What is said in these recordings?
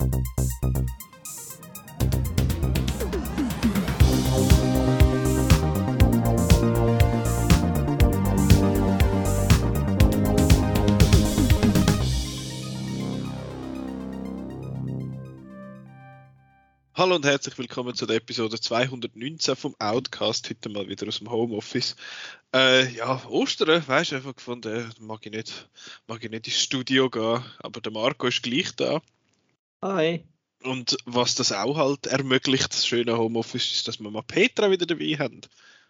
Hallo und herzlich willkommen zu der Episode 219 vom Outcast, heute mal wieder aus dem Homeoffice. Äh, ja, Ostern, weißt du, einfach gefunden, mag ich, nicht, mag ich nicht ins Studio gehen, aber der Marco ist gleich da. Hi. Und was das auch halt ermöglicht, das schöne Homeoffice, ist, dass wir mal Petra wieder dabei haben.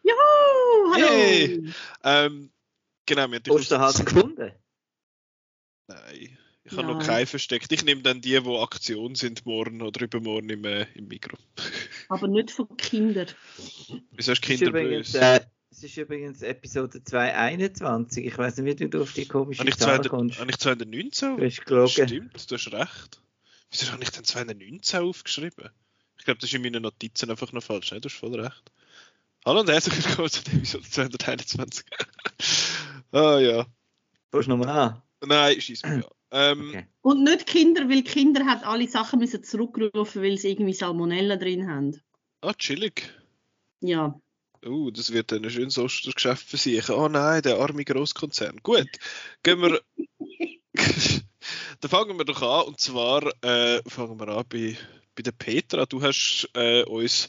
Juhu, hallo. Hey. Ähm, genau, wir haben die Osterhase gefunden? Nein, ich habe noch keinen versteckt. Ich nehme dann die, die Aktion sind morgen oder übermorgen im, äh, im Mikro. Aber nicht von Kindern. Wieso ist Kinder übrigens, äh, es ist übrigens Episode 221. Ich weiß nicht, wie du auf die komische Habe ich, Zahl 200 kommst. habe ich 219? Du hast gelogen. Stimmt, du hast recht. Wieso habe ich denn 219 aufgeschrieben? Ich glaube, das ist in meinen Notizen einfach noch falsch. Ne? Du hast voll recht. Hallo und herzlich willkommen zu der Episode 221. ah ja. Fängst du nochmal an? Nein, schieß mich an. Ähm, Okay. Und nicht Kinder, weil Kinder hat alle Sachen müssen zurückrufen, weil sie irgendwie Salmonella drin haben. Ah, chillig. Ja. Uh, das wird dann ein schönes Ostergeschäft für sich. Oh nein, der arme Grosskonzern. Gut, gehen wir. Dann fangen wir doch an. Und zwar äh, fangen wir an bei, bei der Petra. Du hast äh, uns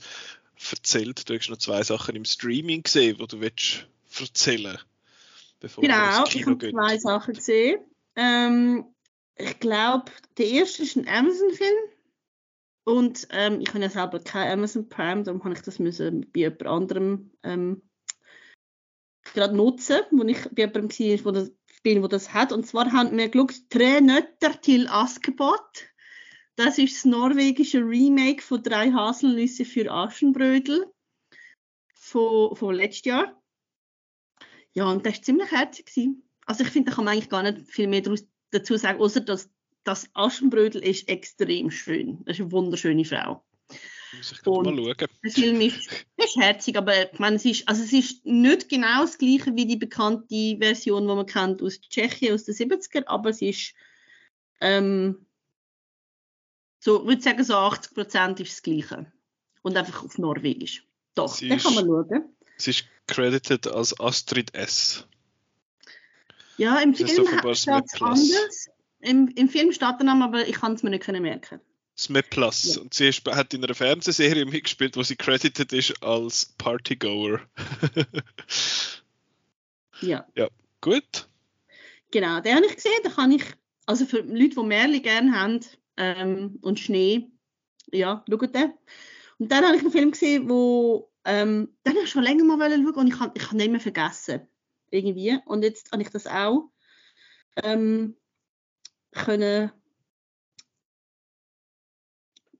erzählt, du hast noch zwei Sachen im Streaming gesehen, die du willst erzählen bevor Genau, ich habe zwei Sachen gesehen. Ähm, ich glaube, der erste ist ein Amazon-Film. Und ähm, ich habe ja selber kein Amazon Prime, darum habe ich das müssen bei jemand anderem ähm, gerade nutzen, wo ich bei jemandem war, das, bin, wo das hat. Und zwar haben wir geschaut, «Tre Nötter til Askepott». Das ist das norwegische Remake von «Drei Haselnüsse für Aschenbrödel» von, von letztes Jahr. Ja, und das war ziemlich herzig. Also ich finde, da kann man eigentlich gar nicht viel mehr dazu sagen, außer dass das Aschenbrödel ist extrem schön. Das ist eine wunderschöne Frau. Muss ich mal schauen. Der Film ist, herzig, aber ich meine, es ist, also es ist nicht genau das gleiche wie die bekannte Version, die man kennt aus Tschechien aus den 70er, aber es ist ähm, so, ich würde sagen, so 80 Prozent ist das gleiche. Und einfach auf Norwegisch. Doch, Sie den kann man schauen. Es ist credited als Astrid S. Ja, im Das ist Film steht es anders. Im, Im Film steht der Name, aber ich kann es mir nicht merken. Smith Plus. Ja. Und sie hat in einer Fernsehserie mitgespielt, wo sie credited ist als Partygoer. Ja. Gut. Genau, den habe ich gesehen. Da kann ich, also für Leute, die Märchen gerne haben ähm, und Schnee, ja, schaut den. Und dann habe ich einen Film gesehen, wo ähm, den habe ich schon länger mal schauen und ich habe ich nicht mehr vergessen. Irgendwie. Und jetzt habe ich das auch ähm, können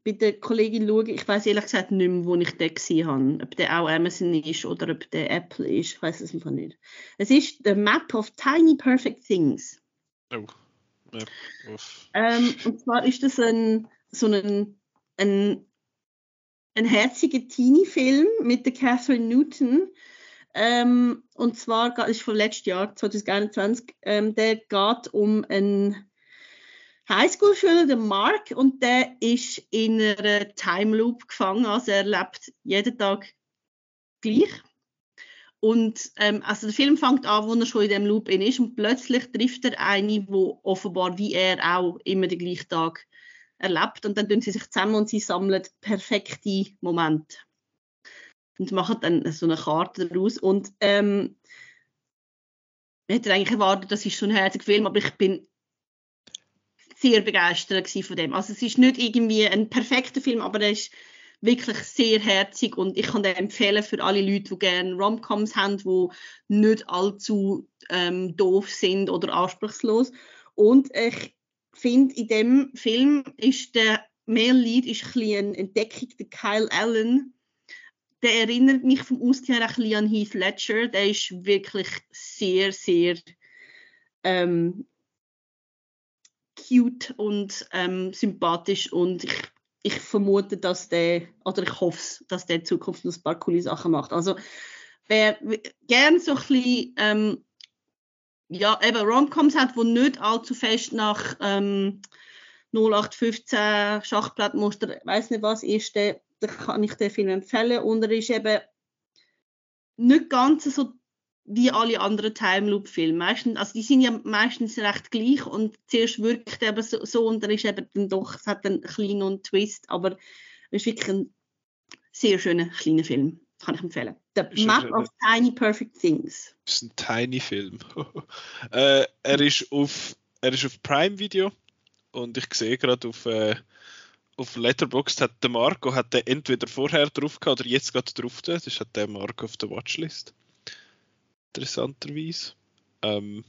bei der Kollegin schauen. Ich weiß ehrlich gesagt nicht mehr, wo ich den gesehen habe. Ob der auch Amazon ist oder ob der Apple ist. Ich weiß es einfach nicht. Es ist The Map of Tiny Perfect Things. Oh. Ja. Ähm, und zwar ist das ein, so ein, ein, ein herziger Teenie-Film mit der Catherine Newton. Ähm, und zwar ist vom letzten Jahr, 2021, ähm, der geht um einen Highschool-Schüler, den Mark, und der ist in einer Time Loop gefangen. Also er lebt jeden Tag gleich. Und ähm, also der Film fängt an, wo er schon in dem Loop ist und plötzlich trifft er eine, wo offenbar wie er auch immer den gleichen Tag erlebt und dann tun sie sich zusammen und sie sammeln perfekte Momente und machen dann so eine Karte daraus und ähm, ich hätte eigentlich erwartet, das ist schon ein herziger Film, aber ich bin sehr begeistert von dem. Also es ist nicht irgendwie ein perfekter Film, aber er ist wirklich sehr herzig und ich kann den empfehlen für alle Leute, die gerne Romcoms haben, die nicht allzu ähm, doof sind oder anspruchslos. Und ich finde, in dem Film ist der Male Lead ist ein eine Entdeckung, der Kyle Allen. Der erinnert mich vom Aussehen her ein bisschen an Heath Ledger. Der ist wirklich sehr, sehr ähm, cute und ähm, sympathisch und ich, ich vermute, dass der, oder ich hoffe, dass der in Zukunft noch ein paar coole Sachen macht. Also wer gern so ein bisschen ähm, ja, eben Romcoms hat, wo nicht allzu fest nach ähm, 0815 Schachblattmuster, weiß nicht was ist, dann, dann kann ich den Film empfehlen. Und er ist eben nicht ganz so wie alle anderen Time Loop Filme. Meistens, also die sind ja meistens recht gleich und zuerst wirkt eben so, so und dann ist eben dann doch, es hat einen kleinen Twist, aber es ist wirklich ein sehr schöner kleiner Film. Das kann ich empfehlen. The Ist Map of Tiny Perfect Things. Das ist ein tiny Film. äh, er ist auf er ist auf Prime Video und ich sehe gerade auf äh, auf Letterboxd hat der Marco hat den entweder vorher drauf gehabt oder jetzt gerade drauf. da. Das ist hat der Marco auf der Watchlist. Interessanterweise. Ähm,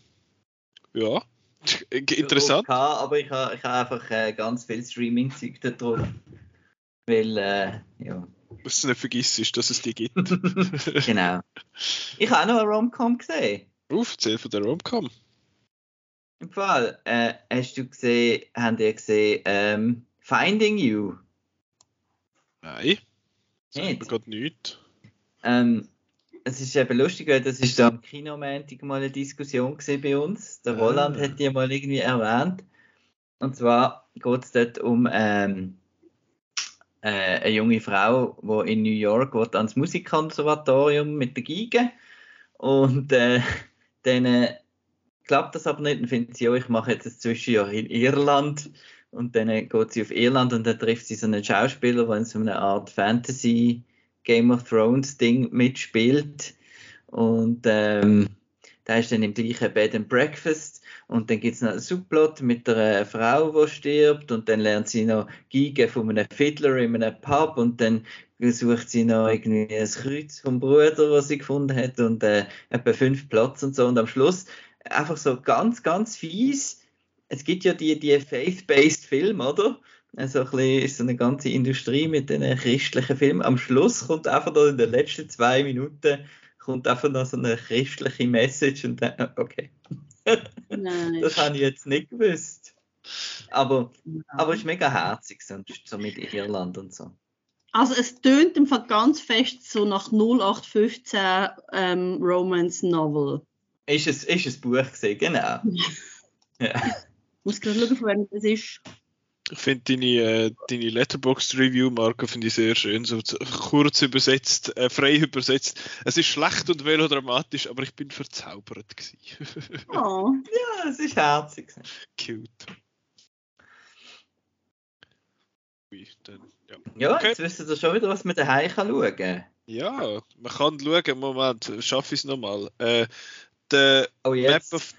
ja, interessant. Okay, aber ich habe ich ha einfach äh, ganz viel Streaming-Zeug da drauf. Weil, äh, ja, Was du nicht vergisst, ist, dass es die gibt. genau. Ich habe auch noch eine Rom-Com gesehen. Ruf, erzähl von der Romcom. Im Fall, äh, hast du gesehen, haben die gesehen, ähm, Finding You? Nein. Sagt Nicht? mir gerade nichts. Ähm, es ist eben lustig, weil das ist da am Kinomontag mal eine Diskussion bei uns. Der Ah. Roland hat die mal irgendwie erwähnt. Und zwar geht es dort um ähm, äh, eine junge Frau, die in New York will ans Musikkonservatorium mit der Geige. Und äh, dann äh, klappt das aber nicht und findet sie, ja, ich mache jetzt ein Zwischenjahr in Irland. Und dann geht sie auf Irland und dann trifft sie so einen Schauspieler, der in so einer Art Fantasy Game of Thrones Ding mitspielt. Und ähm, da ist dann im gleichen Bed and Breakfast. Und dann gibt es noch einen Subplot mit einer Frau, die stirbt. Und dann lernt sie noch Geige von einem Fiddler in einem Pub. Und dann sucht sie noch irgendwie ein Kreuz vom Bruder, was sie gefunden hat. Und äh, etwa fünf Plots und so. Und am Schluss einfach so ganz, ganz fies. Es gibt ja die, die Faith-Based Filme, oder? Also ein bisschen ist so eine ganze Industrie mit den christlichen Filmen. Am Schluss kommt einfach noch in den letzten zwei Minuten kommt einfach noch so eine christliche Message und dann, okay, Nein. das habe ich jetzt nicht gewusst. Aber, aber es ist mega herzig, so, so mit Irland und so. Also es tönt im Fall ganz fest so nach 0815 ähm, Romance Novel. Ist es ist ein Buch gesehen, genau. Ja. Ich muss gerade schauen, von wem das ist. Ich finde deine, äh, deine Letterboxd-Review, Marco, finde ich sehr schön. So kurz übersetzt, äh, frei übersetzt. Es ist schlecht und melodramatisch, aber ich bin verzaubert gewesen. Oh, ja, es ist herzig. Cute. Dann, ja. Ja, Okay. jetzt wisst ihr schon wieder, was man daheim kann schauen kann. ja, man kann schauen, Moment, schaffe ich es nochmal. Äh, der Oh, Map of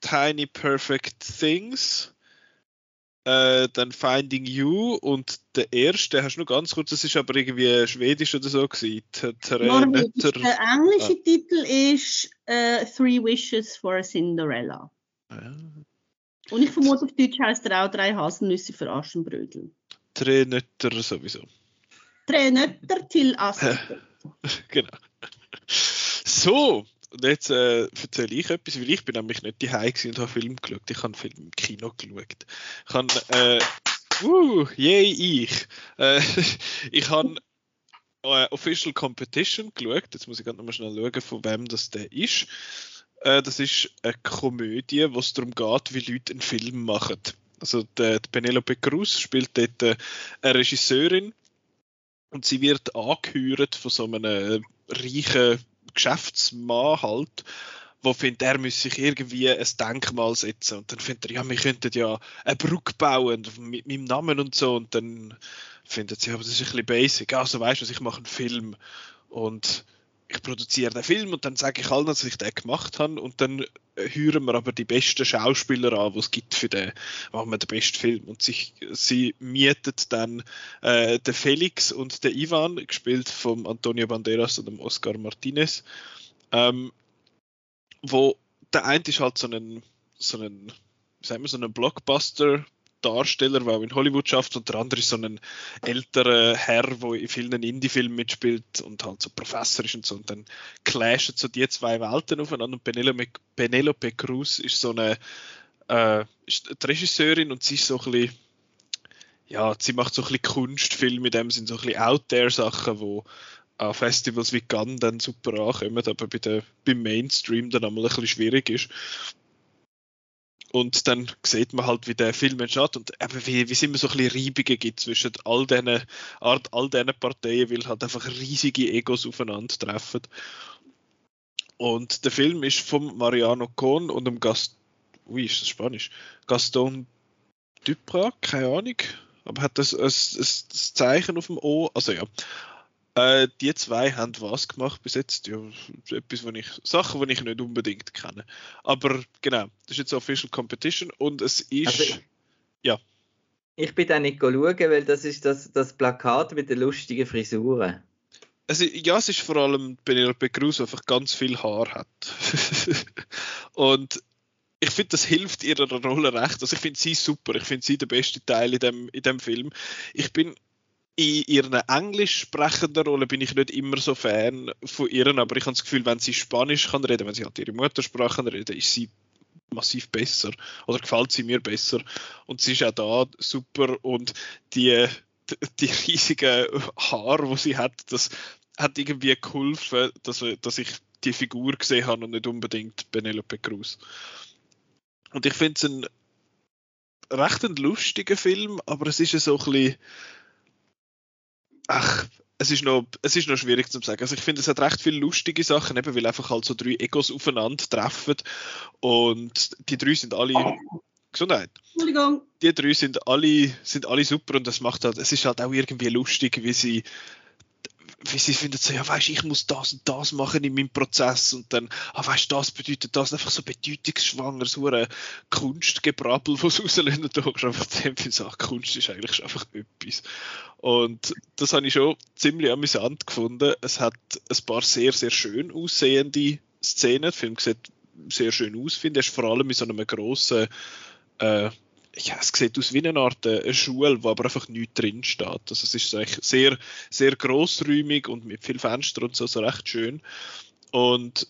Tiny Perfect Things, äh, dann Finding You und der erste, hast du noch ganz kurz, das ist aber irgendwie schwedisch oder so gewesen. Trenetter. Der englische Titel ist äh, Three Wishes for a Cinderella. Ja. Und ich vermute, auf Deutsch heißt er auch Drei Haselnüsse für Aschenbrödel. Trenetter sowieso. Drei Nötter till Aschenbrödel. genau. So, und jetzt äh, erzähle ich etwas, weil ich bin nämlich nicht die und habe Film geschaut. Ich habe Film im Kino geschaut. Ich habe, äh, uh, yay, ich. Äh, ich habe äh, Official Competition geschaut. Jetzt muss ich gerade nochmal schnell schauen, von wem das der ist. Äh, das ist eine Komödie, wo es darum geht, wie Leute einen Film machen. Also die, die Penelope Cruz spielt dort äh, eine Regisseurin und sie wird angehört von so einem äh, reichen Geschäftsmann halt, wo findet, er müsse sich irgendwie ein Denkmal setzen. Und dann findet er, ja, wir könnten ja eine Brücke bauen mit meinem Namen und so. Und dann findet sie, aber das ist ein bisschen basic, also weißt du, ich mache? Einen Film. Und ich produziere den Film und dann sage ich allen, dass ich den gemacht habe und dann äh, hören wir aber die besten Schauspieler an, die es gibt für den, machen wir den besten Film. Und sich, sie mietet dann äh, den Felix und den Ivan, gespielt vom Antonio Banderas und dem Oscar Martinez, ähm, wo der eine ist halt so ein, so ein, sagen wir, so ein Blockbuster Darsteller, der auch in Hollywood schafft und der andere ist so ein älterer Herr, der in vielen Indie-Filmen mitspielt und halt so Professor ist und so und dann clashen so die zwei Welten aufeinander und Penelope, Penelope Cruz ist so eine äh, ist die Regisseurin und sie ist so ein bisschen ja, sie macht so ein bisschen Kunstfilme in dem Sinn, so ein bisschen Out-There-Sachen, wo an Festivals wie Cannes dann super ankommen, aber bei der, beim Mainstream dann einmal ein bisschen schwierig ist. Und dann sieht man halt, wie der Film entsteht und eben wie, wie es immer so ein bisschen Reibungen gibt zwischen all diesen, all, all diesen Parteien, weil halt einfach riesige Egos aufeinandertreffen. Und der Film ist von Mariano Cohn und dem Gast, wie ist das Spanisch? Gaston Duprat, keine Ahnung, aber hat das, das, das Zeichen auf dem O, also ja. Äh, die zwei haben was gemacht bis jetzt? Ja, etwas, wo ich, Sachen, die ich nicht unbedingt kenne. Aber genau, das ist jetzt Official Competition und es ist. Also, ja. Ich bin da nicht schauen, weil das ist das, das Plakat mit den lustigen Frisuren. Also, ja, es ist vor allem Penelope Cruz, einfach ganz viel Haar hat. und ich finde, das hilft ihrer Rolle recht. Also ich finde sie super. Ich finde sie der beste Teil in dem, in dem Film. Ich bin in ihrer englisch sprechenden Rolle bin ich nicht immer so Fan von ihr, aber ich habe das Gefühl, wenn sie Spanisch kann reden, wenn sie halt ihre Muttersprache kann reden, ist sie massiv besser oder gefällt sie mir besser und sie ist auch da super und die die riesigen Haare, wo sie hat, das hat irgendwie geholfen, dass, dass ich die Figur gesehen habe und nicht unbedingt Penelope Cruz. Und ich finde es ein recht ein lustiger Film, aber es ist so ein bisschen ach, es ist noch, es ist noch schwierig zu sagen. Also ich finde, es hat recht viele lustige Sachen, eben weil einfach halt so drei Egos aufeinander treffen und die drei sind alle Gesundheit. Entschuldigung. Die drei sind alle, sind alle super und das macht halt, es ist halt auch irgendwie lustig, wie sie sie finden so, ja, weißt ich muss das und das machen in meinem Prozess und dann, ah, weißt das bedeutet das, einfach so bedeutungsschwanger, so eine Kunstgebrabbel, was rauslösen, da kannst du einfach dem viel sagen, Kunst ist eigentlich einfach etwas. Und das habe ich schon ziemlich amüsant gefunden. Es hat ein paar sehr, sehr schön aussehende Szenen. Der Film sieht sehr schön aus, finde ich. Vor allem in so einem grossen äh, ja, es sieht aus wie eine Art äh, eine Schule, wo aber einfach nichts drin steht. Also es ist eigentlich sehr, sehr großräumig und mit viel Fenster und so, so recht schön. Und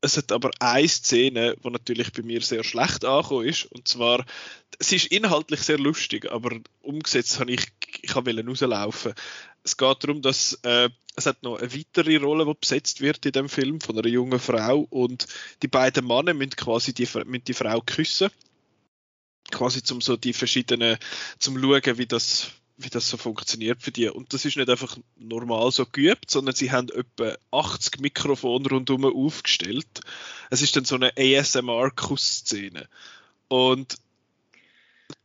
es hat aber eine Szene, die natürlich bei mir sehr schlecht angekommen ist. Und zwar, es ist inhaltlich sehr lustig, aber umgesetzt habe ich, ich wollte rauslaufen. Es geht darum, dass äh, es hat noch eine weitere Rolle, die besetzt wird in dem Film von einer jungen Frau und die beiden Männer müssen quasi die, müssen die Frau küssen quasi zum so die verschiedenen, zum schauen, wie das, wie das so funktioniert für die. Und das ist nicht einfach normal so geübt, sondern sie haben etwa 80 Mikrofone rundherum aufgestellt. Es ist dann so eine ASMR-Kussszene. Und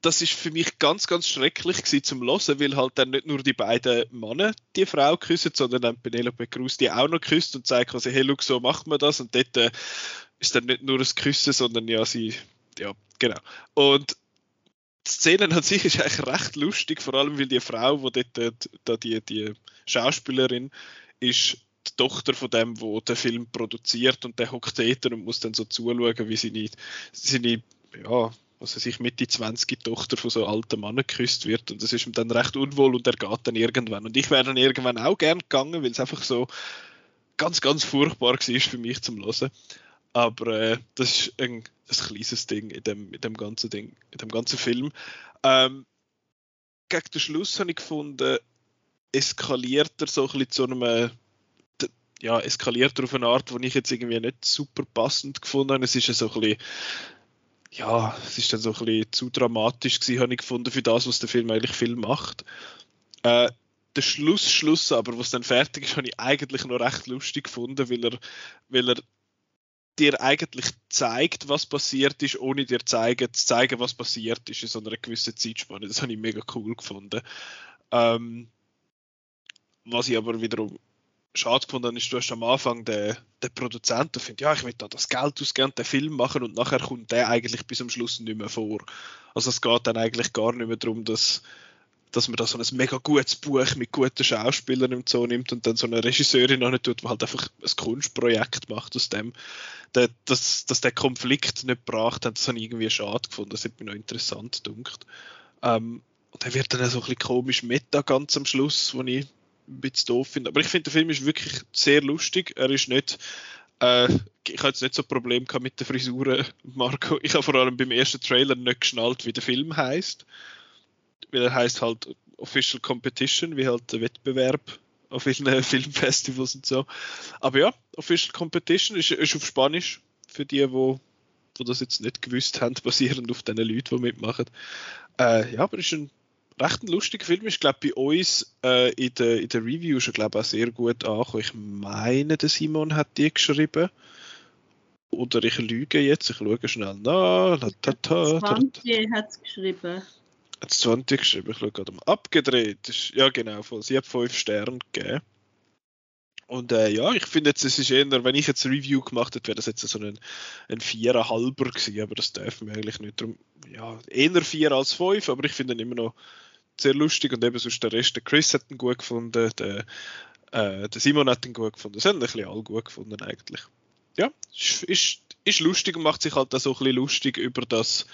das ist für mich ganz, ganz schrecklich gewesen zum Hören, weil halt dann nicht nur die beiden Männer die Frau küssen, sondern dann Penelope Cruz die auch noch küsst und sagt quasi, hey, look, so macht man das. Und dort äh, ist dann nicht nur das Küssen, sondern ja, sie ja, genau. Und die Szene an sich ist eigentlich recht lustig, vor allem weil die Frau, wo dort, da die, die Schauspielerin ist, die Tochter von dem, wo der Film produziert und der hockt dort und muss dann so zuschauen, wie seine, seine ja, was weiß ich, Mitte 20 Tochter von so alten Mann geküsst wird und das ist ihm dann recht unwohl und er geht dann irgendwann. Und ich wäre dann irgendwann auch gern gegangen, weil es einfach so ganz, ganz furchtbar war für mich zum Hören. Aber äh, das ist ein, ein kleines Ding in dem, in dem ganzen Ding, in dem ganzen Film. Ähm, gegen den Schluss habe ich gefunden, eskaliert er so ein bisschen zu einem ja, eskaliert er auf eine Art, die ich jetzt irgendwie nicht super passend gefunden habe. Es ist so ein bisschen, ja, es ist dann so ein bisschen zu dramatisch gewesen, habe ich gefunden, für das, was der Film eigentlich viel macht. Äh, der Schluss, Schluss aber, was dann fertig ist, habe ich eigentlich noch recht lustig gefunden, weil er, weil er dir eigentlich zeigt, was passiert ist, ohne dir zeigen, zu zeigen, was passiert ist in so einer gewissen Zeitspanne. Das habe ich mega cool gefunden. Ähm, was ich aber wiederum schade gefunden habe, ist, du hast am Anfang den, den Produzenten, der findet, ja, ich will da das Geld ausgeben den Film machen und nachher kommt der eigentlich bis zum Schluss nicht mehr vor. Also es geht dann eigentlich gar nicht mehr darum, dass dass man da so ein mega gutes Buch mit guten Schauspielern und so nimmt und dann so eine Regisseurin noch nicht tut, die halt einfach ein Kunstprojekt macht aus dem. Dass, dass der Konflikt nicht gebracht hat, das habe ich irgendwie schade gefunden. Das hat mich noch interessant gedacht. Ähm, und er wird dann so ein bisschen komisch meta ganz am Schluss, wo ich ein bisschen doof finde. Aber ich finde, der Film ist wirklich sehr lustig. Er ist nicht äh, ich habe jetzt nicht so ein Problem mit der Frisur, Marco. Ich habe vor allem beim ersten Trailer nicht geschnallt, wie der Film heißt er heißt halt Official Competition, wie halt der Wettbewerb auf vielen Filmfestivals und so. Aber ja, Official Competition ist, ist auf Spanisch für die, wo die das jetzt nicht gewusst haben, basierend auf den Leuten, die mitmachen. Äh, ja, aber es ist ein recht ein lustiger Film. Ich glaube, bei uns äh, in, der, in der Review schon glaube auch sehr gut angekommen. Ich meine, der Simon hat die geschrieben. Oder ich lüge jetzt, ich schaue schnell nach. 20 hat es geschrieben. Hat 20 geschrieben, ich schaue gerade mal. Abgedreht. Ist, ja, genau. Sie hat 5 Sterne gegeben. Und äh, ja, ich finde jetzt, es ist eher, wenn ich jetzt ein Review gemacht hätte, wäre das jetzt so ein, ein 4,5er gewesen, aber das dürfen wir eigentlich nicht. Darum, ja, eher 4 als 5, aber ich finde ihn immer noch sehr lustig und eben sonst der Rest, der Chris hat ihn gut gefunden, der, äh, der Simon hat ihn gut gefunden, das haben ein bisschen alle gut gefunden eigentlich. Ja, ist, ist, ist lustig und macht sich halt auch so ein bisschen lustig über das,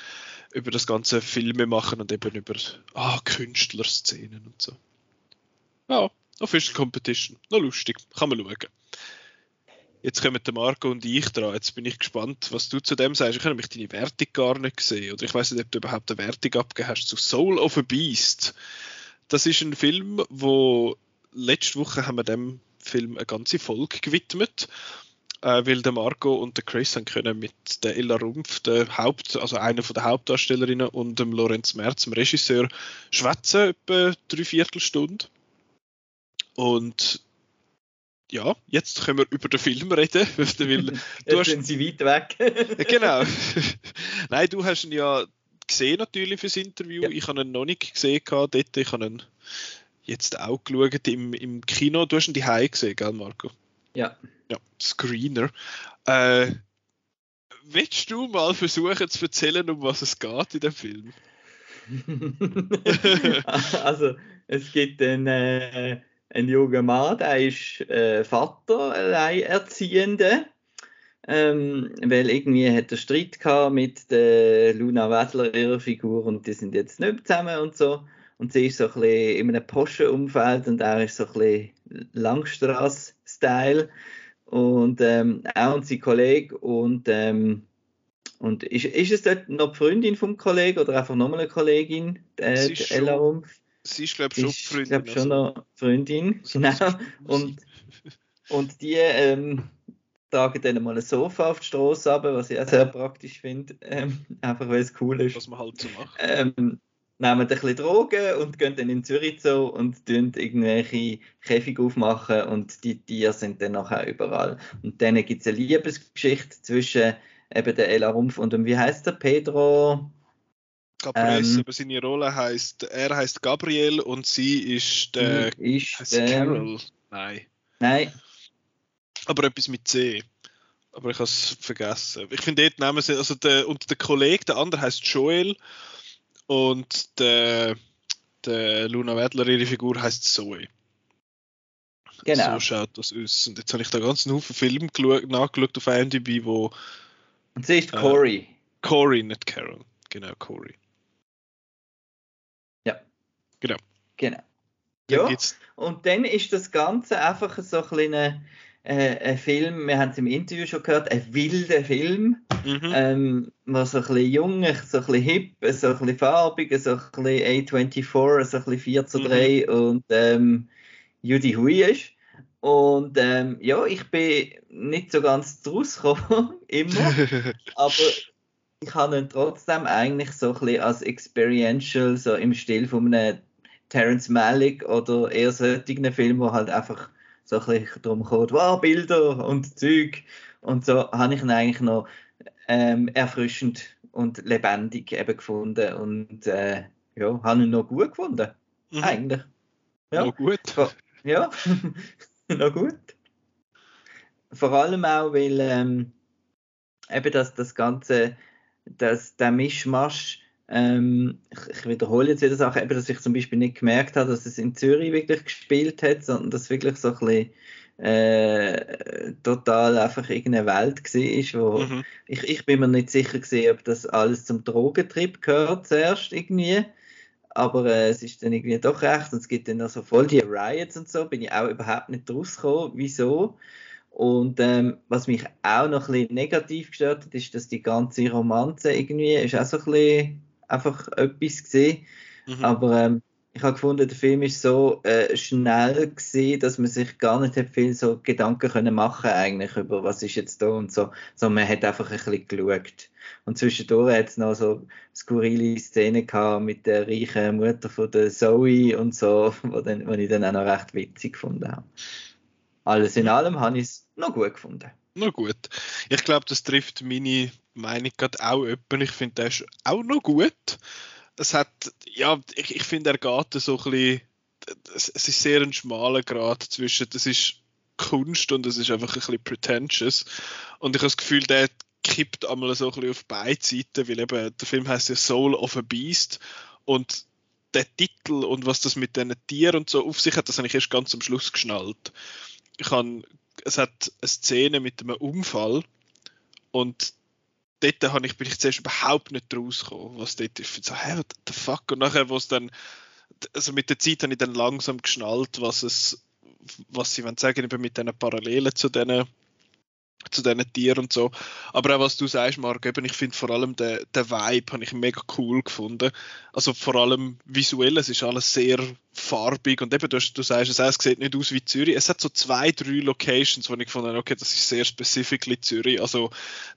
über das ganze Filme machen und eben über ah, Künstlerszenen und so. Ja, Official Competition. Noch lustig. Kann man schauen. Jetzt kommen der Marco und ich dran. Jetzt bin ich gespannt, was du zu dem sagst. Ich habe nämlich deine Wertung gar nicht gesehen. Oder ich weiß nicht, ob du überhaupt eine Wertung abgegeben hast zu Soul of a Beast. Das ist ein Film, wo letzte Woche haben wir dem Film eine ganze Folge gewidmet, äh, weil der Marco und der Chris haben können mit der Ella Rumpf, der Haupt, also einer von der Hauptdarstellerinnen, und dem Lorenz Merz, dem Regisseur, schwätzen etwa drei Viertelstunde. Und ja, jetzt können wir über den Film reden. Weil du jetzt hast, sind sie weit weg. genau. Nein, du hast ihn ja gesehen natürlich fürs Interview. Ja. Ich habe ihn noch nicht gesehen dort. Ich habe ihn jetzt auch geschaut im, im Kino. Du hast ihn die gesehen, gell, Marco? Ja. Ja, Screener. Äh, willst du mal versuchen zu erzählen, um was es geht in dem Film? also, es gibt einen. Äh, ein junger Mann, der ist äh, Vater, Alleinerziehende, ähm, weil irgendwie hat er Streit gehabt mit der Luna Wedler, ihrer Figur, und die sind jetzt nicht zusammen und so. Und sie ist so ein bisschen in einem Porsche-Umfeld und er ist so ein bisschen Langstrasse-Style. Und ähm, er und sein Kollege und und ist, ist es dort noch die Freundin vom Kollegen oder einfach nochmal eine Kollegin, äh, Ella Rumpf? Sie ist, glaube ich, schon Freundin. Ich glaube schon also. noch Freundin, genau. Und, und die ähm, tragen dann mal ein Sofa auf die Straße ab, was ich auch sehr praktisch finde. Ähm, einfach weil es cool ist. Was man halt so macht. Ähm, nehmen ein bisschen Drogen und gehen dann in Zürich so und tun irgendwelche Käfige aufmachen und die Tiere sind dann nachher überall. Und dann gibt es eine Liebesgeschichte zwischen eben der Ella Rumpf und dem, wie heißt der, Pedro Gabriel, ähm, aber seine Rolle heißt, er heißt Gabriel und sie ist der ist, ähm, Carol. Nein. Nein. Aber etwas mit C. Aber ich habe es vergessen. Ich finde dort nehmen sie, also der, und der Kollege, der andere heißt Joel und der, der Luna Wedler, ihre Figur heißt Zoe. Genau. So schaut das aus. Und jetzt habe ich da ganz einen Haufen Filme nachgeschaut auf IMDb, wo. Und sie ist Corey. Äh, Corey, nicht Carol. Genau, Corey. Genau. Genau. Ja, und dann ist das Ganze einfach so ein kleiner äh, ein Film, wir haben es im Interview schon gehört, ein wilder Film, mhm. ähm, was so ein bisschen jung, so ein bisschen hip, so ein bisschen farbig, so ein bisschen A24, so ein bisschen 4 zu 3 mhm. und ähm, Judy Hui ist. Und ähm, ja, ich bin nicht so ganz draus gekommen, immer, aber ich habe ihn trotzdem eigentlich so ein bisschen als experiential, so im Stil von einem Terence Malick oder eher solchen Film, wo halt einfach so ein bisschen darum kommt, wow, Bilder und Zeug. Und so habe ich ihn eigentlich noch ähm, erfrischend und lebendig eben gefunden und äh, ja, habe ihn noch gut gefunden. Mhm. Eigentlich. Ja. Noch gut. Ja, noch gut. Vor allem auch, weil ähm, eben das, das ganze, das, der Mischmasch ähm, ich, ich, wiederhole jetzt wieder Sachen, eben, dass ich zum Beispiel nicht gemerkt habe, dass es in Zürich wirklich gespielt hat, sondern dass wirklich so ein bisschen äh, total einfach irgendeine Welt war, wo mhm. ich, ich bin mir nicht sicher gewesen, ob das alles zum Drogentrip gehört zuerst irgendwie, aber äh, es ist dann irgendwie doch recht und es gibt dann also voll die Riots und so, bin ich auch überhaupt nicht rausgekommen, wieso. Und ähm, was mich auch noch ein bisschen negativ gestört hat, ist, dass die ganze Romanze irgendwie ist auch so ein bisschen einfach etwas gesehen. Mhm. Aber ähm, ich habe gefunden, der Film ist so äh, schnell gewesen, dass man sich gar nicht hat viel so Gedanken können machen eigentlich über was ist jetzt da und so, sondern man hat einfach ein bisschen geschaut. Und zwischendurch hat es noch so skurrile Szenen gehabt mit der reichen Mutter von der Zoe und so, wo, dann, wo ich dann auch noch recht witzig gefunden habe. Alles in allem habe ich es noch gut gefunden. Na gut. Ich glaube, das trifft meine Meinung gerade auch jemanden. Ich finde, der ist auch noch gut es hat, ja, ich, ich finde, er geht so ein bisschen, es, es ist sehr ein schmaler Grad zwischen, das ist Kunst und es ist einfach ein bisschen pretentious. Und ich habe das Gefühl, der kippt einmal so ein bisschen auf beide Seiten, weil eben der Film heißt ja Soul of a Beast und der Titel und was das mit diesen Tieren und so auf sich hat, das habe ich erst ganz am Schluss geschnallt. Ich habe, es hat eine Szene mit einem Unfall und dort habe ich, bin ich zuerst überhaupt nicht rausgekommen, was dort ist. Ich so, hä, what the fuck? Und nachher, wo es dann, also mit der Zeit habe ich dann langsam geschnallt, was es, was sie wollen sagen, eben mit diesen Parallelen zu diesen zu diesen Tieren und so. Aber auch was du sagst, Marc, eben, ich finde vor allem den, den Vibe habe ich mega cool gefunden. Also vor allem visuell, es ist alles sehr farbig und eben, du, du sagst es es sieht nicht aus wie Zürich. Es hat so zwei, drei Locations, wo ich gefunden okay, das ist sehr specifically Zürich. Also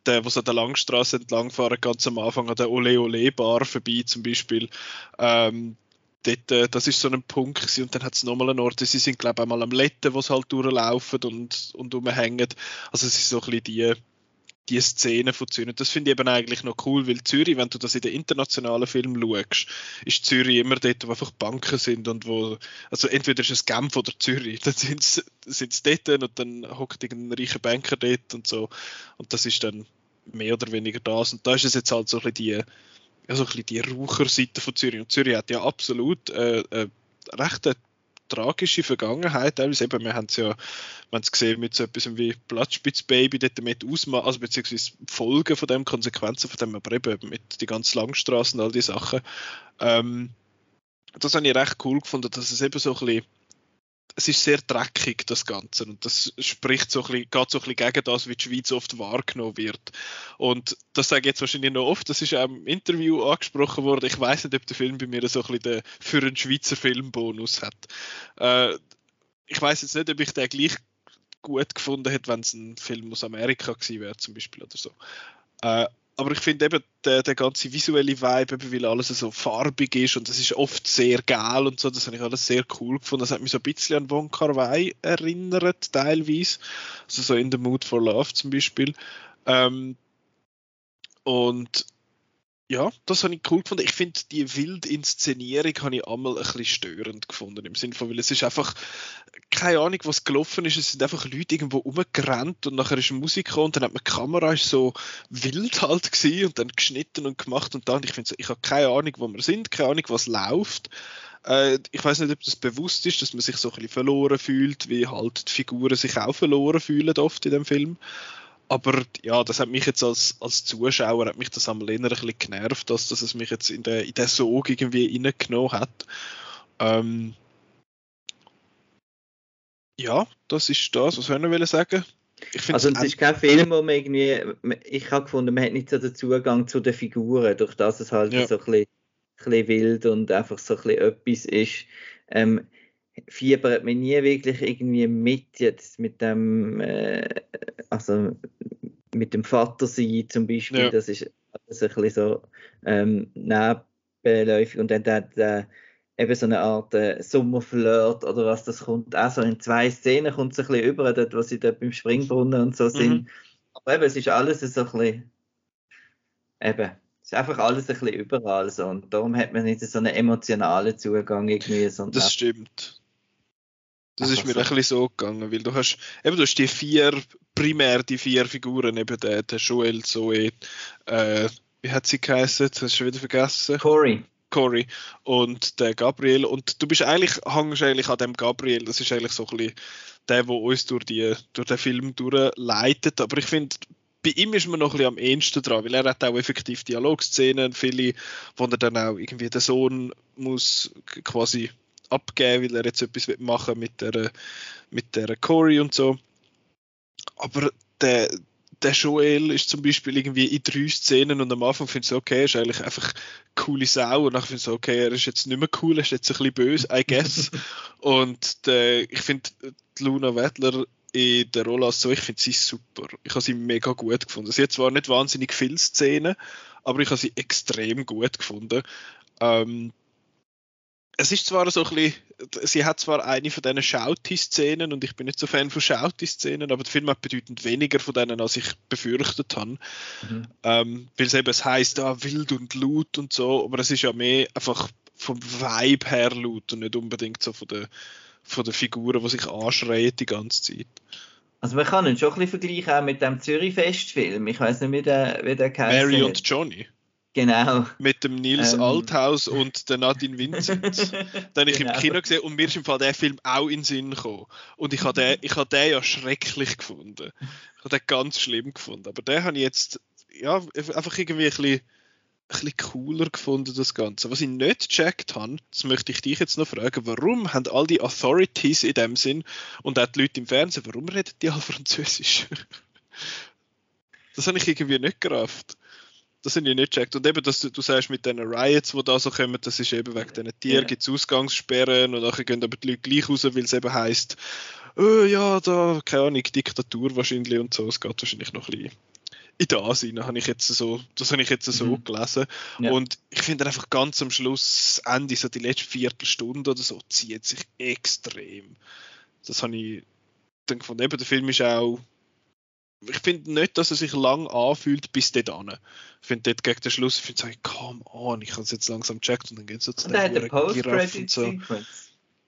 der, sie an der Langstraße entlangfahren, ganz am Anfang an der Ole Ole Bar vorbei zum Beispiel. Ähm, dort, äh, das ist so ein Punkt gewesen. und dann hat es nochmal einen Ort, sie sind glaube ich einmal am Letten, wo sie halt durchlaufen und, und rumhängen. Also es ist so ein bisschen die, die Szene von Zürich. Das finde ich eben eigentlich noch cool, weil Zürich, wenn du das in den internationalen Filmen schaust, ist Zürich immer dort, wo einfach Banken sind und wo, also entweder ist es Genf oder Zürich, dann sind sie dort und dann hockt irgendein reicher Banker dort und so. Und das ist dann mehr oder weniger das. Und da ist es jetzt halt so ein bisschen die, ja, so ein die Raucherseite von Zürich. Und Zürich hat ja absolut äh, äh, recht eine tragische Vergangenheit. Teilweise eben, wir haben es ja haben gesehen mit so etwas wie Platzspitzbaby, dort mit Ausmaß, also beziehungsweise Folgen von dem, Konsequenzen von dem, aber eben mit die ganzen Langstraßen und all die Sachen. Ähm, das habe ich recht cool gefunden, dass es eben so ein bisschen es ist sehr dreckig, das Ganze. Und das spricht so ein bisschen, geht so ein bisschen gegen das, wie die Schweiz oft wahrgenommen wird. Und das sage ich jetzt wahrscheinlich noch oft, das ist auch im Interview angesprochen worden. Ich weiß nicht, ob der Film bei mir so ein bisschen den, für einen Schweizer Filmbonus hat. Äh, ich weiß jetzt nicht, ob ich den gleich gut gefunden hätte, wenn es ein Film aus Amerika gewesen wäre, zum Beispiel oder so. Äh, aber ich finde eben der, der ganze visuelle Vibe, eben, weil alles so farbig ist und es ist oft sehr geil und so, das habe ich alles sehr cool gefunden. Das hat mich so ein bisschen an Von Kar Wai erinnert, teilweise. Also so in The Mood for Love zum Beispiel. Ähm, und ja, das habe ich cool gefunden. Ich finde, die Wildinszenierung habe ich einmal ein bisschen störend gefunden. Im Sinne von, weil es ist einfach, keine Ahnung, was gelaufen ist. Es sind einfach Leute irgendwo rumgerannt und nachher ist Musik gekommen und dann hat man die Kamera ist so wild halt gewesen und dann geschnitten und gemacht und dann, ich finde, ich habe keine Ahnung, wo wir sind, keine Ahnung, was läuft. Äh, ich weiß nicht, ob das bewusst ist, dass man sich so ein bisschen verloren fühlt, wie halt die Figuren sich auch verloren fühlen oft in dem Film. Aber ja, das hat mich jetzt als, als Zuschauer, hat mich das am eher ein bisschen genervt, dass, dass es mich jetzt in den, in den Sog irgendwie reingenommen hat. Ähm, ja, das ist das, was wir noch sagen. also es ist kein Film, wo man irgendwie, ich habe gefunden, man hat nicht so den Zugang zu den Figuren, durch das es halt ja. so ein bisschen, ein bisschen wild und einfach so ein bisschen etwas ist. Ähm, fiebert mir nie wirklich irgendwie mit jetzt mit dem, äh, also mit dem Vater sein zum Beispiel, ja. das ist alles ein bisschen so ähm, nebenläufig und dann der, der, eben so eine Art äh, Sommerflirt oder was das kommt, auch so in zwei Szenen kommt es ein bisschen über, dort, wo sie dort beim Springbrunnen und so sind, mhm. aber eben, es ist alles so ein bisschen, eben, es ist einfach alles ein bisschen überall so und darum hat man nicht so einen emotionalen Zugang irgendwie. Das stimmt. Das ist mir so. ein bisschen so gegangen, weil du hast, eben du hast die vier, primär die vier Figuren, eben der, der Joel, Zoe, äh, wie hat sie geheißen? Das hast du schon wieder vergessen. Corey. Corey und der Gabriel und du bist eigentlich, hängst eigentlich an dem Gabriel, das ist eigentlich so ein bisschen der, der uns durch, die, durch den Film durchleitet, aber ich finde, bei ihm ist man noch ein bisschen am ehesten dran, weil er hat auch effektiv Dialogszenen, viele, wo er dann auch irgendwie den Sohn muss quasi abgeben, weil er jetzt etwas machen mit der, mit der Corey und so. Aber der, der Joel ist zum Beispiel irgendwie in drei Szenen und am Anfang findest du, okay, er ist eigentlich einfach coole Sau und dann findest du, okay, er ist jetzt nicht mehr cool, er ist jetzt ein bisschen böse, I guess. und der, ich finde, Luna Wettler in der Rolle als so, ich finde sie super. Ich habe sie mega gut gefunden. Sie hat zwar nicht wahnsinnig viele Szenen, aber ich habe sie extrem gut gefunden. Ähm, es ist zwar so ein bisschen, sie hat zwar eine von diesen Shouty-Szenen und ich bin nicht so Fan von Shouty-Szenen, aber der Film hat bedeutend weniger von denen, als ich befürchtet habe. Mhm. Ähm, weil es eben, es heisst, ah, wild und laut und so, aber es ist ja mehr einfach vom Vibe her laut und nicht unbedingt so von der, von der Figuren, die sich anschreien die ganze Zeit. Also man kann ihn schon ein bisschen vergleichen auch mit dem Zürich-Festfilm. Ich weiß nicht, wie der, wie der Mary und Johnny. Genau. Mit dem Nils ähm. Althaus und der Nadine Vincent. den habe ich genau. im Kino gesehen und mir ist im Fall der Film auch in den Sinn gekommen. Und ich habe den, ich habe den ja schrecklich gefunden. Ich habe den ganz schlimm gefunden. Aber den habe ich jetzt ja, einfach irgendwie ein bisschen, ein bisschen cooler gefunden, das Ganze. Was ich nicht gecheckt habe, das möchte ich dich jetzt noch fragen, warum haben all die Authorities in dem Sinn und auch die Leute im Fernsehen, warum reden die alle Französisch? das habe ich irgendwie nicht gerafft. Das habe ich nicht gecheckt. Und eben, dass du, du sagst, mit diesen Riots, die da so kommen, das ist eben wegen diesen Tieren, yeah. gibt es Ausgangssperren und nachher gehen aber die Leute gleich raus, weil es eben heisst, oh, ja, da, keine Ahnung, Diktatur wahrscheinlich und so. Es geht wahrscheinlich noch ein bisschen in das rein, habe ich jetzt so, das habe ich jetzt so mhm. gelesen. Ja. Und ich finde einfach ganz am Schluss, Ende, so die letzte Viertelstunde oder so, zieht sich extrem. Das habe ich dann gefunden. Eben, der Film ist auch ich finde nicht, dass er sich lang anfühlt bis dort Ich finde dort gegen den Schluss, ich finde, come on, ich habe es jetzt langsam gecheckt und dann geht es so zu der Post-Credit so.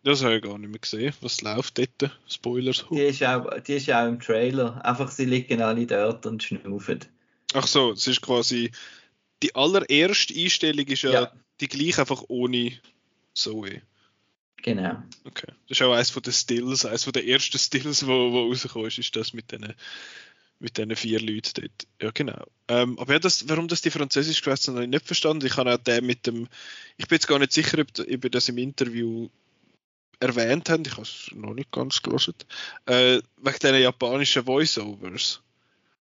Das habe ich gar nicht mehr gesehen. Was läuft dort? Spoilers. Die ist, auch, die ist auch im Trailer. Einfach, sie liegen alle dort und schnaufen. Ach so, es ist quasi. Die allererste Einstellung ist ja, ja. die gleiche, einfach ohne Zoe. Genau. Okay. Das ist auch eines von den Stills, eines von den ersten Stills, wo, wo rausgekommen ist, ist das mit diesen mit diesen vier Leuten dort. Ja, genau. Ähm, aber ja, das, warum das die Französisch gewesen habe ich nicht verstanden. Ich habe auch den mit dem, ich bin jetzt gar nicht sicher, ob, ob ihr das im Interview erwähnt habt, ich habe es noch nicht ganz gelesen, äh, wegen diesen japanischen Voiceovers.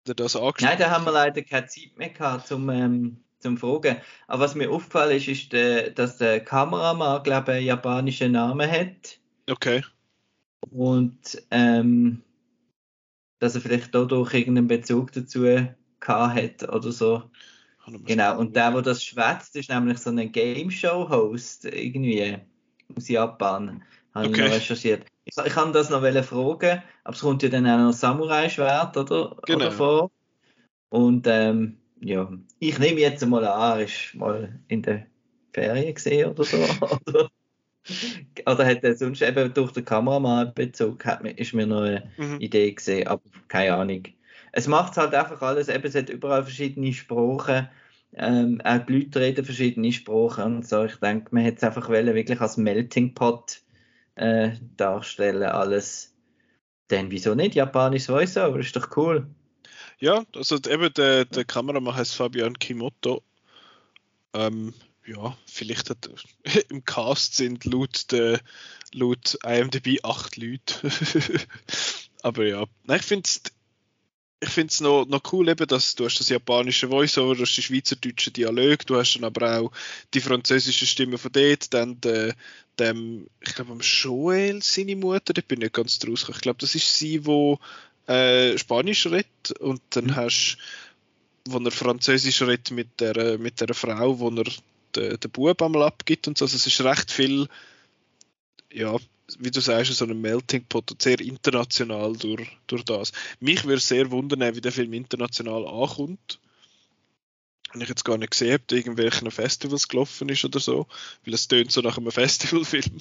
Das Nein, da haben wir leider keine Zeit mehr gehabt zum, ähm, zum Fragen. Aber was mir aufgefallen ist, ist, der, dass der Kameramann, glaube ich, einen japanischen Namen hat. Okay. Und ähm, dass er vielleicht dadurch irgendeinen Bezug dazu gehabt hat oder so. Genau, und der, der das schwätzt, ist nämlich so ein Game Show Host irgendwie aus Japan. Habe okay. ich noch recherchiert. Ich, ich kann das noch fragen, aber es kommt ja dann auch noch Samurai-Schwert oder, genau. oder vor. Und ähm, ja, ich nehme jetzt mal an, er ist mal in der Ferien gesehen oder so. oder? Hat er sonst eben durch den Kameramann Bezug, hat, ist mir noch eine mhm. Idee gesehen, aber keine Ahnung. Es macht halt einfach alles, eben, es hat überall verschiedene Sprachen, ähm, auch die Leute reden verschiedene Sprachen und so. Ich denke, man hätte es einfach wollen, wirklich als Melting Pot äh, darstellen, alles. Denn wieso nicht? Japanisch Voice-Over, ist doch cool. Ja, also eben der, der Kameramann heißt Fabian Kimoto. Ähm, ja, vielleicht hat, im Cast sind laut, der, laut IMDb acht Leute. Aber ja, Nein, ich finde es ich finde es noch, noch cool, eben, dass du hast das japanische Voiceover, du hast die schweizerdeutsche Dialog, du hast dann aber auch die französische Stimme von dort, dann de, dem, ich glaube, Joel, seine Mutter, da bin ich nicht ganz draus Ich glaube, das ist sie, wo äh, Spanisch redet und dann mhm. hast wo er Französisch redet mit der, mit der Frau, wo er den, den Bub einmal abgibt und so. Also es ist recht viel, ja, wie du sagst, so ein Melting Pot sehr international durch, durch das. Mich würde sehr wundern, wie der Film international ankommt. Und ich jetzt gar nicht gesehen, der irgendwelchen Festivals gelaufen ist oder so, weil es tönt so nach einem Festivalfilm.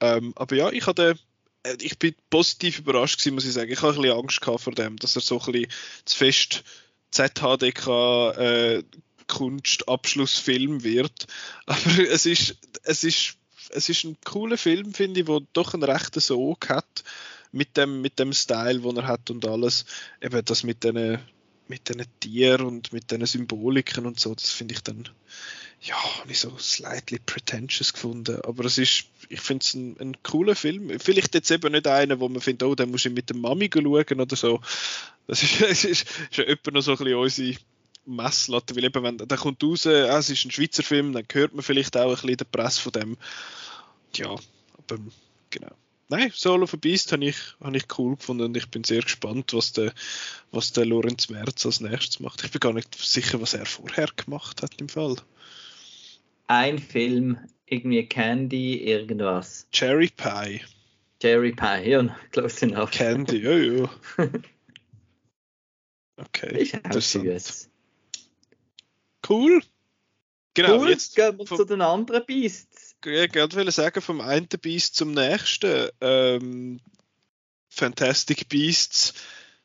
Ähm, aber ja, ich hatte äh, ich bin positiv überrascht gewesen, muss ich sagen. Ich habe ein bisschen Angst vor dem, dass er so ein bisschen zu fest ZHDK äh, Kunstabschlussfilm wird. Aber es ist, es ist, es ist ein cooler Film, finde ich, der doch einen rechten Sog hat mit dem, mit dem Style, den er hat und alles. Eben das mit den mit diesen Tieren und mit diesen Symboliken und so, das finde ich dann, ja, nicht so slightly pretentious gefunden. Aber es ist, ich finde es ein, ein, cooler Film. Vielleicht jetzt eben nicht einer, wo man findet, oh, den muss ich mit der Mami schauen oder so. Das ist, es ist, ist etwa noch so ein bisschen unsere Messlatte, weil eben, wenn der kommt raus, ah, es ist ein Schweizer Film, dann hört man vielleicht auch ein bisschen den Press von dem. Ja, aber genau. Nein, Solo a Beast habe ich, hab ich cool gefunden und ich bin sehr gespannt, was der, was der Lorenz Merz als nächstes macht. Ich bin gar nicht sicher, was er vorher gemacht hat im Fall. Ein Film, irgendwie Candy, irgendwas. Cherry Pie. Cherry Pie, ja, close enough. Candy, ja, ja. Okay, ich interessant. Cool. Genau, cool, jetzt gehen wir vom, zu den anderen Beasts. Ich wollte sagen, vom einen Beast zum nächsten. Ähm, Fantastic Beasts.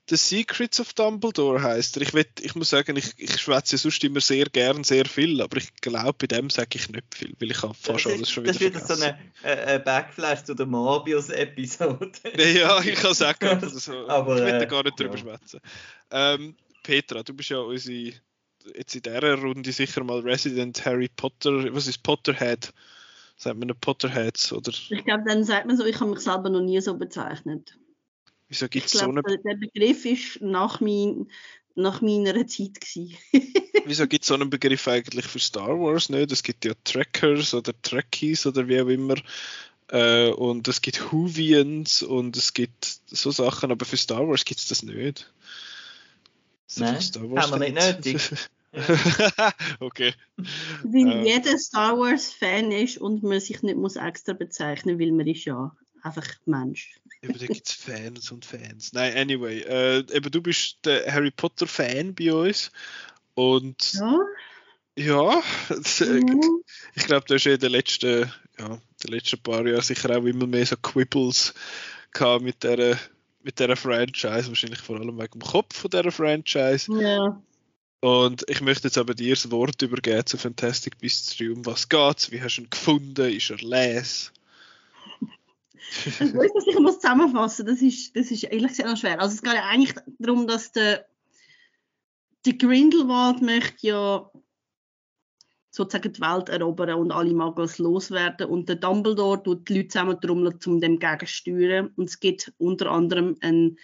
The Secrets of Dumbledore heißt er. Ich, will, ich muss sagen, ich, ich schwätze sonst immer sehr gern sehr viel, aber ich glaube, bei dem sage ich nicht viel, weil ich habe fast alles schon wieder vergessen. Das ist wieder so ein äh, Backflash zu der Morbius-Episode. ja, ich kann sagen, also, aber, ich will da gar nicht äh, drüber ja. schwätzen. Ähm, Petra, du bist ja unsere jetzt in dieser Runde sicher mal Resident Harry Potter, was ist Potterhead? Sagt man Potterheads? Oder? Ich glaube, dann sagt man so, ich habe mich selber noch nie so bezeichnet. Wieso gibt es so eine... Der Begriff ist nach, mein, nach meiner Zeit. Wieso gibt es so einen Begriff eigentlich für Star Wars nicht? Es gibt ja Trackers oder Trekkies oder wie auch immer. Äh, und es gibt Whovians und es gibt so Sachen, aber für Star Wars gibt es das nicht. Nein, haben wir nicht nötig. okay. Weil äh, jeder Star Wars-Fan ist und man sich nicht muss extra bezeichnen, weil man ist ja einfach Mensch. Eben, da gibt es Fans und Fans. Nein, anyway. Äh, eben, du bist der Harry Potter-Fan bei uns. Und ja, ja das, äh, ich glaube, du hast ja in den letzten, ja, den letzten paar Jahren sicher auch immer mehr so Quibbles gehabt mit der mit dieser Franchise, wahrscheinlich vor allem wegen dem Kopf von dieser Franchise. Ja. Und ich möchte jetzt aber dir das Wort übergeben zu Fantastic Beasts 3. Um was geht's? Wie hast du ihn gefunden? Ist er les? ich weiß, was ich muss zusammenfassen das ist, das ist ehrlich gesagt noch schwer. Also es geht ja eigentlich darum, dass der, der Grindelwald möchte ja sozusagen die Welt erobern und alle Muggles loswerden. Und der Dumbledore tut die Leute zusammen darum, um dem gegenzusteuern. Und es gibt unter anderem eine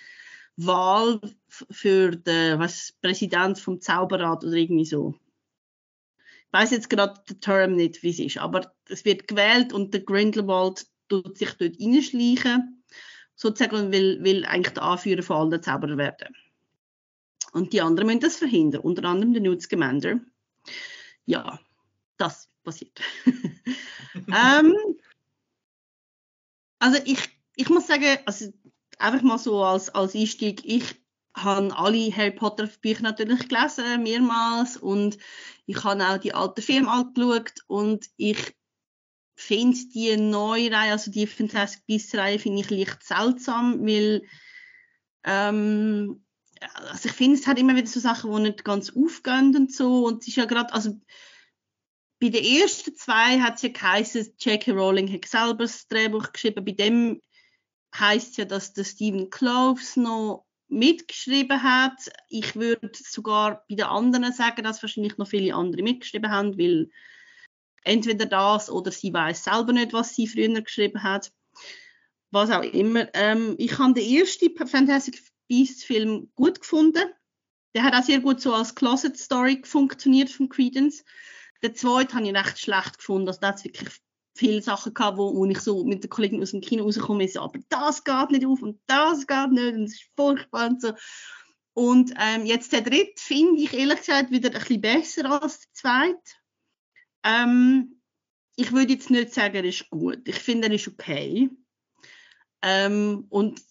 Wahl für den was, Präsident vom Zauberrat oder irgendwie so. Ich weiß jetzt gerade den Term nicht, wie es ist, aber es wird gewählt und der Grindelwald tut sich dort reinschleichen, sozusagen will, will eigentlich der Anführer von allen Zauberer werden. Und die anderen müssen das verhindern, unter anderem der Newt Scamander. Ja, das passiert. ähm, also ich, ich muss sagen, also einfach mal so als, als Einstieg, ich habe alle Harry Potter Bücher natürlich gelesen, mehrmals, und ich habe auch die alten Filme angeschaut und ich finde die neue Reihe, also die Fantastic Beasts Reihe, finde ich leicht seltsam, weil ähm, also ich finde, es hat immer wieder so Sachen, die nicht ganz aufgehen und so, und es ist ja gerade, also bei den ersten zwei hat es ja geheißen, J.K. Rowling hat selber das Drehbuch geschrieben. Bei dem heißt es ja, dass der Stephen Cloves noch mitgeschrieben hat. Ich würde sogar bei den anderen sagen, dass wahrscheinlich noch viele andere mitgeschrieben haben, weil entweder das oder sie weiß selber nicht, was sie früher geschrieben hat. Was auch immer. Ähm, ich habe den ersten Fantastic Beasts Film gut gefunden. Der hat auch sehr gut so als Closet Story funktioniert von Credence. Der zweite habe ich recht schlecht gefunden. Also, da hat wirklich viele Sachen gehabt, wo, wo ich so mit den Kollegen aus dem Kino rauskomme, so, aber das geht nicht auf und das geht nicht und es ist furchtbar und so. Und ähm, jetzt der dritte finde ich ehrlich gesagt wieder ein bisschen besser als der zweite. Ähm, ich würde jetzt nicht sagen, er ist gut. Ich finde, er ist okay. Ähm, und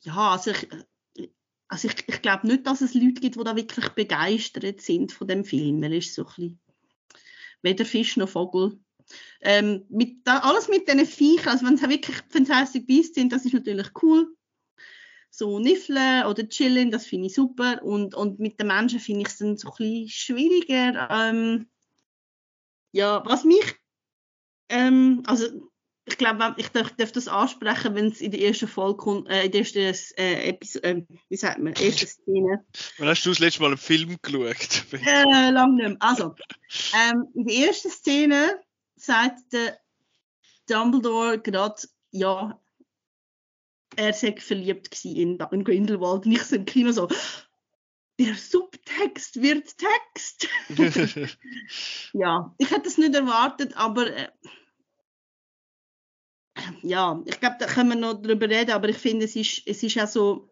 ja, also ich, also ich, ich glaube nicht, dass es Leute gibt, die da wirklich begeistert sind von dem Film. Er ist so ein bisschen weder Fisch noch Vogel. Ähm, mit, da, alles mit diesen Viechern, also wenn es wirklich Fantastic Beasts sind, das ist natürlich cool. So Niffeln oder Chillen, das finde ich super. Und, und mit den Menschen finde ich es dann so ein bisschen schwieriger. Ähm, ja, was mich, ähm, also ich glaube, ich darf, darf, das ansprechen, wenn es in der ersten Folge kommt, äh, in der ersten äh, Episode, äh, wie sagt man, erste Szene. Wann hast du das letzte Mal einen Film geschaut? äh, lang nicht mehr. Also, ähm, in der ersten Szene sagt der Dumbledore gerade, ja, er sei verliebt in, in Grindelwald. Und ich so im Kino so, der Subtext wird Text. ja, ich hätte es nicht erwartet, aber äh, ja, ich glaube, da können wir noch drüber reden, aber ich finde, es ist, es ist auch so,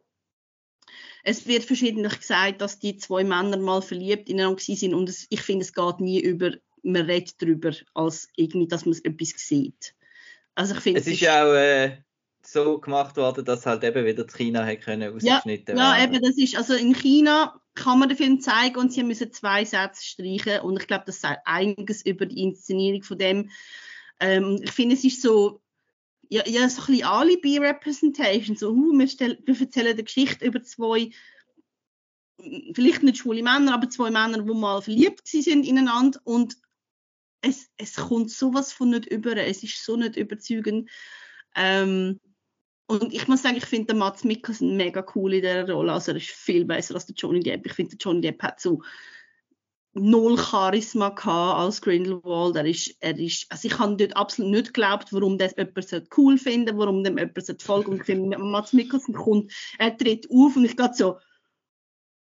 es wird verschiedentlich gesagt, dass die zwei Männer mal verliebt ineinander sind und es, ich finde, es geht nie über, man redet darüber, als irgendwie, dass man etwas sieht. Also ich finde, es, es ist ja auch äh, so gemacht worden, dass halt eben wieder in China hat können ausgeschnitten ja, werden. Ja, eben, das ist, also in China kann man den Film zeigen und sie müssen zwei Sätze streichen und ich glaube, das sagt einiges über die Inszenierung von dem. Ähm, ich finde, es ist so, ja, ja so ein bisschen Alibi-Representation, so, uh, wir, stell, wir erzählen eine Geschichte über zwei, vielleicht nicht schwule Männer, aber zwei Männer, die mal verliebt sind ineinander und es, es kommt sowas von nicht über, es ist so nicht überzeugend. Ähm, und ich muss sagen, ich finde Mats Mikkelsen mega cool in dieser Rolle. Also er ist viel besser als der Johnny Depp. Ich finde, Johnny Depp hat so null Charisma gehabt als Grindelwald. Er ist, er ist, also ich habe dort absolut nicht geglaubt, warum das jemand cool finden warum dem jemand folgen Und ich finde, Mats Mikkelsen kommt, er tritt auf und ich gehe so,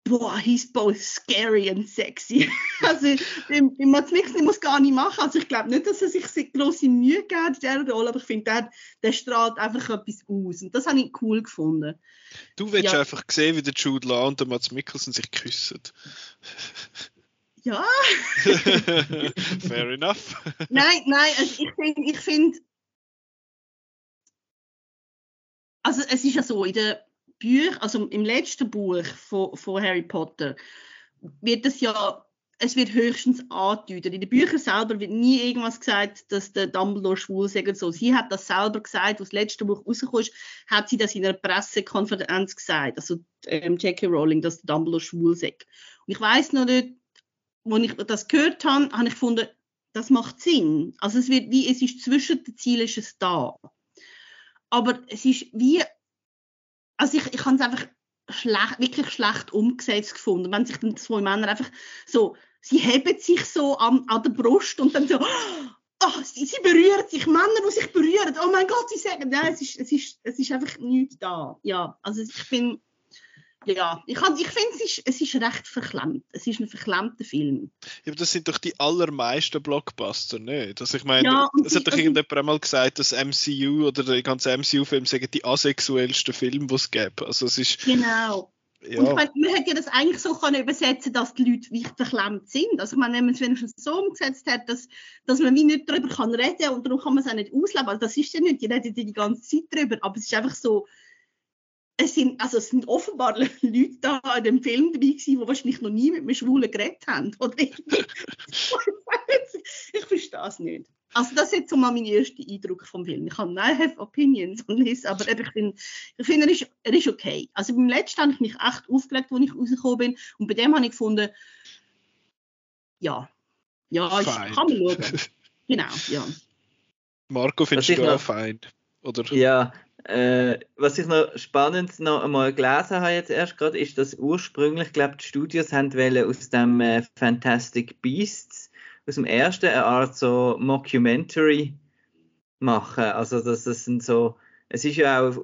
boah, he's both scary and sexy. also, im, im Mats Mikkelsen muss gar nicht machen. Also, ich glaube nicht, dass er sich große Mühe gibt in dieser Rolle, aber ich finde, der, der strahlt einfach etwas aus. Und das habe ich cool gefunden. Du willst ja. einfach sehen, wie der Jude Law und der Mats Mikkelsen sich küssen. Ja. Fair enough. nein, nein, also ich finde, ich find, also es ist ja so, in der Bücher, also im letzten Buch von, von Harry Potter, wird es ja, es wird höchstens angedeutet. In den Büchern selber wird nie irgendwas gesagt, dass der Dumbledore schwul sei und so. Sie hat das selber gesagt, als das letzte Buch rausgekommen ist, hat sie das in einer Pressekonferenz gesagt, also ähm, J.K. Rowling, dass der Dumbledore schwul sei. Und ich weiß noch nicht, als ich das gehört habe, habe ich gefunden, das macht Sinn. Also es wird wie, es ist zwischen den Zielen ist es da. Aber es ist wie also ich, ich habe es einfach schlecht, wirklich schlecht umgesetzt gefunden, wenn sich dann zwei Männer einfach so, sie heben sich so an, an der Brust und dann so, oh, sie, sie berühren sich, Männer, die sich berühren, oh mein Gott, sie sagen, nein, es ist, es ist, es ist einfach nichts da. Ja, also ich bin, ja, ich, ich finde, es ist, es ist recht verklemmt. Es ist ein verklemmter Film. Ja, aber das sind doch die allermeisten Blockbuster, nicht? Also ich meine, ja, es hat doch also, irgendjemand einmal gesagt, dass MCU oder der ganze MCU-Film sagen die asexuellsten Filme, die es gibt. Also es ist... Genau. Ja. Und ich meine, man hätte ja das eigentlich so können übersetzen dass die Leute wie verklemmt sind. Also ich meine, wenn man es wenigstens so umgesetzt hat, dass, dass man wie nicht darüber kann reden und darum kann man es auch nicht ausleben. Also das ist ja nicht, die reden ja die ganze Zeit darüber, aber es ist einfach so es sind, also es sind offenbar Leute da in dem Film dabei gewesen, die wahrscheinlich noch nie mit einem Schwulen geredet haben. Oder ich, verstehe es nicht. Also das ist jetzt so mal mein erster Eindruck vom Film. Ich habe I have opinions on this, aber ich finde, ich find, er, ist, er ist okay. Also beim letzten habe ich mich echt aufgelegt, als ich rausgekommen bin und bei dem habe ich gefunden, ja, ja, ich, kann man schauen. genau, ja. Marco, findest du auch fein? Oder? Ja, äh, was ich noch spannend noch einmal gelesen habe jetzt erst gerade, ist, dass ursprünglich, glaube die Studios haben aus dem äh, Fantastic Beasts, aus dem ersten, eine Art so Mockumentary machen. Also das, das sind so, es ist ja auch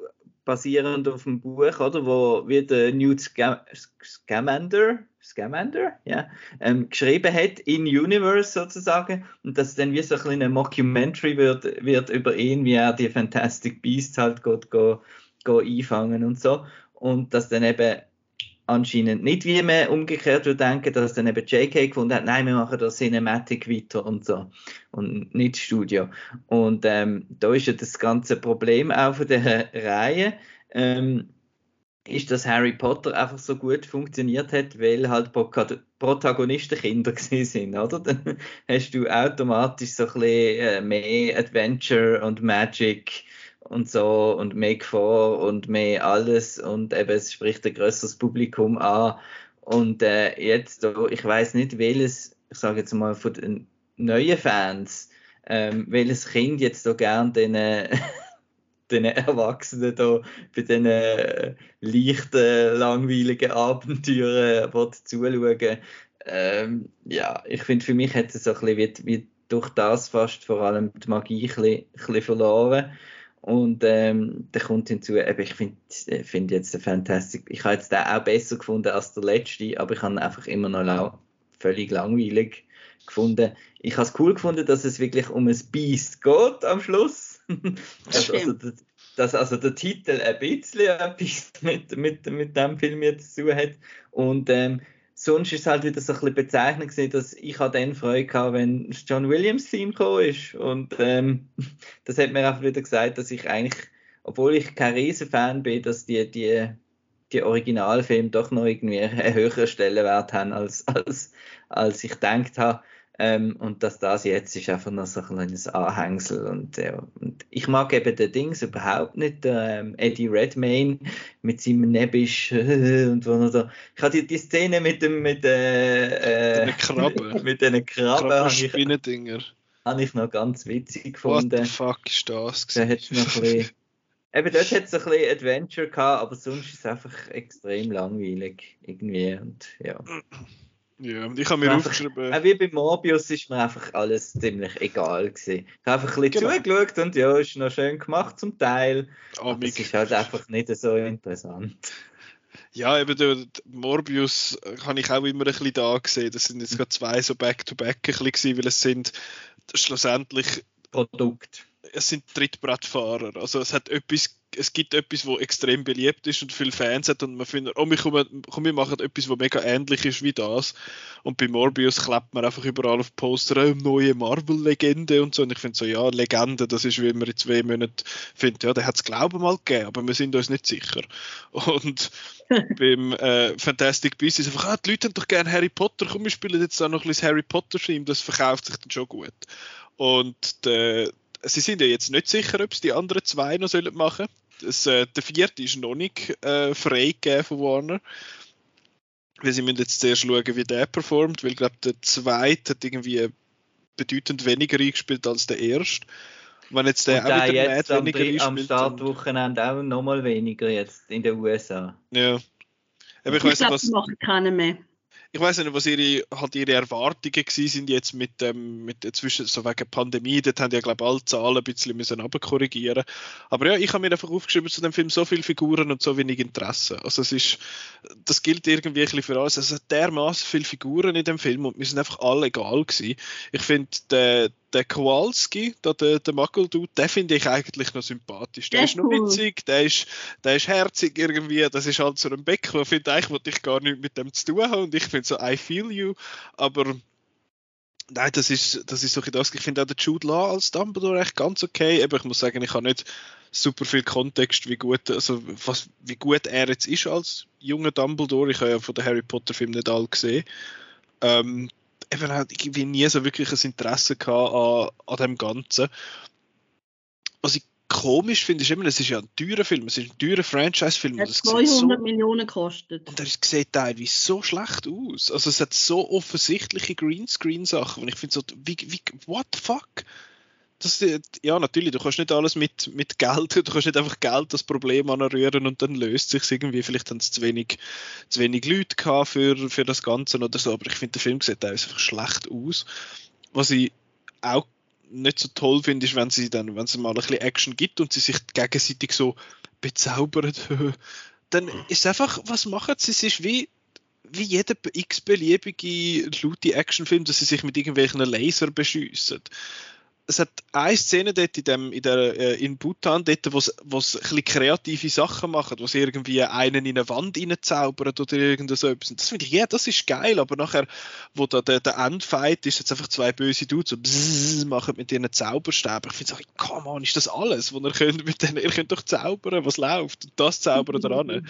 basierend auf dem Buch, oder, wo wie der Newt Scamander, Scamander, ja, ähm, geschrieben hat, in Universe sozusagen, und dass dann wie so ein kleiner Mockumentary wird, wird über ihn, wie er die Fantastic Beasts halt geht, go, go einfangen und so, und dass dann eben anscheinend nicht, wie man umgekehrt würde denken, dass dann eben JK gefunden hat, nein, wir machen da Cinematic weiter und so. Und nicht Studio. Und ähm, da ist ja das ganze Problem auch von der Reihe, ähm, ist, dass Harry Potter einfach so gut funktioniert hat, weil halt Protagonisten Kinder sind, oder? Dann hast du automatisch so ein bisschen äh, mehr Adventure und Magic und so und mehr Gefahr und mehr alles und eben es spricht ein größeres Publikum an und äh, jetzt, ich weiß nicht welches, ich sage jetzt mal von den neuen Fans ähm, welches Kind jetzt so gern den, den Erwachsenen da bei diesen äh, leichten, langweiligen Abenteuern äh, zuschauen ähm, Ja, ich finde, für mich hat es so ein bisschen wie, wie durch das fast vor allem die Magie ein bisschen, ein bisschen verloren. Und ähm, da kommt hinzu, eben, ich finde find jetzt den Fantastic, ich habe jetzt den auch besser gefunden als der letzte, aber ich habe ihn einfach immer noch lau völlig langweilig gefunden. Ich habe es cool gefunden, dass es wirklich um ein Beast geht am Schluss. Dass, also, dass also der Titel ein bisschen etwas mit, mit, mit dem Film jetzt zu tun hat. Und ähm, sonst ist es halt wieder so ein bisschen bezeichnend gewesen, dass ich dann Freude hatte, wenn das John Williams Team gekommen ist. Und ähm, das hat mir einfach wieder gesagt, dass ich eigentlich, obwohl ich kein Riesenfan bin, dass die, die, die Originalfilme doch noch irgendwie einen höheren Stellenwert haben, als, als, als ich gedacht habe. Ähm, und dass das jetzt ist einfach noch so ein kleines Anhängsel. Und, ja, und ich mag eben den Dings überhaupt nicht, ähm, Eddie Redmayne mit seinem Nebisch und wo so. Ich habe die, die Szene mit dem mit, äh, äh, Krabben. mit den Krabben. Krabben Habe ich noch ganz witzig gefunden. What the fuck ist das? Da hat noch ein bisschen, Eben dort hat es ein bisschen Adventure gehabt, aber sonst ist es einfach extrem langweilig irgendwie und ja. Ja, ich habe mir einfach, aufgeschrieben. Auch wie bei Morbius ist mir einfach alles ziemlich egal gewesen. Ich habe einfach ein bisschen genau. zugeschaut und ja, ist noch schön gemacht zum Teil. Oh, aber es ist halt einfach nicht so interessant. Ja, eben der Morbius habe ich auch immer ein bisschen da gesehen. Das sind jetzt gerade zwei so Back-to-Back -back ein bisschen, weil es sind schlussendlich Produkt. Es sind Trittbrettfahrer. Also es hat etwas es gibt etwas, wo extrem beliebt ist und viele Fans hat und man findet, oh, wir, kommen, komm, wir machen etwas, was mega ähnlich ist wie das. Und bei Morbius klappt man einfach überall auf Poster, oh, neue Marvel-Legende und so. Und ich finde so, ja, Legende, das ist, wie man in zwei Monaten findet, ja, der hat es Glauben mal gegeben, aber wir sind uns nicht sicher. Und beim äh, Fantastic Beasts ist einfach, ah, die Leute haben doch gerne Harry Potter, komm, wir spielen jetzt auch noch ein bisschen Harry Potter-Theme, das verkauft sich dann schon gut. Und der sie sind ja jetzt nicht sicher, ob es die anderen zwei noch sollen machen das, äh, Der vierte ist noch nicht äh, freigegeben von Warner. Weil sie müssen jetzt zuerst schauen, wie der performt, weil ich glaube, der zweite hat irgendwie bedeutend weniger eingespielt als der erste. Wenn jetzt der, der auch wieder jetzt am, weniger am Startwochenende auch nochmal weniger jetzt in den USA. Ja. Aber ich, ich glaube, sie machen keine mehr ich weiß nicht, was ihre, halt ihre Erwartungen sind jetzt mit dem, mit zwischen, so wegen Pandemie, dort haben die ja, glaube ich, alle Zahlen ein bisschen müssen korrigieren. Aber ja, ich habe mir einfach aufgeschrieben zu dem Film so viele Figuren und so wenig Interesse. Also es ist, das gilt irgendwie ein bisschen für alles. Es hat dermaßen viele Figuren in dem Film und wir sind einfach alle egal gewesen. Ich finde, der, der Kowalski, der, der, der Muggledude, den finde ich eigentlich noch sympathisch. Der, der ist noch cool. witzig, der ist, der ist herzig irgendwie, das ist halt so ein Beck, ich finde eigentlich, wollte ich gar nichts mit dem zu tun haben und ich finde so, I feel you, aber nein, das ist, das ist so das, ich finde auch der Jude Law als Dumbledore echt ganz okay, aber ich muss sagen, ich habe nicht super viel Kontext, wie gut, also was, wie gut er jetzt ist als junger Dumbledore, ich habe ja von den Harry Potter Filmen nicht alle gesehen, ähm, eben halt irgendwie nie so wirklich ein Interesse gehabt an, an dem Ganzen. Was ich komisch finde, ist immer, es ist ja ein teurer Film, es ist ein teurer Franchise-Film. Er hat 200 so, Millionen gekostet. Und er sieht teilweise so schlecht aus. Also es hat so offensichtliche Greenscreen-Sachen und ich finde so, wie, wie, what the fuck? Das, ja, natürlich, du kannst nicht alles mit, mit Geld, du kannst nicht einfach Geld das Problem anrühren und dann löst sich irgendwie. Vielleicht haben es zu wenig, zu wenig Leute gehabt für, für das Ganze oder so, aber ich finde, der Film sieht einfach schlecht aus. Was ich auch nicht so toll finde, ist, wenn sie dann, wenn es mal ein bisschen Action gibt und sie sich gegenseitig so bezaubern, dann ist einfach, was machen sie? Es ist wie, wie jeder x-beliebige laute Actionfilm, dass sie sich mit irgendwelchen Laser beschiessen es hat eine Szene dort in, dem, in, der, äh, in Bhutan, dort, wo sie kreative Sachen machen, wo sie irgendwie einen in eine Wand reinzaubern oder irgend so etwas. das finde ich, ja, das ist geil, aber nachher, wo da der, der Endfight ist, jetzt einfach zwei böse Dudes so bzzz, machen mit ihren Zauberstäben. Ich finde so, come on, ist das alles, was ihr könnt mit denen, ihr könnt doch zaubern, was läuft, und das zaubern dran.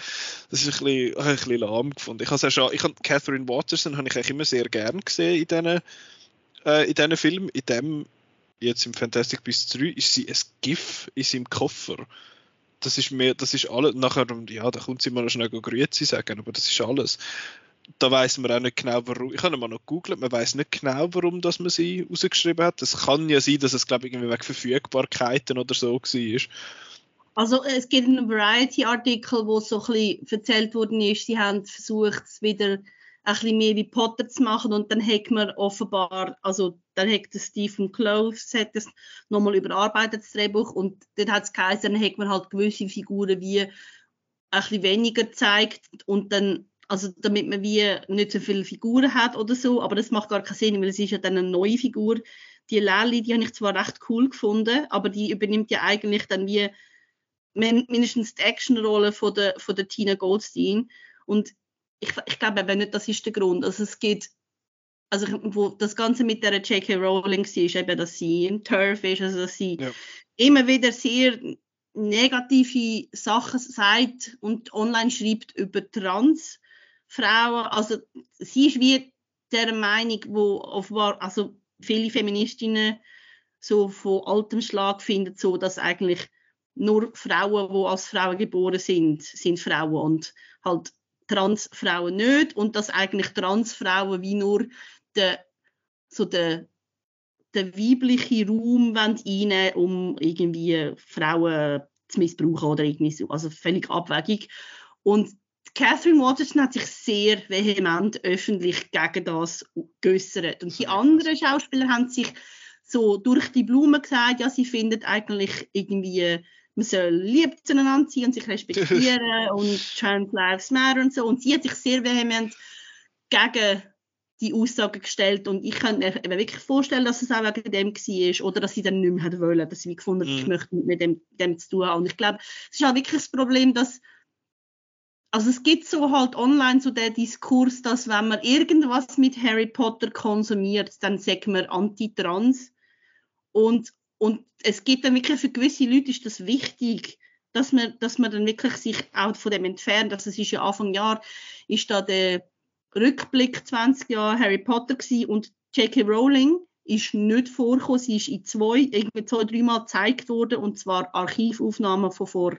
Das ist ein bisschen, ein bisschen lahm gefunden. Ich habe schon, ich habe Catherine Watterson habe ich eigentlich immer sehr gern gesehen in diesen äh, in Film, in dem jetzt im Fantastic Beasts 3 ist sie ein GIF in seinem Koffer. Das ist mehr, das ist alles. Nachher, ja, da kommt sie mal schnell Grüezi sagen, aber das ist alles. da weiß man auch nicht genau, warum. Ich habe mal noch gegoogelt, man weiß nicht genau, warum dass man sie rausgeschrieben hat. Es kann ja sein, dass es, glaube ich, irgendwie wegen Verfügbarkeiten oder so war. Also es gibt einen Variety-Artikel, wo so ein bisschen erzählt worden ist, sie haben versucht, es wieder ein bisschen mehr wie Potter zu machen und dann hat man offenbar, also dann hat der Stephen Cloves hat das nochmal überarbeitet, das Drehbuch, und dann hat es geheißen, dann hat man halt gewisse Figuren wie ein bisschen weniger gezeigt und dann also damit man wie nicht so viele Figuren hat oder so, aber das macht gar keinen Sinn, weil es ist ja dann eine neue Figur. Die Lally, die habe ich zwar recht cool gefunden, aber die übernimmt ja eigentlich dann wie mindestens die Actionrolle von der, von der Tina Goldstein. Und ich, ich glaube eben nicht, das ist der Grund. Also es geht, also wo das Ganze mit der J.K. Rowling war, ist eben, dass sie im Turf ist, also dass sie ja. immer wieder sehr negative Sachen sagt und online schreibt über Trans Frauen, also sie ist wie der Meinung, wo offenbar, also viele Feministinnen so von altem Schlag finden, so dass eigentlich nur Frauen, die als Frauen geboren sind, sind Frauen und halt Transfrauen nicht und dass eigentlich Transfrauen wie nur der, so der, der weibliche Raum einnehmen um irgendwie Frauen zu missbrauchen oder irgendwie so, also völlig abwegig. Und Catherine Watterson hat sich sehr vehement öffentlich gegen das geäußert. Und die anderen Schauspieler haben sich so durch die Blume gesagt, ja, sie finden eigentlich irgendwie, man soll lieb zueinander sein und sich respektieren und Trans Lives Matter und so. Und sie hat sich sehr vehement gegen die Aussage gestellt und ich könnte mir wirklich vorstellen, dass es auch wegen dem war oder dass sie dann nicht mehr wollen, dass sie gefunden hat, mm. ich möchte mit dem, dem zu tun haben. Und ich glaube, es ist auch wirklich das Problem, dass also es gibt so halt online so den Diskurs, dass wenn man irgendwas mit Harry Potter konsumiert, dann sagt man anti-trans. Und, und es gibt dann wirklich für gewisse Leute ist das wichtig, dass man, dass man dann wirklich sich auch von dem entfernt. Also es ist ja Anfang Jahr, ist da der Rückblick 20 Jahre Harry Potter gewesen und J.K. Rowling ist nicht vorgekommen. Sie ist in zwei, irgendwie zwei, dreimal gezeigt worden und zwar Archivaufnahmen von vor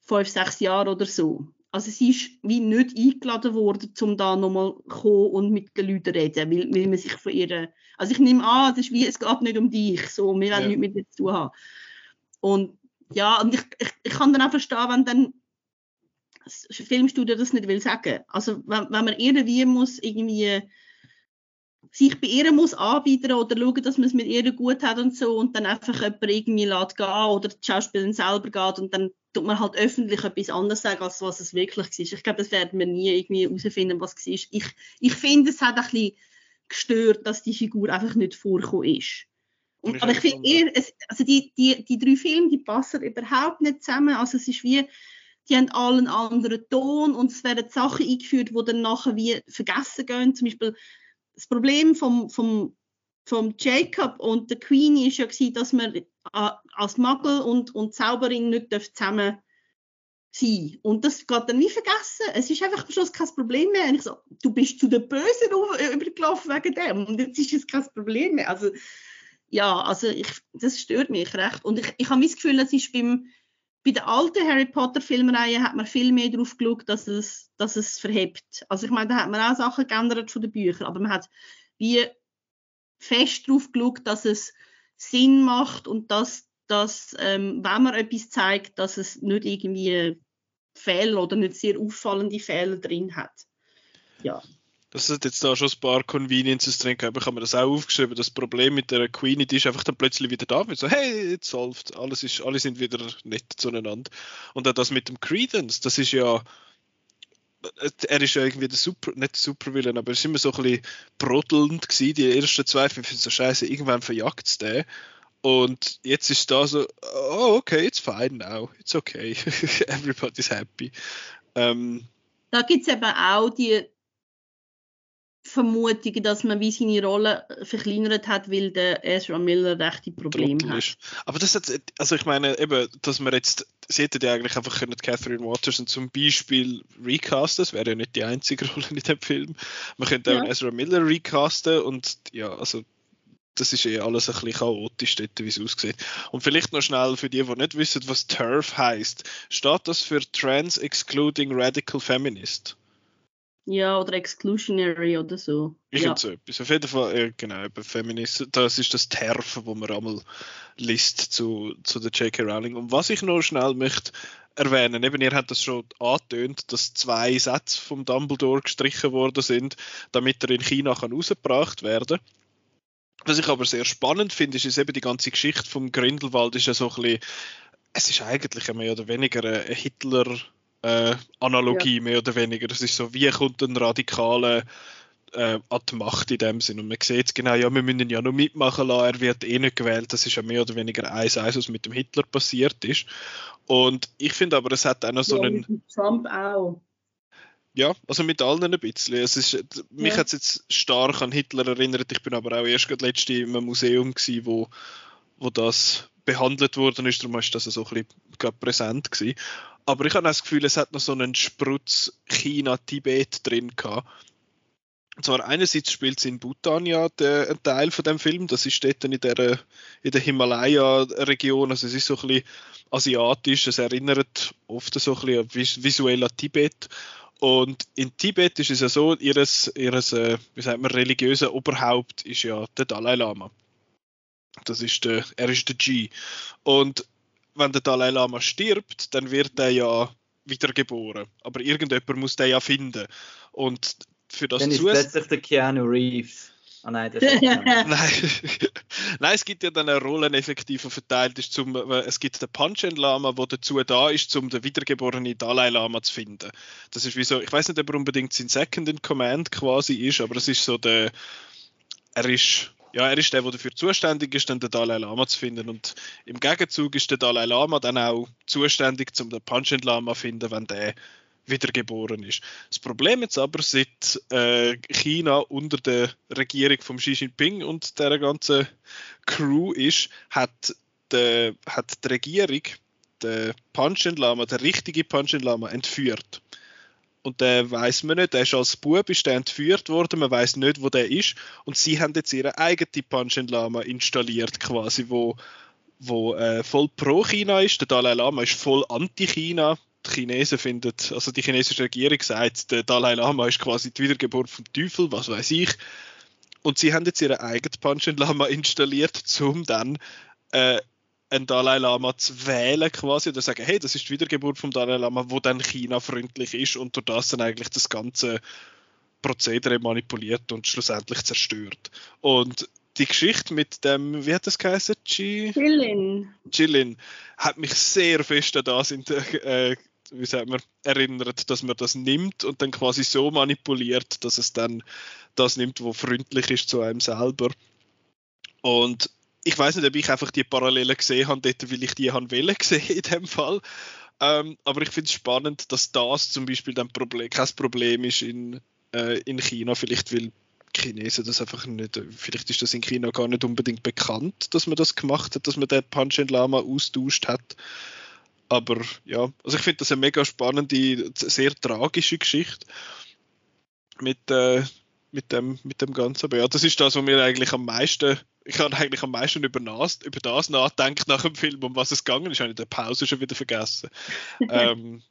fünf, sechs Jahren oder so. Also sie ist wie nicht eingeladen worden, um da nochmal zu kommen und mit den Leuten zu reden, weil, weil man sich von ihr... Also ich nehme an, es ist wie, es geht nicht um dich, so, wir wollen ja. nichts mit dir zu tun haben. Und ja, und ich, ich, ich kann dann auch verstehen, wenn dann das Filmstudio das nicht will sagen. Also wenn, wenn man irgendwie muss irgendwie sich bei ihr muss anbieten oder schauen, dass man es mit ihr gut hat und so und dann einfach jemand irgendwie lässt gehen oder die Schauspielerin selber geht und dann tut man halt öffentlich etwas anderes sagen, als was es wirklich war. Ich glaube, das werden wir nie irgendwie herausfinden, was es war. Ich, ich finde, es hat ein bisschen gestört, dass die Figur einfach nicht vorgekommen ist. Und, aber ich finde eher, es, also die, die, die drei Filme, die passen überhaupt nicht zusammen. Also es ist wie, die haben alle einen anderen Ton und es werden Sachen eingeführt, die dann nachher wie vergessen gehen. Zum Beispiel das Problem vom, vom, vom Jacob und der Queen ist ja gewesen, dass man äh, als Magel und, und Zauberin nicht zusammen sein Und das geht dann nie vergessen. Es ist einfach am Schluss kein Problem mehr. Und ich so, du bist zu den Bösen übergelaufen wegen dem und jetzt ist es kein Problem mehr. Also ja, also ich, das stört mich recht. Und ich, ich habe das Gefühl, es ist beim, bei der alten Harry Potter Filmreihe hat man viel mehr darauf geschaut, dass es, dass es verhebt. Also ich meine, da hat man auch Sachen geändert von den Büchern, aber man hat wie fest darauf geschaut, dass es Sinn macht und dass, dass ähm, wenn man etwas zeigt, dass es nicht irgendwie Fehler oder nicht sehr auffallende Fehler drin hat. Ja. Das hat jetzt da schon ein paar Conveniences drin gehabt. Ich habe mir das auch aufgeschrieben. Das Problem mit der Queenie, die ist einfach dann plötzlich wieder da. Und so, hey, it's solved. Alles ist, alle sind wieder nett zueinander. Und auch das mit dem Credence, das ist ja, er ist ja irgendwie der Super, nicht der Supervillain, aber er ist immer so ein bisschen brodelnd gewesen. Die ersten zwei Filme so scheiße, irgendwann verjagt es den. Und jetzt ist da so, oh, okay, it's fine now, it's okay, everybody's happy. Ähm, da gibt es eben auch die Vermutung, dass man wie seine Rolle verkleinert hat, weil der Ezra Miller rechte Probleme hat. Aber das hat, also ich meine eben, dass man jetzt, sie hätte ja eigentlich einfach können Catherine Watterson zum Beispiel recasten, das wäre ja nicht die einzige Rolle in dem Film. Man könnte auch ja. Ezra Miller recasten und ja, also das ist eh alles ein bisschen chaotisch dort, wie es aussieht. Und vielleicht noch schnell für die, die nicht wissen, was TERF heißt. Steht das für Trans Excluding Radical Feminist? Ja, oder Exclusionary oder so. Ich ja. so etwas. Auf jeden Fall, äh, genau, eben Feminist, das ist das Terf, wo man einmal liest zu, zu der J.K. Rowling. Und was ich noch schnell möchte erwähnen, eben ihr habt das schon angetönt, dass zwei Sätze vom Dumbledore gestrichen worden sind, damit er in China kann rausgebracht werden Was ich aber sehr spannend finde, ist, ist eben die ganze Geschichte vom Grindelwald ist ja so ein bisschen, es ist eigentlich mehr oder weniger eine Hitler- äh, Analogie mehr oder weniger. Das ist so, wie kommt ein radikaler äh, an die Macht in dem Sinn. Und man sieht genau, ja, wir müssen ihn ja noch mitmachen lassen, er wird eh nicht gewählt. Das ist ja mehr oder weniger eins eins, was mit dem Hitler passiert ist. Und ich finde aber, es hat auch noch so ja, einen... mit Trump auch. Ja, also mit allen ein bisschen. Es ist, mich Ja. hat es jetzt stark an Hitler erinnert. Ich bin aber auch erst gerade letzte in einem Museum gewesen, wo, wo das behandelt worden ist. Darum ist das so ein bisschen präsent gewesen. Aber ich habe das Gefühl, es hat noch so einen Sprutz China-Tibet drin gehabt. Und zwar einerseits spielt es in Bhutan ja der, ein Teil von dem Film. Das ist dort in der, in der Himalaya-Region. Also es ist so ein bisschen asiatisch. Es erinnert oft so ein bisschen visuell an Tibet. Und in Tibet ist es ja so, ihres, ihres äh, wie sagt man, religiöse Oberhaupt ist ja der Dalai Lama. Das ist der, er ist der G. Und wenn der Dalai Lama stirbt, dann wird er ja wiedergeboren. Aber irgendjemand muss den ja finden. Und für das Dann ist plötzlich der Keanu Reeves. Ah nein, das ist nicht. Nein. Nein, es gibt ja dann eine Rolle effektiv verteilt ist. Zum, äh, es gibt den Panchen Lama, der dazu da ist, um den wiedergeborenen Dalai Lama zu finden. Das ist wie so, ich weiß nicht, ob er unbedingt sein Second in Command quasi ist, aber es ist so der, er ist, ja, er ist der, der dafür zuständig ist, den Dalai Lama zu finden. Und im Gegenzug ist der Dalai Lama dann auch zuständig, um den Panchen Lama zu finden, wenn der wiedergeboren ist. Das Problem jetzt aber, seit äh, China unter der Regierung von Xi Jinping und der ganzen Crew ist, hat, der, hat die Regierung den Panchen Lama, der richtige Panchen Lama, entführt. Und der weiß man nicht, der ist als Bub ist der entführt worden, man weiß nicht, wo der ist. Und sie haben jetzt ihre eigene Panchen Lama installiert, quasi, wo, wo äh, voll pro China ist. Der Dalai Lama ist voll anti-China. Die Chinesen finden, also die chinesische Regierung sagt, der Dalai Lama ist quasi die Wiedergeburt vom Teufel, was weiß ich. Und sie haben jetzt ihren eigenen Panchen Lama installiert, um dann äh, einen Dalai Lama zu wählen quasi oder sagen, hey, das ist die Wiedergeburt vom Dalai Lama, wo dann China freundlich ist und durch das dann eigentlich das ganze Prozedere manipuliert und schlussendlich zerstört. Und die Geschichte mit dem, wie hat das geheißen? Chi? Chilling. Chillin hat mich sehr fest an das in der, äh, wie sagt man, erinnert, dass man das nimmt und dann quasi so manipuliert, dass es dann das nimmt, wo freundlich ist zu einem selber. Und ich weiß nicht, ob ich einfach die Parallelen gesehen habe, dort, weil ich die haben wollen gesehen in dem Fall. Ähm, aber ich finde es spannend, dass das zum Beispiel dann Problem, kein Problem ist in, äh, in China, vielleicht weil Chinesen das einfach nicht, vielleicht ist das in China gar nicht unbedingt bekannt, dass man das gemacht hat, dass man den Panchen Lama austauscht hat. Aber ja, also ich finde das eine mega spannende, sehr tragische Geschichte mit, äh, mit, dem, mit dem Ganzen. Aber ja, das ist das, was mir eigentlich am meisten, ich habe eigentlich am meisten über, nas, über das nachdenkt nach dem Film, um was es gegangen ist. Ich habe in der Pause schon wieder vergessen. ähm,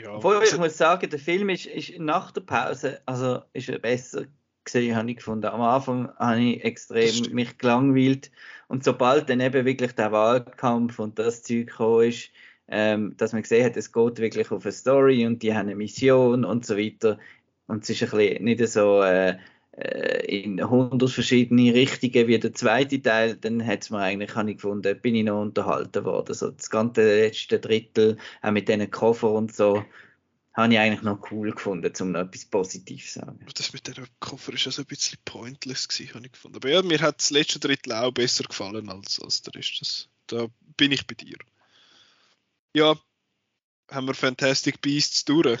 ja, Obwohl, ich also, muss sagen, der Film ist, ist nach der Pause, also ist er besser gesehen, habe ich gefunden. Am Anfang habe ich extrem mich gelangweilt und sobald dann eben wirklich der Wahlkampf und das Zeug gekommen ist, ähm, dass man gesehen hat, es geht wirklich auf eine Story und die haben eine Mission und so weiter und es ist ein bisschen nicht so äh, in hundert verschiedene Richtungen wie der zweite Teil, dann hat es mir eigentlich, habe ich gefunden, bin ich noch unterhalten worden. So das ganze letzte Drittel, auch mit diesen Koffer und so, habe ich eigentlich noch cool gefunden, um noch etwas Positives zu sagen. das mit dem Koffer ist ja so ein bisschen pointless gewesen, habe ich gefunden. Aber ja, mir hat das letzte Drittel auch besser gefallen als, als der Rest. Da bin ich bei dir. Ja, haben wir Fantastic Beasts durch.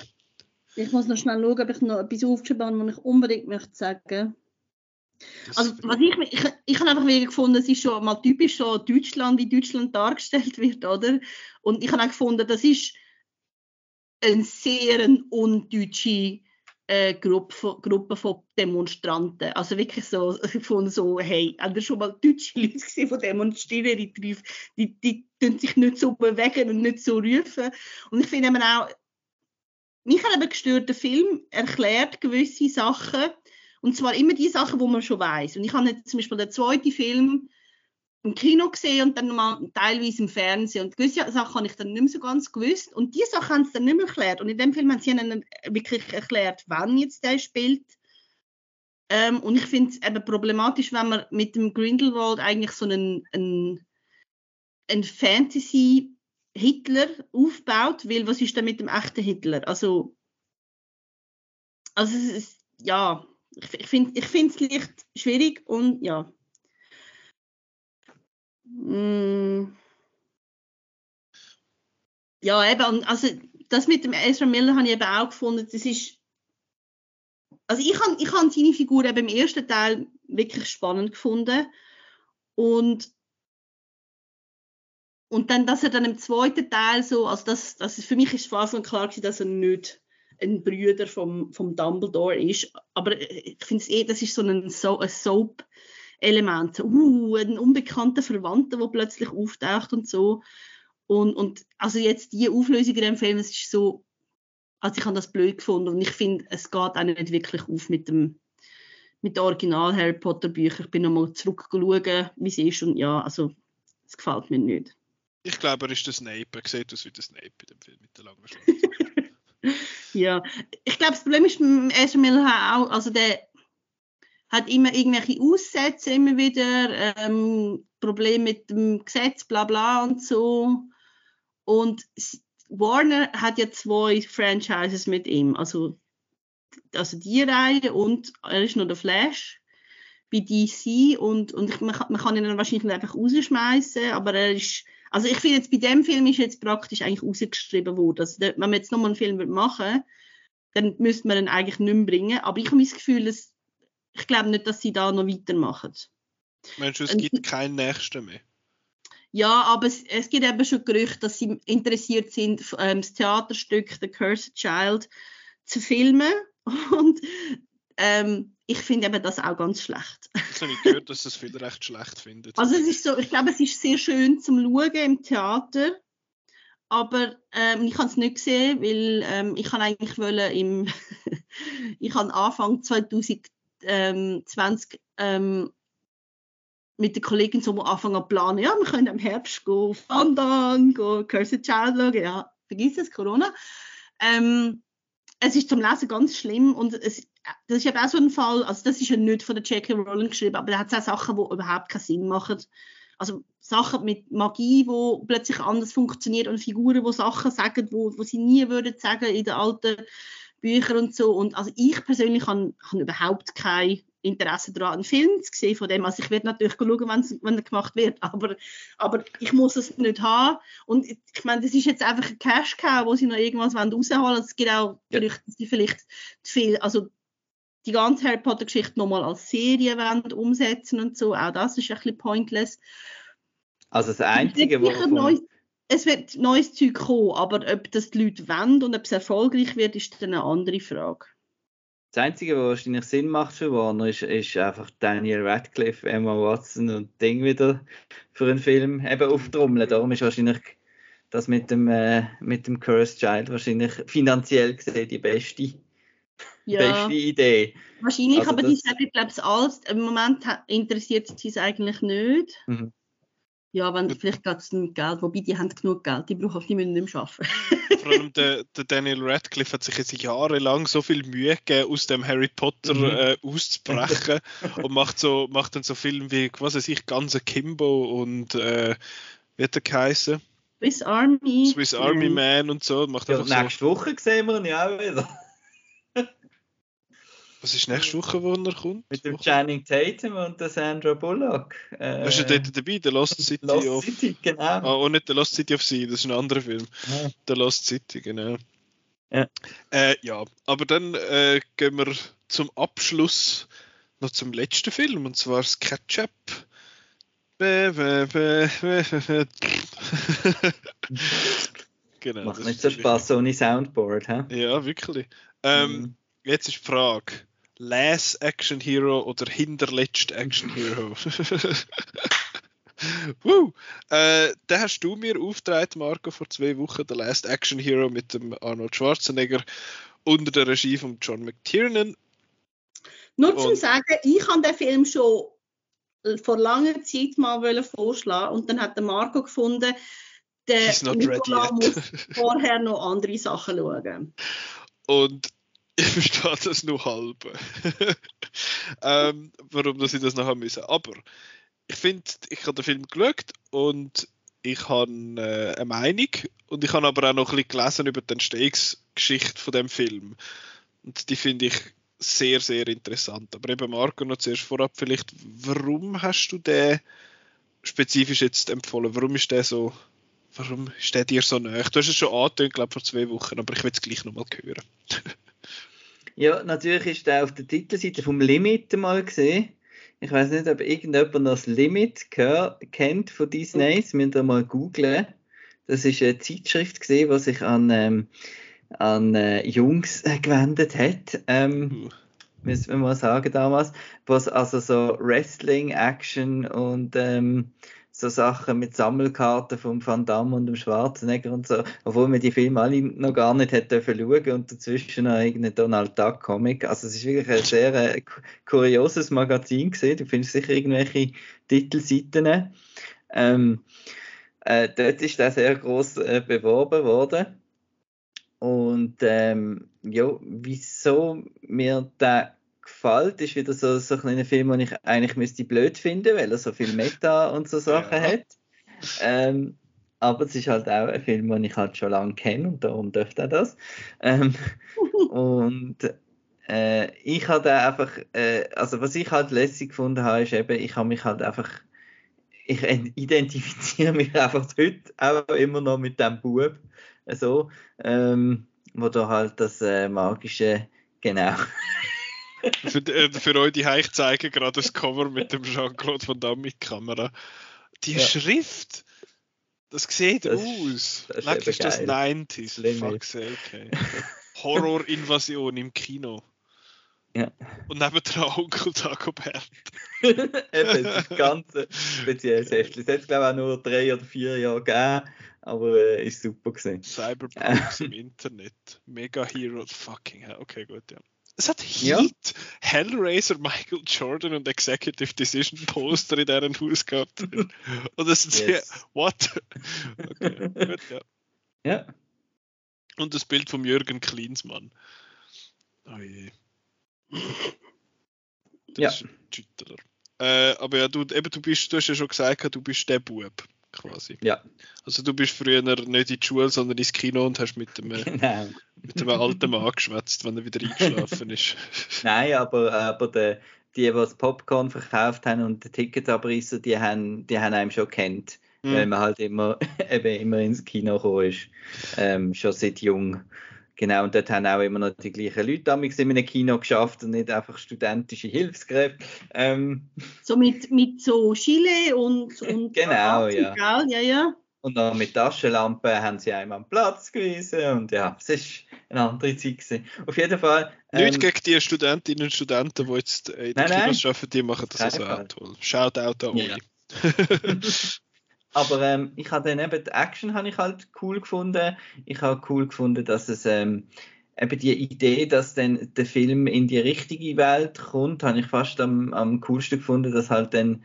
Ich muss noch schnell schauen, ob ich noch etwas aufgeschrieben habe, was ich unbedingt möchte sagen. Das Also, was ich, ich, ich habe einfach wieder gefunden, es ist schon mal typisch so Deutschland, wie Deutschland dargestellt wird, oder? Und ich habe auch gefunden, das ist eine sehr undeutsche äh, Gruppe, von, Gruppe von Demonstranten. Also wirklich so, von so, hey, haben da schon mal deutsche Leute gesehen, die demonstrieren, die, die, die, die tun sich nicht so bewegen und nicht so rufen. Und ich finde eben auch, mich hat eben gestört, der Film erklärt gewisse Sachen und zwar immer die Sachen, wo man schon weiß. Und ich habe jetzt zum Beispiel den zweiten Film im Kino gesehen und dann mal teilweise im Fernsehen. Und gewisse Sachen habe ich dann nicht mehr so ganz gewusst. Und diese Sachen haben sie dann nicht mehr erklärt. Und in dem Film haben sie ihnen wirklich erklärt, wann jetzt der spielt. Ähm, und ich finde es eben problematisch, wenn man mit dem Grindelwald eigentlich so einen, einen, einen Fantasy-Hitler aufbaut, weil was ist denn mit dem echten Hitler? Also, also es ist, ja, ich, finde es leicht schwierig und ja. Mm. Ja, eben, also das mit dem Ezra Miller habe ich eben auch gefunden, das ist also ich habe ich hab seine Figur eben im ersten Teil wirklich spannend gefunden und und dann, dass er dann im zweiten Teil so, also das, das für mich ist von Anfang klar dass er nicht ein Brüder vom, vom Dumbledore ist. Aber ich finde es eh, das ist so ein, so ein Soap-Element. So, uh, ein unbekannter Verwandter, der plötzlich auftaucht und so. Und, und also jetzt die Auflösung in dem Film, es ist so, also ich habe das blöd gefunden und ich finde, es geht auch nicht wirklich auf mit dem mit den Original Harry Potter Büchern. Ich bin nochmal zurückgeschaut, wie es ist und ja, also es gefällt mir nicht. Ich glaube, er ist der Snape. Er sieht aus wie der Snape in dem Film mit der langen Schwanz. Ja, ich glaube, das Problem ist Ezra Miller auch, also der hat immer irgendwelche Aussätze immer wieder, ähm, Probleme mit dem Gesetz, bla bla und so. Und Warner hat ja zwei Franchises mit ihm, also, also die Reihe und er ist noch der Flash bei DC und, und man, man kann ihn dann wahrscheinlich einfach rausschmeißen, aber er ist also ich finde jetzt bei dem Film ist jetzt praktisch eigentlich rausgeschrieben worden. Also wenn man jetzt nochmal einen Film machen dann müsste man ihn eigentlich nicht mehr bringen. Aber ich habe das Gefühl, dass, ich glaube nicht, dass sie da noch weitermachen. Meinst du, es gibt keinen nächsten mehr? Ja, aber es, es gibt eben schon Gerüchte, dass sie interessiert sind, ähm, das Theaterstück The Cursed Child zu filmen. Und ähm, ich finde eben das auch ganz schlecht. Das habe ich gehört, dass das viele recht schlecht findet. Also es ist so, ich glaube, es ist sehr schön zum Schauen im Theater, aber ähm, ich habe es nicht gesehen, weil ähm, ich kann eigentlich wollen im, ich habe Anfang 2020 ähm, mit der Kollegin so anfangen zu planen, ja, wir können im Herbst gehen gehen Cursed Child schauen, ja, vergiss es, Corona. Ähm, es ist zum Lesen ganz schlimm und es, das ist eben auch so ein Fall, also das ist ja nicht von der J.K. Rowling geschrieben, aber da hat es auch Sachen, die überhaupt keinen Sinn machen. Also Sachen mit Magie, die plötzlich anders funktioniert und Figuren, die Sachen sagen, wo, wo sie nie würden sagen in den alten Büchern und so. Und also ich persönlich habe, habe überhaupt kein Interesse daran, einen Film zu sehen von dem. Also ich werde natürlich schauen, wenn er gemacht wird, aber, aber ich muss es nicht haben. Und ich meine, das ist jetzt einfach ein Cash-Cow, wo sie noch irgendwas rausholen wollen. Es gibt auch Gerüchte, dass sie vielleicht viel, also die ganze Harry Potter-Geschichte nochmal als Serie wollen umsetzen und so. Auch das ist ein bisschen pointless. Also das Einzige, was neues, es wird neues Zeug kommen, aber ob das die Leute wollen und ob es erfolgreich wird, ist dann eine andere Frage. Das Einzige, was wahrscheinlich Sinn macht für Warner, ist, ist einfach Daniel Radcliffe, Emma Watson und Ding wieder für einen Film eben auftrommeln. Darum ist wahrscheinlich das mit dem, äh, mit dem Cursed Child wahrscheinlich finanziell gesehen die beste ja. beste Idee. Wahrscheinlich, also aber die sagen, ich glaube, alles, im Moment interessiert sie es eigentlich nicht. Mhm. Ja, wenn, vielleicht geht es mit Geld, wobei die haben genug Geld, die brauchen die müssen nicht mehr arbeiten. Vor allem der, der, Daniel Radcliffe hat sich jetzt jahrelang so viel Mühe gegeben, aus dem Harry Potter mhm. äh, auszubrechen und macht, so, macht dann so Filme wie, was weiß ich, ganze Kimbo und äh, wie hat der geheißen? Swiss Army. Swiss Army Man und so. Macht ja, nächste so. Woche sehen wir ihn ja auch wieder. Was ist nächste Woche, wo er kommt? Mit dem Channing Tatum und der Sandra Bullock. Äh, ist er dort dabei? Der Lost City Lost of... City, genau. Ah, und nicht der Lost City of Sea, das ist ein anderer Film. Ja. Der Lost City, genau. Ja, äh, ja. aber dann äh, gehen wir zum Abschluss noch zum letzten Film, und zwar das Ketchup. genau, Macht nicht so Spaß ohne Soundboard, hä? Ja, wirklich. Ähm, mhm. Jetzt ist die Frage. Last Action Hero oder hinterletzt Action Hero? Woo. Äh, den hast du mir aufgetragen, Marco, vor zwei Wochen, The Last Action Hero mit dem Arnold Schwarzenegger unter der Regie von John McTiernan. Nur zum sagen, ich habe den Film schon vor langer Zeit mal vorschlagen und dann hat der Marco gefunden, der Nicola muss vorher noch andere Sachen schauen. Und ich verstehe das nur halb. ähm, warum dass ich das noch haben müssen. Aber ich finde, ich habe den Film geschaut und ich habe äh, eine Meinung und ich habe aber auch noch ein bisschen gelesen über die Entstehungsgeschichte von dem Film. Und die finde ich sehr, sehr interessant. Aber eben Marco, noch zuerst vorab vielleicht, warum hast du den spezifisch jetzt empfohlen? Warum ist der so, warum ist dir so nahe? Du hast es schon angetönt, glaube vor zwei Wochen, aber ich will es gleich nochmal hören. ja, natürlich ist der auf der Titelseite vom Limit mal gesehen. Ich weiß nicht, ob irgendjemand das Limit kennt von Disney. Das müsst ihr mal googeln. Das ist eine Zeitschrift gesehen, die sich an ähm, an äh, Jungs äh, gewendet hat. Ähm, uh. Müssen wir mal sagen damals. Was also so Wrestling, Action und ähm, so Sachen mit Sammelkarten vom Van Damme und dem Schwarzenegger und so, obwohl man die Filme alle noch gar nicht hätte schauen und dazwischen noch irgendein Donald Duck Comic. Also es ist wirklich ein sehr äh, kurioses Magazin gesehen. Du findest sicher irgendwelche Titelseiten. Ähm, äh, dort ist der sehr groß äh, beworben worden. Und ähm, ja, wieso mir der gefällt, ist wieder so, so ein kleiner Film, den ich eigentlich müsste blöd finden, weil er so viel Meta und so Sachen ja. hat. Ähm, aber es ist halt auch ein Film, den ich halt schon lange kenne und darum dürfte er das. Ähm, und äh, ich hatte einfach, äh, also was ich halt lässig gefunden habe, ist eben, ich habe mich halt einfach, ich identifiziere mich einfach heute auch immer noch mit dem Bub so, ähm, wo da halt das äh, magische, genau. für, äh, für euch die ich zeige gerade das Cover mit dem Jean-Claude Van Damme mit Kamera. Die ja. Schrift, das sieht das, aus. Das ist, ist das 90s. Fuck sake. Okay. Horror-Invasion im Kino. Ja. Und nebendran Onkel Dagobert. Eben, das ganze spezielles Heftchen. Es hat glaube ich auch nur drei oder vier Jahre gegeben, aber äh, ist super gesehen. Cyberpunk im Internet. Mega Hero, fucking hell. Okay, gut, ja. Es hat Heat, ja. Hellraiser, Michael Jordan und Executive Decision Poster in deren Haus gehabt. und das ist yes. sehr, what? Okay, gut, ja. Ja. Und das Bild von Jürgen Klinsmann. Oh je. Das ja. ist Äh, aber ja, du, eben, du, bist, du hast ja schon gesagt, du bist der Bub, quasi. Ja. Also du bist früher nicht in die Schule, sondern ins Kino und hast mit dem, äh, genau. mit dem alten Mann geschwätzt, wenn er wieder eingeschlafen ist. Nein, aber, aber der, die, die das Popcorn verkauft haben und die Tickets abrissen, die haben, die haben einem schon kennt. Mhm. Weil man halt immer, eben immer ins Kino gekommen ist. Ähm, schon seit jung. Genau, und dort haben auch immer noch die gleichen Leute damals in einem Kino geschafft und nicht einfach studentische Hilfskräfte. Ähm. So mit, mit so Chile und, und genau, ja. ja, ja. Und dann mit Taschenlampen haben sie einem am Platz gewiesen und ja, es ist eine andere Zeit gewesen. Auf jeden Fall. Ähm, Nicht gegen die Studentinnen und Studenten, die jetzt in den Kinos arbeiten, die machen das also auch toll. Shoutout an ja. Aber ähm, ich habe dann eben die Action habe ich halt cool gefunden. Ich habe cool gefunden, dass es ähm, eben die Idee, dass dann der Film in die richtige Welt kommt, habe ich fast am, am coolsten gefunden, dass halt dann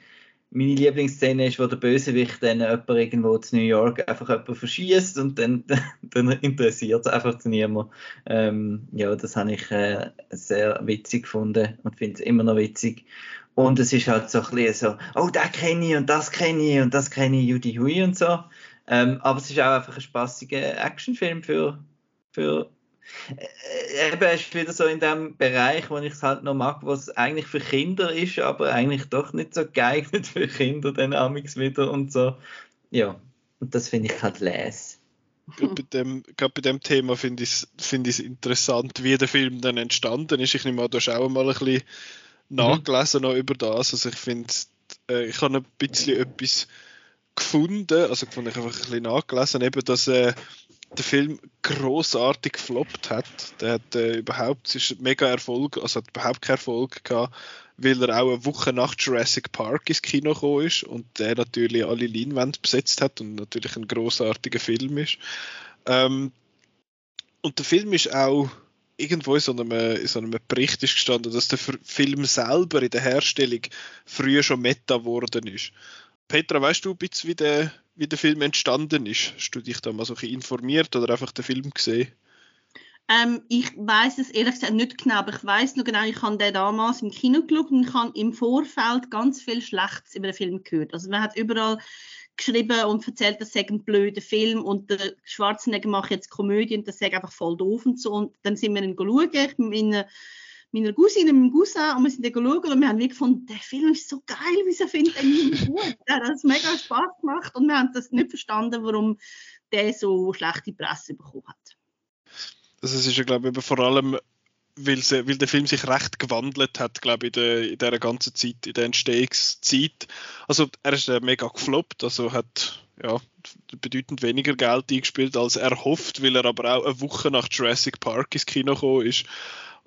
meine Lieblingsszene ist, wo der Bösewicht dann jemand irgendwo zu New York einfach jemanden verschießt und dann, dann interessiert es einfach niemand. Ähm, ja, das habe ich äh, sehr witzig gefunden und finde es immer noch witzig. Und es ist halt so ein bisschen so, oh, das kenne ich und das kenne ich und das kenne ich, Judy Hui und so. Ähm, aber es ist auch einfach ein spaßiger Actionfilm für, für äh, eben ist wieder so in dem Bereich, wo ich es halt noch mag, was eigentlich für Kinder ist, aber eigentlich doch nicht so geeignet für Kinder, dann amix wieder und so. Ja, und das finde ich halt les. Gerade bei dem, gerade bei dem Thema finde ich es find interessant, wie der Film dann entstanden ist. Ich nehme an, du hast auch mal ein bisschen Mhm. nachgelesen noch über das. Also ich finde, äh, ich habe ein bisschen etwas gefunden, also gefunden, ich habe einfach ein bisschen nachgelesen, eben, dass äh, der Film großartig gefloppt hat. Der hat äh, überhaupt, ist mega Erfolg, also hat überhaupt keinen Erfolg gehabt. weil er auch eine Woche nach Jurassic Park ins Kino gekommen ist und der natürlich alle Leinwände besetzt hat und natürlich ein großartiger Film ist. Ähm, und der Film ist auch irgendwo in so, einem, in so einem Bericht ist gestanden, dass der Film selber in der Herstellung früher schon Meta geworden ist. Petra, weißt du ein bisschen, wie der, wie der Film entstanden ist? Hast du dich da mal so ein bisschen informiert oder einfach den Film gesehen? Ähm, ich weiß es ehrlich gesagt nicht genau, aber ich weiß noch genau, ich habe den damals im Kino geschaut und ich habe im Vorfeld ganz viel Schlechtes über den Film gehört. Also man hat überall geschrieben und erzählt, das sei ein blöder Film und der Schwarzenegger macht jetzt Komödie und das sei einfach voll doof und so. Und dann sind wir ihn schauen, ich mit meiner, meiner Cousine, meinem Cousin und wir sind dann schauen und wir haben gefunden, der Film ist so geil, wieso findet er niemand gut? Der hat das mega Spaß gemacht und wir haben das nicht verstanden, warum der so schlechte Presse bekommen hat. Also es ist ja, glaube ich, vor allem, weil, sie, weil der Film sich recht gewandelt hat, glaube ich, in, der, in dieser ganzen Zeit, in der Entstehungszeit. Also er ist äh, mega gefloppt, also hat ja, bedeutend weniger Geld eingespielt als er hofft, weil er aber auch eine Woche nach Jurassic Park ins Kino gekommen ist.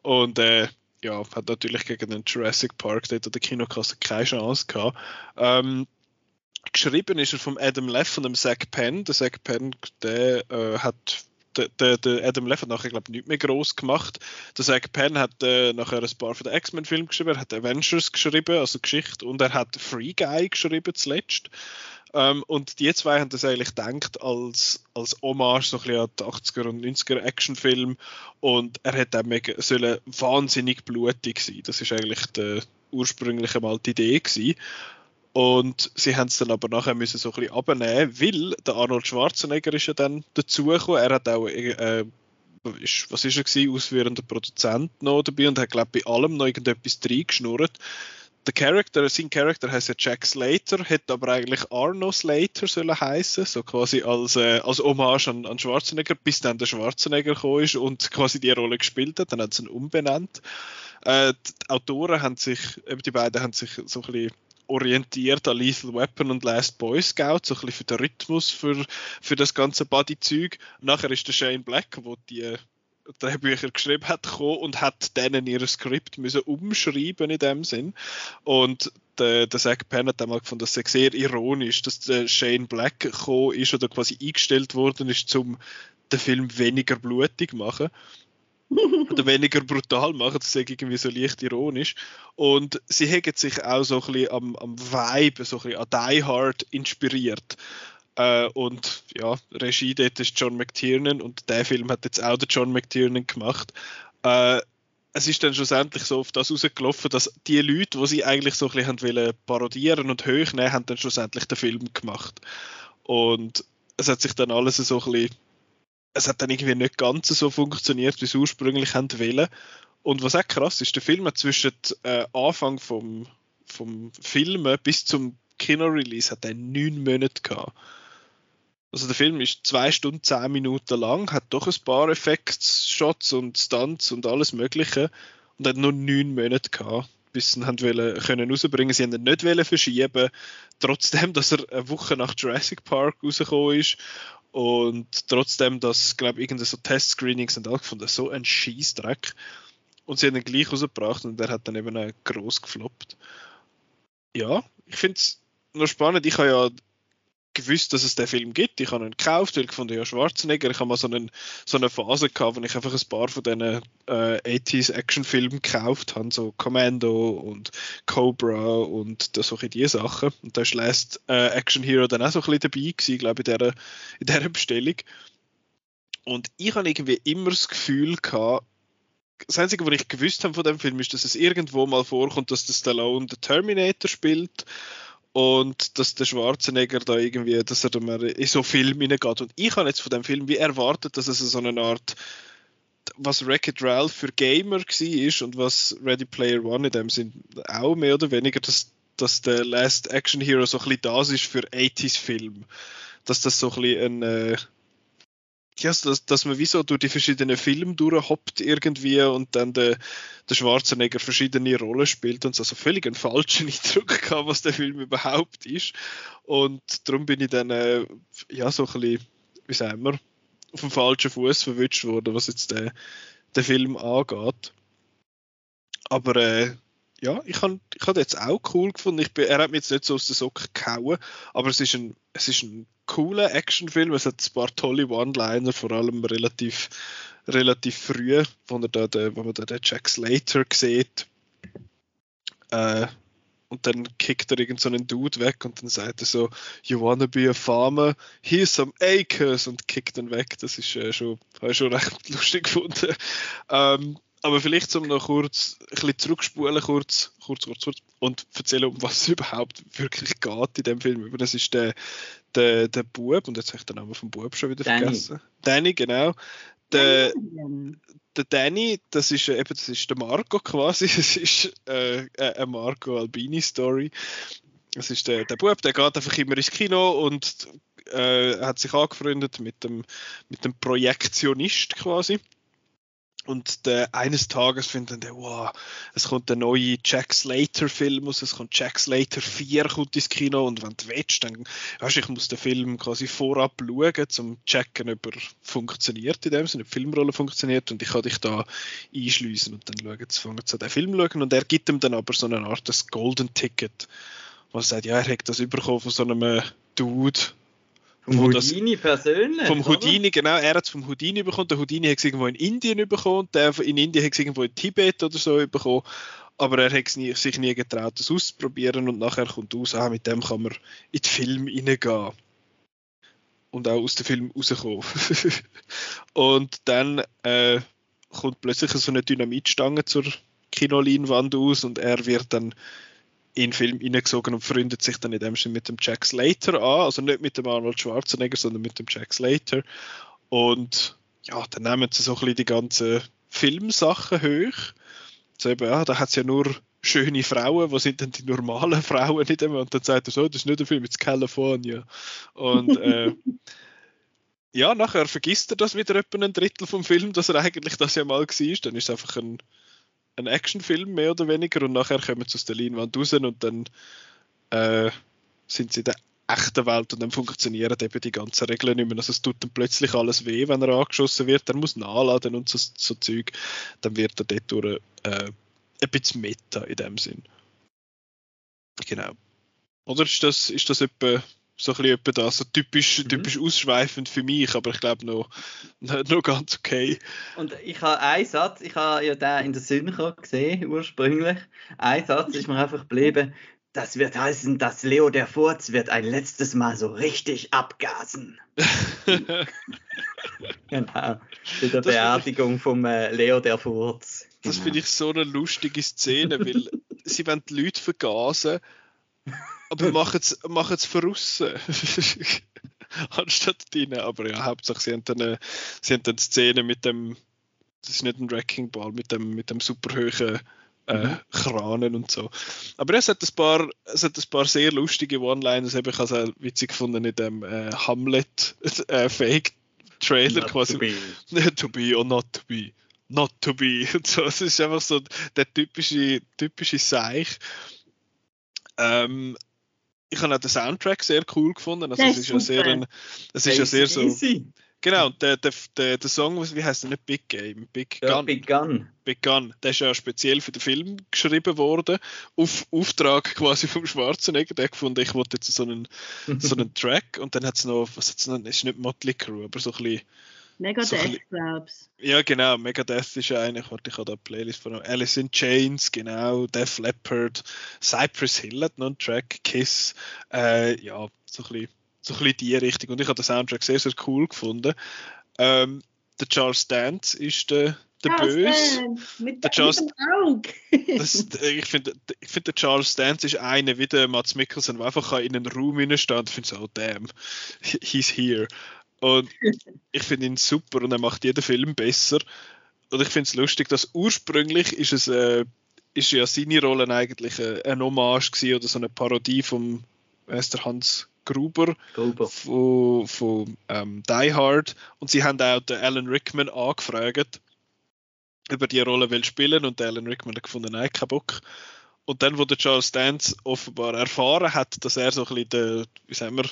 Und äh, ja, hat natürlich gegen den Jurassic Park dort an der Kinokasse keine Chance gehabt. Ähm, geschrieben ist er vom Adam Leff und dem Zach Penn. Der Zach Penn, der äh, hat der, der, Adam Leff hat nachher, glaube ich, nicht mehr groß gemacht. Der Zach Penn hat äh, nachher ein paar von den X-Men-Filmen geschrieben, er hat Avengers geschrieben, also Geschichte, und er hat Free Guy geschrieben zuletzt. Ähm, und die zwei haben das eigentlich gedacht als, als Hommage so ein bisschen an die 80er und 90er Actionfilm und er hat dann mega, sollen wahnsinnig blutig sein. Das ist eigentlich die ursprüngliche mal die Idee gewesen. Und sie haben es dann aber nachher müssen so ein bisschen abnehmen, weil der Arnold Schwarzenegger ist ja dann dazugekommen. Er hat auch, äh, ist, was ist er gewesen, ausführender Produzent noch dabei und hat, glaube ich, bei allem noch irgendetwas reingeschnurrt. Der Charakter, sein Charakter heißt ja Jack Slater, hätte aber eigentlich Arno Slater sollen heißen, so quasi als, äh, als Hommage an, an Schwarzenegger, bis dann der Schwarzenegger gekommen ist und quasi die Rolle gespielt hat, dann hat sie ihn umbenannt. Äh, die Autoren haben sich, eben die beiden haben sich so ein bisschen orientiert an Lethal Weapon und Last Boy Scout, so ein bisschen für den Rhythmus, für, für das ganze Body-Zeug. Nachher ist der Shane Black, der die Drehbücher geschrieben hat, gekommen und hat denen ihr Skript müssen umschreiben in dem Sinn. Und der, der Zach Penn hat einmal gefunden, das sei sehr ironisch, dass der Shane Black gekommen ist oder quasi eingestellt worden ist, um den Film weniger blutig zu machen oder weniger brutal machen, das ist irgendwie so leicht ironisch. Und sie haben sich auch so ein bisschen am, am Vibe, so ein bisschen an Die Hard inspiriert. Äh, und ja, Regie dort ist John McTiernan und der Film hat jetzt auch der John McTiernan gemacht. Äh, es ist dann schlussendlich so auf das rausgelaufen, dass die Leute, die sie eigentlich so ein bisschen wollen parodieren und hochnehmen, haben dann schlussendlich den Film gemacht. Und es hat sich dann alles so ein bisschen es hat dann irgendwie nicht ganz so funktioniert, wie sie ursprünglich haben wollen. Und was auch krass ist, der Film hat zwischen äh, Anfang vom, vom Filmen bis zum Kino-Release hat er neun Monate gehabt. Also der Film ist zwei Stunden, zehn Minuten lang, hat doch ein paar Effekts-Shots und Stunts und alles Mögliche und hat nur neun Monate gehabt, bis sie ihn wollen, können rausbringen. Sie haben ihn nicht wollen verschieben, trotzdem, dass er eine Woche nach Jurassic Park rausgekommen ist und trotzdem, dass, glaube ich, irgendeine so Test-Screenings sind auch gefunden, so ein Scheißdreck. Und sie haben ihn gleich rausgebracht und der hat dann eben groß gefloppt. Ja, ich finde es nur spannend. Ich habe ja gewusst, dass es den Film gibt. Ich habe ihn gekauft, weil ich gefunden, ja, Schwarzenegger. Ich habe mal so, einen, so eine Phase gehabt, wo ich einfach ein paar von diesen äh, 80s Actionfilmen gekauft habe, so Commando und Cobra und das, solche die Sachen. Und da ist Last äh, Action Hero dann auch so ein bisschen dabei gewesen, glaube ich, in dieser, in dieser Bestellung. Und ich habe irgendwie immer das Gefühl gehabt, das Einzige, was ich gewusst habe von dem Film, ist, dass es irgendwo mal vorkommt, dass der Stallone der Terminator spielt und dass der Schwarzenegger da irgendwie, dass er da mal in so Film hineingeht. Und ich habe jetzt von dem Film wie erwartet, dass es so eine Art, was Wreck-It Ralph für Gamer war und was Ready Player One in dem Sinn auch mehr oder weniger, dass, dass der Last Action Hero so ein bisschen das ist für 80s-Film. Dass das so ein bisschen ein, äh, ja, dass, dass man wie so durch die verschiedenen Filme durchhoppt irgendwie und dann der, der Schwarzenegger verschiedene Rollen spielt und so also völlig einen falschen Eindruck gehabt, was der Film überhaupt ist. Und darum bin ich dann äh, ja so ein bisschen, wie sagen wir, auf dem falschen Fuß verwünscht worden, was jetzt den, den Film angeht. Aber äh, ja, ich habe ich hab jetzt auch cool gefunden. Ich bin, er hat mich jetzt nicht so aus der Socke gehauen, aber es ist ein, es ist ein cooler Actionfilm. Es hat ein paar tolle One-Liner, vor allem relativ, relativ früh, wo, er da, der, wo man da den Jack Slater sieht. Äh, und dann kickt er irgendeinen so Dude weg und dann sagt er so, you wanna be a farmer, here's some acres und kickt dann weg. Das ist äh, schon, ich schon recht lustig gefunden. Ähm, aber vielleicht zum noch kurz ein bisschen zurückspulen, kurz, kurz, kurz, kurz und erzählen, um was es überhaupt wirklich geht in dem Film. Das ist der, der, der Bub, und jetzt habe ich den Namen vom Bub schon wieder Danny. vergessen. Danny, genau. Der, der Danny, das ist äh, eben das ist der Marco quasi. Es ist äh, eine Marco Albini Story. Es ist der, der Bub, der geht einfach immer ins Kino und äh, hat sich angefreundet mit dem, mit dem Projektionist quasi. Und der, eines Tages finden der, wow, es kommt der neue Jack Slater Film raus, es kommt Jack Slater 4 kommt ins Kino. Und wenn du willst, dann, weißt, du, ich muss den Film quasi vorab schauen, um zu checken, ob er funktioniert in dem Sinne, ob die Filmrolle funktioniert. Und ich kann dich da einschliessen und dann schauen, jetzt fangen an den Film schauen. Und er gibt ihm dann aber so eine Art das Golden Ticket, wo er sagt, ja, er hat das bekommen von so einem Dude, Vom Houdini persönlich. vom oder? Houdini, genau, er hat es vom Houdini bekommen. Der Houdini hat es irgendwo in Indien bekommen, der in Indien hat es irgendwo in Tibet oder so bekommen. Aber er hat es nie, sich nie getraut, das auszuprobieren und nachher kommt raus, ah, mit dem kann man in den Film reingehen. Und auch aus dem Film rauskommen. und dann äh, kommt plötzlich so eine Dynamitstange zur Kinoleinwand aus und er wird dann in den Film hineingesogen und freundet sich dann in dem Sinne mit dem Jack Slater an. Also nicht mit dem Arnold Schwarzenegger, sondern mit dem Jack Slater. Und ja, dann nehmen sie so ein bisschen die ganzen Filmsachen hoch. So eben, ja, da hat es ja nur schöne Frauen, wo sind denn die normalen Frauen in dem? Und dann sagt er so, das ist nicht ein Film, it's California. Und äh, ja, nachher vergisst er das wieder etwa ein Drittel vom Film, dass er eigentlich das ja mal war. Dann ist es einfach ein, ein Actionfilm, mehr oder weniger. Und nachher kommen sie aus der Leinwand raus und dann äh, sind sie in der echten Welt und dann funktionieren eben die ganzen Regeln nicht mehr. Also es tut dann plötzlich alles weh, wenn er angeschossen wird. Er muss nachladen und so, so Zeug. Dann wird er dort durch, äh, ein bisschen Meta in dem Sinn. Genau. Oder ist das, ist das etwa so ein bisschen das, so typisch, Mhm. typisch ausschweifend für mich, aber ich glaube noch, noch ganz okay. Und ich habe einen Satz, ich habe ja den in der Synchro gesehen, ursprünglich. Ein Satz ist mir einfach geblieben. Das wird heißen, dass Leo der Furz wird ein letztes Mal so richtig abgasen. Genau. Bei der Das Beerdigung vom äh, Leo der Furz. Das Genau. finde ich so eine lustige Szene, weil sie wollen die Leute vergasen, aber machen es machen's von. Anstatt drinnen. Aber ja, Hauptsache sie haben dann, eine, sie haben dann die Szene mit dem, das ist nicht ein Wrecking Ball, mit dem, mit dem superhöhen äh, Mhm. Kranen und so. Aber ja, es hat ein paar, es hat ein paar sehr lustige One-Liners. Ich habe es auch witzig gefunden in dem äh, Hamlet äh, quasi to be. to be or not to be. Not to be. Und so. Es ist einfach so der typische, typische Seich. Ähm, ich habe auch den Soundtrack sehr cool gefunden. Also es ist ja sehr, ein, es ist ja sehr so. AC/DC. Genau, der, der, der, der Song, wie heißt der nicht Big Game? Big Ja, Gun. Big Gun. Big Gun. Der ist ja speziell für den Film geschrieben worden. Auf Auftrag quasi vom Schwarzenegger. Der gefunden, ich wollte jetzt so einen, so einen Track. Und dann hat es noch, was hat's noch, es ist nicht Motley Crue, aber so ein bisschen Mega So ein Death, glaub's. Ja, genau. Megadeth ist ja eine. Warte, ich habe da eine Playlist von Alice in Chains, genau. Def Leppard. Cypress Hill hat noch einen Track. Kiss. Äh, ja, so ein, bisschen, so ein bisschen die Richtung. Und ich habe den Soundtrack sehr, sehr cool gefunden. Ähm, der Charles Dance ist der, der Charles Böse. Dance, Mit, Der mit Charles- dem Auge. Das, ich finde, ich find, der Charles Dance ist einer wie der Mats Mikkelsen, der einfach in einen Raum hineinsteht und finde so, oh damn, he's here. Und ich finde ihn super und er macht jeden Film besser. Und ich finde es lustig, dass ursprünglich ist es äh, ist ja seine Rolle eigentlich äh, eine Hommage gewesen oder so eine Parodie vom der Hans Gruber Gruber. von, von ähm, Die Hard und sie haben auch den Alan Rickman angefragt, ob er die Rolle will spielen und der Alan Rickman hat gefunden, nein, kein Bock. Und dann, wo der Charles Dance offenbar erfahren hat, dass er so ein bisschen der, wie sagen wir,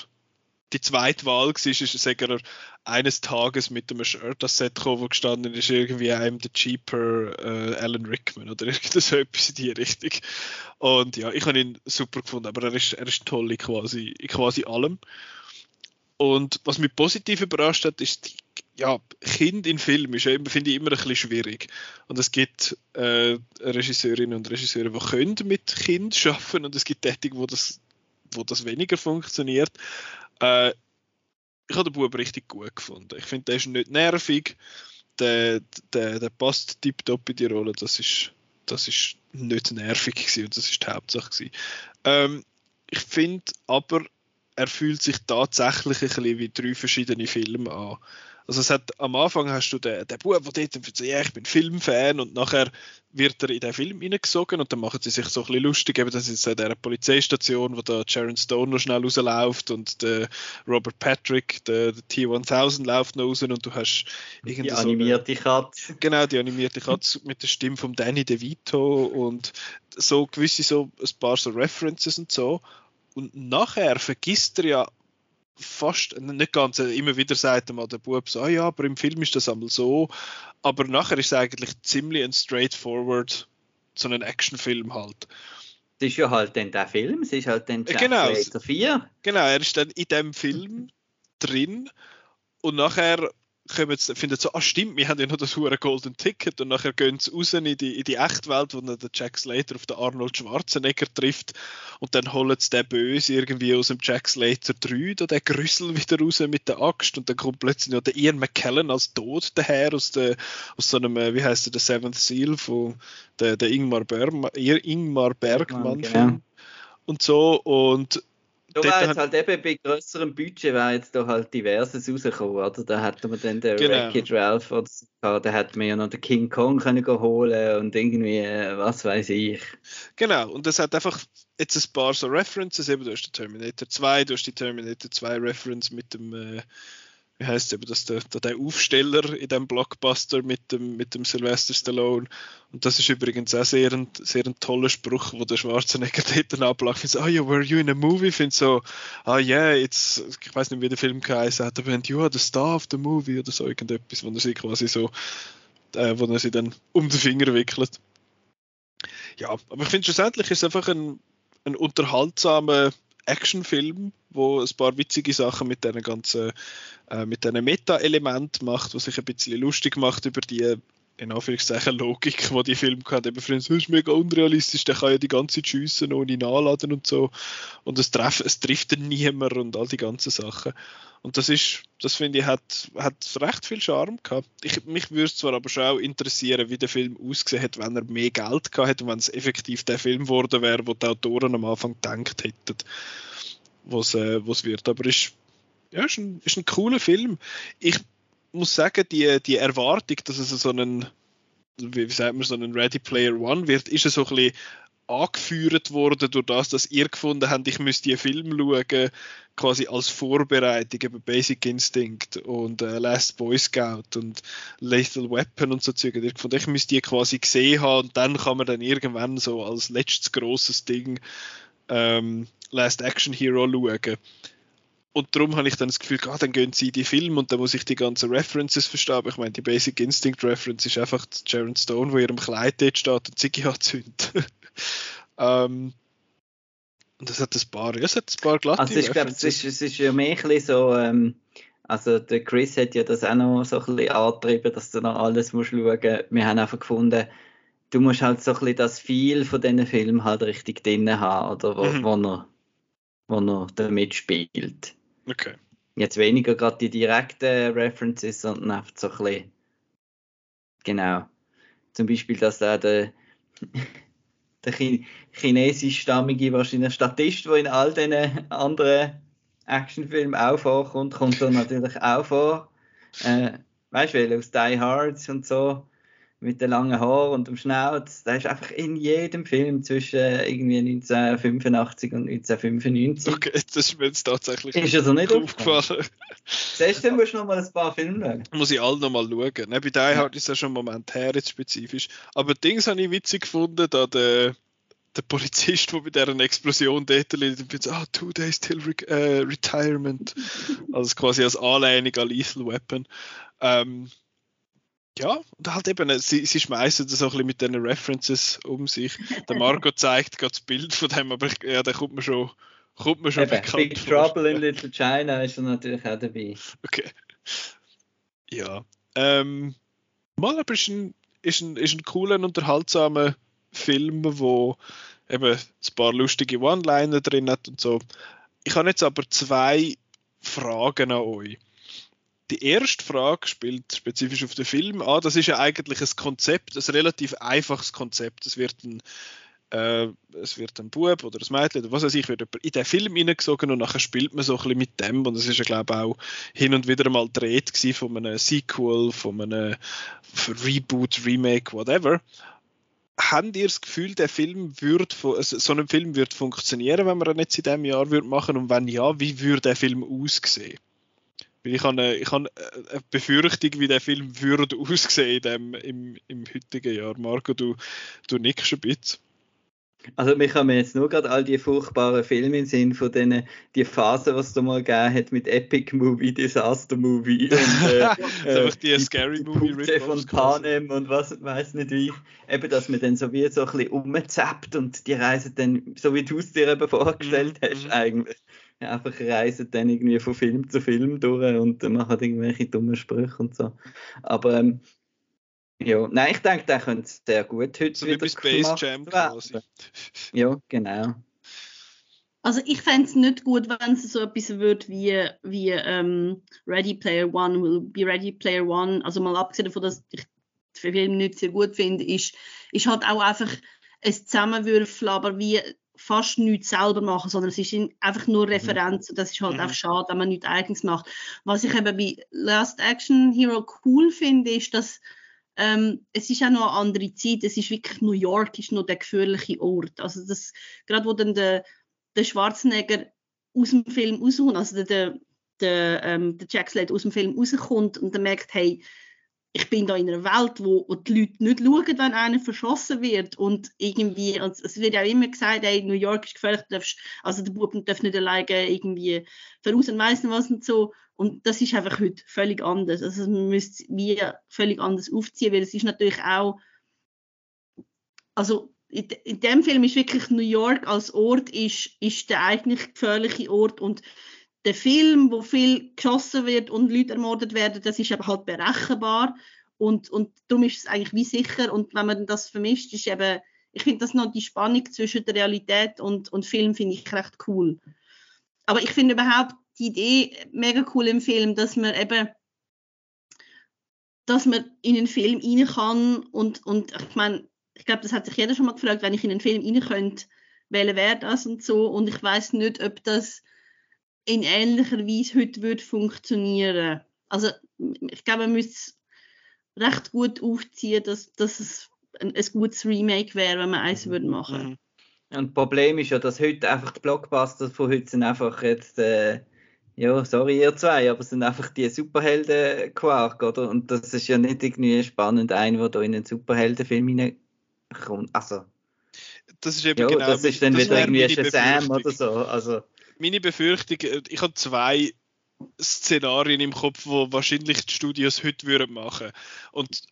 die zweite Wahl war, ist, er eines Tages mit einem Shirt das Set wo gestanden ist, irgendwie einem der cheaper äh, Alan Rickman oder irgend so etwas in die Richtung. Und ja, ich habe ihn super gefunden, aber er ist, er ist toll in quasi, quasi allem. Und was mich positiv überrascht hat, ist, ja, Kind in Film ist finde ich, immer ein bisschen schwierig. Und es gibt äh, Regisseurinnen und Regisseure, die können mit Kind arbeiten und es gibt Tätig, wo das, wo das weniger funktioniert. Äh, ich habe den Bub richtig gut gefunden. Ich finde, der ist nicht nervig. Der, der, der passt tiptop in die Rolle. Das ist, das ist nicht nervig gewesen und das ist die Hauptsache. Ähm, ich finde aber, er fühlt sich tatsächlich ein bisschen wie drei verschiedene Filme an. Also es hat, am Anfang hast du den, den Bub, der dort sagt, ja, ich bin Filmfan und nachher wird er in den Film hineingesogen und dann machen sie sich so ein bisschen lustig, eben das ist in der Polizeistation, wo da Sharon Stone noch schnell rausläuft und der Robert Patrick, der, der T-1000 läuft noch raus und du hast irgendwie Die animierte so Katze. Genau, die animierte Katze mit der Stimme von Danny DeVito und so gewisse so ein paar so References und so und nachher vergisst er ja fast, nicht ganz, immer wieder sagt mal der Bub so, ah ja, aber im Film ist das einmal so, aber nachher ist es eigentlich ziemlich ein straightforward, so ein Actionfilm halt. Das ist ja halt dann der Film, es ist halt dann Jack genau, 4. Genau, er ist dann in dem Film drin und nachher kommen finden so, ah stimmt, wir haben ja noch das hure Golden Ticket und nachher gehen sie raus in die, in die Echtwelt, wo dann der Jack Slater auf den Arnold Schwarzenegger trifft und dann holen sie den Böse irgendwie aus dem Jack Slater 3, da den Grüssel wieder raus mit der Axt und dann kommt plötzlich noch der Ian McKellen als Tod daher aus, der, aus so einem, äh, wie heißt der, der Seventh Seal von der, der Ingmar, Bergman, Ingmar Bergmann genau. und so und da wäre jetzt halt eben bei größerem Budget wäre jetzt da halt diverses rausgekommen, oder? Da hätte man dann den genau. Wreckage Ralph oder so, da hätte man ja noch den King Kong können holen und irgendwie, äh, was weiß ich. Genau, und das hat einfach jetzt ein paar so References, eben du hast den Terminator 2, du hast die Terminator 2 Reference mit dem äh, wie heißt eben das der, der Aufsteller in dem Blockbuster mit dem mit dem Sylvester Stallone. Und das ist übrigens auch sehr ein, sehr ein toller Spruch wo der Schwarzenegger dort ablacht. Und so oh yeah were you in a movie? Finde so ah oh, yeah it's ich weiß nicht wie der Film geheißen hat aber you are the star of the movie oder so irgendetwas wo er sich quasi so äh, wo er sie dann um den Finger wickelt. Ja aber ich finde schlussendlich ist es einfach ein ein unterhaltsamer Actionfilm, wo ein paar witzige Sachen mit diesen ganzen, äh, mit Meta-Elementen macht, was sich ein bisschen lustig macht über die in Anführungszeichen Logik, die die Film hat. Eben für uns ist mega unrealistisch, der kann ja die ganze Zeit schiessen ohne nachladen und so. Und es, treff, es trifft dann niemand und all die ganzen Sachen. Und das ist, das finde ich, hat, hat recht viel Charme gehabt. Ich, mich würde zwar aber schon auch interessieren, wie der Film ausgesehen hätte, wenn er mehr Geld gehabt hätte und wenn es effektiv der Film geworden wäre, wo die Autoren am Anfang gedacht hätten, was äh, es wird. Aber ist, ja, ist ein, ist ein cooler Film. Ich muss sagen, die, die Erwartung, dass es so einen, wie sagt man, so einen Ready Player One wird, ist so ein bisschen angeführt worden durch das, dass ihr gefunden habt, ich müsste die Film schauen, quasi als Vorbereitung über Basic Instinct und äh, Last Boy Scout und Lethal Weapon und so Zeug. Ihr gefunden, ich müsste die quasi gesehen haben und dann kann man dann irgendwann so als letztes großes Ding ähm, Last Action Hero schauen. Und darum habe ich dann das Gefühl, ah, dann gehen sie in die Film und dann muss ich die ganzen References verstehen. Aber ich meine, die Basic Instinct Reference ist einfach Sharon Stone, wo ihrem Kleid dort steht und Ziggy anzündet. ähm, und das hat ein paar, ja, es hat ein paar glatte Also ich glaube, es ist, es ist ja mehr ein so, ähm, also der Chris hat ja das auch noch so ein bisschen angetrieben, dass du noch alles musst schauen. Wir haben einfach gefunden, du musst halt so ein bisschen das viel von diesen Filmen halt richtig drin haben, oder wo, mhm. wo, er, wo er damit spielt. Okay. Jetzt weniger gerade die direkten References, sondern einfach so ein bisschen, genau. Zum Beispiel, dass da der, der chinesischstammige wahrscheinlich Statist, der in all diesen anderen Actionfilmen auch vorkommt, kommt dann natürlich auch vor. Äh, weißt du, aus Die Hard und so mit den langen Haaren und dem Schnauz, der ist einfach in jedem Film zwischen irgendwie 1985 und 1995. Okay, das ist mir jetzt tatsächlich ist also nicht aufgefallen. Siehst du, musst du noch mal ein paar Filme schauen. Muss ich alle noch mal schauen. Ne, bei Die Hard ist ja schon ein Moment her, jetzt spezifisch. Aber Dings habe ich witzig gefunden, da der, der Polizist, der bei dieser Explosion dort liegt, ah, two days till re äh, retirement. Also quasi als Anlehnung an Lethal Weapon. Ähm, ja, und halt eben, sie, sie schmeißen das auch ein bisschen mit diesen References um sich. Der Marco zeigt gerade das Bild von dem, aber ja, da kommt man schon, kommt man schon Eben, Big vor. Trouble in Little China ist er natürlich auch dabei. Okay. Ja. Ähm, mal, aber ist ein, ist ein, ist ein cooler und unterhaltsamer Film, wo eben ein paar lustige One-Liner drin hat und so. Ich habe jetzt aber zwei Fragen an euch. Die erste Frage spielt spezifisch auf den Film an. Das ist ja eigentlich ein Konzept, ein relativ einfaches Konzept. Es wird ein, äh, es wird ein Bub oder ein Mädchen oder was weiß ich, wird in den Film hineingesogen und nachher spielt man so ein bisschen mit dem. Und es ist ja, glaube ich, auch hin und wieder mal gedreht von einem Sequel, von einem Reboot, Remake, whatever habt ihr das Gefühl, der Film würde, also so ein Film würde funktionieren, wenn man ihn jetzt in diesem Jahr würde machen? Und wenn ja, wie würde der Film aussehen? Weil ich habe eine, ich habe eine Befürchtung, wie der Film würde aussehen dem, im, im heutigen Jahr. Marco, du, du nickst ein bisschen. Also mich haben jetzt nur gerade all die furchtbaren Filme im Sinn von denen, die Phase, was da mal gegeben hat mit Epic Movie, Disaster Movie und äh, äh, die, die Scary Movie Putze von Panem und was weiß nicht wie. Eben, dass man dann so wie so ein bisschen umzappt und die reisen dann, so wie du es dir eben vorgestellt mhm. hast mhm. eigentlich. Ja, einfach reisen dann irgendwie von Film zu Film durch und machen irgendwelche dummen Sprüche und so. Aber ähm, ja, nein, ich denke, der könnte sehr gut heute so wieder wie bei Space Jam quasi. Ja, genau. Also ich fände es nicht gut, wenn es so etwas wird wie, wie ähm, Ready Player One, will be Ready Player One, also mal abgesehen davon, dass ich den Film nicht sehr gut finde, ist, ist halt auch einfach ein Zusammenwürfeln, aber wie fast nichts selber machen, sondern es ist einfach nur mhm. Referenz. Das ist halt mhm. einfach schade, wenn man nichts eigenes macht. Was ich eben bei Last Action Hero cool finde, ist, dass ähm, es ist auch noch eine andere Zeit. Es ist wirklich New York, ist noch der gefährliche Ort. Also das, gerade wo dann der, der Schwarzenegger aus dem Film rauskommt, also der, der, der, ähm, der Jack Slade aus dem Film rauskommt und dann merkt, hey, ich bin da in einer Welt, wo, wo die Leute nicht schauen, wenn einer verschossen wird. Und irgendwie, und es wird ja immer gesagt, hey, New York ist gefährlich, darfst, also der Buben darf nicht alleine irgendwie voraus und weiss was und so. Und das ist einfach heute völlig anders, also man müsste wie völlig anders aufziehen, weil es ist natürlich auch, also in, in dem Film ist wirklich New York als Ort ist, ist der eigentlich gefährliche Ort. Und der Film, wo viel geschossen wird und Leute ermordet werden, das ist aber halt berechenbar. Und, und darum ist es eigentlich wie sicher. Und wenn man das vermischt, ist eben, ich finde das noch die Spannung zwischen der Realität und, und Film finde ich recht cool. Aber ich finde überhaupt die Idee mega cool im Film, dass man eben dass man in einen Film rein kann und, und ich meine, ich glaube, das hat sich jeder schon mal gefragt, wenn ich in einen Film rein könnte, wählen wäre das und so. Und ich weiß nicht, ob das in ähnlicher Weise heute würde funktionieren. Also ich glaube, man müsste recht gut aufziehen, dass, dass es ein, ein gutes Remake wäre, wenn man eins mhm. würde machen. Mhm. Und das Problem ist ja, dass heute einfach die Blockbuster von heute sind einfach jetzt, äh, ja, sorry ihr zwei, aber es sind einfach die Superhelden-Quark, oder? Und das ist ja nicht irgendwie spannend, ein, der da in einen Superheldenfilm hineinkommt. Also, das ist eben ja, genau das ist dann wieder irgendwie Shazam oder so. Also, meine Befürchtung, äh, ich habe zwei Szenarien im Kopf, wo wahrscheinlich die Studios heute würden machen. Und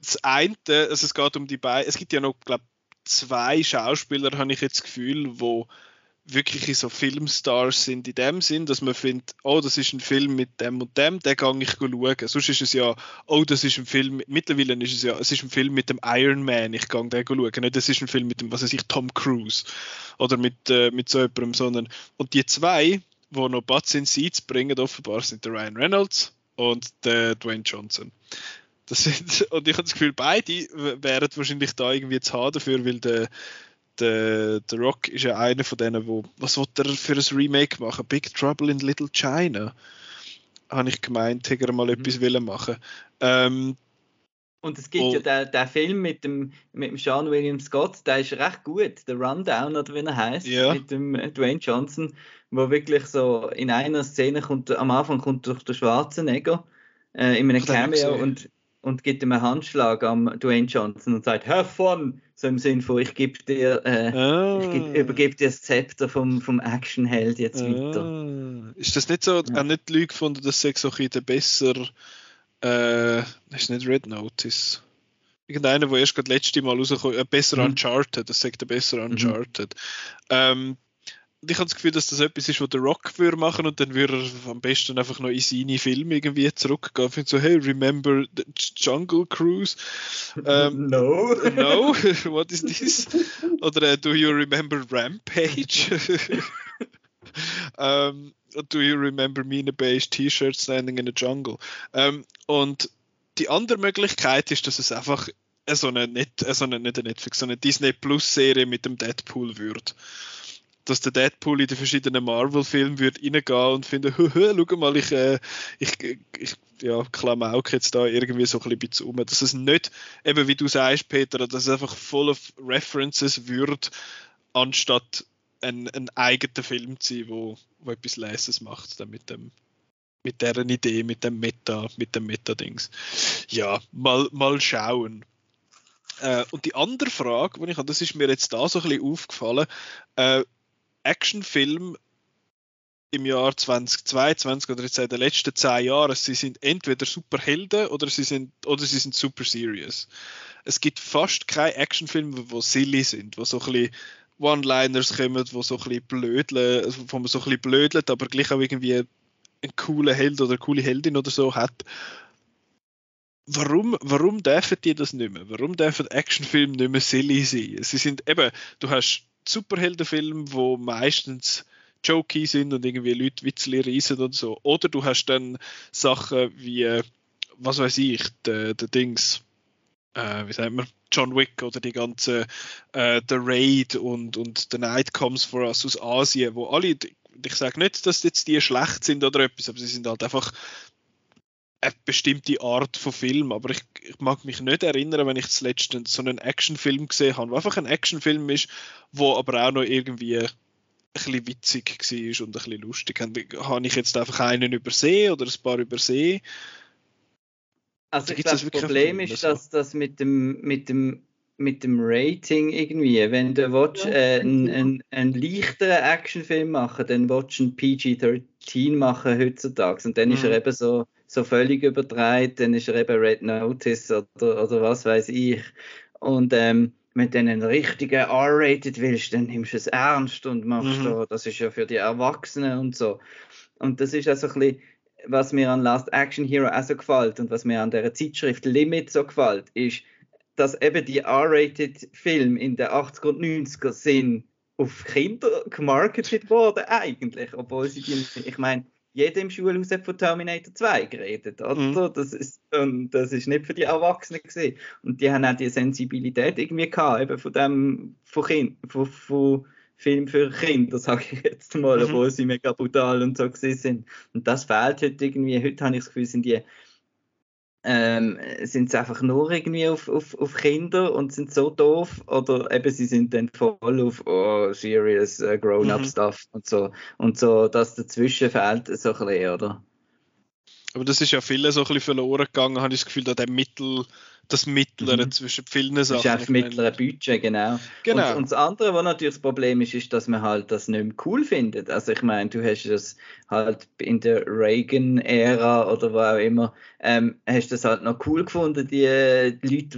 das eine, also es geht um die beiden, es gibt ja noch, glaube zwei Schauspieler, habe ich jetzt das Gefühl, wo wirklich so Filmstars sind in dem Sinn, dass man findet, oh, das ist ein Film mit dem und dem, den kann ich schauen. Sonst ist es ja, oh, das ist ein Film, mittlerweile ist es ja, es ist ein Film mit dem Iron Man, ich kann den schauen. Nicht, das ist ein Film mit dem, was weiß ich, Tom Cruise oder mit, äh, mit so jemandem, sondern, und die zwei, die noch Butts in Seats bringen, offenbar sind der Ryan Reynolds und der Dwayne Johnson. Das sind, und ich habe das Gefühl, beide wären wahrscheinlich da irgendwie zu haben dafür, weil der der, der Rock ist ja einer von denen, wo was wird er für ein Remake machen? Big Trouble in Little China. Habe ich gemeint, hätte er mal mhm. etwas wollen machen. Ähm, und es gibt oh. ja den, den Film mit dem, mit dem Sean William Scott, der ist recht gut, der Rundown oder wie er heißt, ja. mit dem Dwayne Johnson, wo wirklich so in einer Szene kommt, am Anfang kommt durch den Schwarzenegger äh, in einem Cameo und und gibt ihm einen Handschlag am Dwayne Johnson und sagt, have fun! So im Sinn von, ich gebe dir, äh, Ah. ich geb, übergebe dir das Zepter vom, vom Actionheld jetzt Ah. weiter. Ist das nicht so, Ja. auch nicht die Leute gefunden, dass es so ein bisschen der besser, äh, das ist nicht Red Notice. Irgendeiner, der erst gerade letzte Mal rausgekommen äh, besser Mhm. Uncharted, das sagt der besser Mhm. Uncharted. Ähm, und ich habe das Gefühl, dass das etwas ist, was der Rock würde machen und dann würde er am besten einfach noch in seine Filme irgendwie zurückgehen. Ich finde so, hey, remember the Jungle Cruise? Ähm, no. no, what is this? Oder äh, do you remember Rampage? ähm, do you remember me in a beige T-shirt standing in a jungle? Ähm, und die andere Möglichkeit ist, dass es einfach so eine, Net, so eine, nicht eine Netflix, so eine Disney Plus Serie mit dem Deadpool wird. Dass der Deadpool in die verschiedenen Marvel-Filme wird reingehen und finden, schau mal, ich, äh, ich, ich ja, Klamauk jetzt da irgendwie so ein bisschen um. Dass es nicht, eben wie du sagst, Peter, dass es einfach voll of References wird, anstatt ein, ein eigener Film zu sein, wo, wo etwas Leises macht, dann mit dem mit deren Idee, mit dem Meta, mit dem Meta-Dings. Ja, mal, mal schauen. Äh, und die andere Frage, die ich habe, das ist mir jetzt da so ein bisschen aufgefallen, äh, Actionfilm im Jahr 2022 oder jetzt in den letzten zehn Jahren, sie sind entweder Superhelden oder sie sind oder sie sind super serious. Es gibt fast keine Actionfilme, die silly sind, wo so ein bisschen One-Liners kommen, wo so ein bisschen wo man so ein bisschen blödelt, aber gleich auch irgendwie einen coolen Held oder eine coole Heldin oder so hat. Warum, warum dürfen die das nicht mehr? Warum dürfen Actionfilme nicht mehr silly sein? Sie sind eben, du hast Superheldenfilme, wo meistens jokey sind und irgendwie Leute Witzli reisen und so. Oder du hast dann Sachen wie, äh, was weiß ich, der Dings, äh, wie sagt man, John Wick oder die ganze äh, The Raid und, und The Night Comes for Us aus Asien, wo alle, ich sage nicht, dass jetzt die schlecht sind oder etwas, aber sie sind halt einfach eine bestimmte Art von Film, aber ich, ich mag mich nicht erinnern, wenn ich zuletzt so einen Actionfilm gesehen habe, wo einfach ein Actionfilm ist, wo aber auch noch irgendwie ein bisschen witzig war und ein bisschen lustig. Habe ich jetzt einfach einen übersehen oder ein paar übersehen? Also ich glaube, das Problem nicht ist, mehr so. dass das mit dem, mit dem, mit dem Rating irgendwie, wenn du willst, äh, einen, einen, einen leichteren Actionfilm machen, dann willst du einen PG-13 machen heutzutage und dann ist Mhm. er eben so, so völlig übertreibt, dann ist er eben Red Notice oder, oder was weiß ich. Und ähm, wenn du einen richtigen R-Rated willst, dann nimmst du es ernst und machst Mhm. da, das ist ja für die Erwachsenen und so. Und das ist also ein bisschen, was mir an Last Action Hero auch so gefällt und was mir an der Zeitschrift Limit so gefällt, ist, dass eben die R-rated Filme in den 80er und 90er sind auf Kinder gemarketet worden eigentlich, obwohl sie die, ich meine, jeder im Schulhaus hat von Terminator 2 geredet, oder? Das ist und das ist nicht für die Erwachsenen gesehen und die haben auch die Sensibilität irgendwie gehabt, eben von dem von, kind, von, von Film für Kinder, sage ich jetzt mal, Mhm. obwohl sie mega brutal und so gesehen sind. Und das fehlt heute irgendwie. Heute habe ich das Gefühl, sind die ähm, sind sie einfach nur irgendwie auf, auf, auf Kinder und sind so doof oder eben sie sind dann voll auf oh, serious uh, grown-up Mhm. stuff und so und so das dazwischen fehlt so ein bisschen, oder? Aber das ist ja viele so ein bisschen verloren gegangen, habe ich das Gefühl, da der Mittel, das Mittlere Mhm. zwischen vielen Das Sachen. ist auf mittleren Budget, genau. Genau. Und, und das andere, was natürlich das Problem ist, ist, dass man halt das nicht mehr cool findet. Also ich meine, du hast das halt in der Reagan-Ära oder wo auch immer, ähm, hast das halt noch cool gefunden, die, Leute, die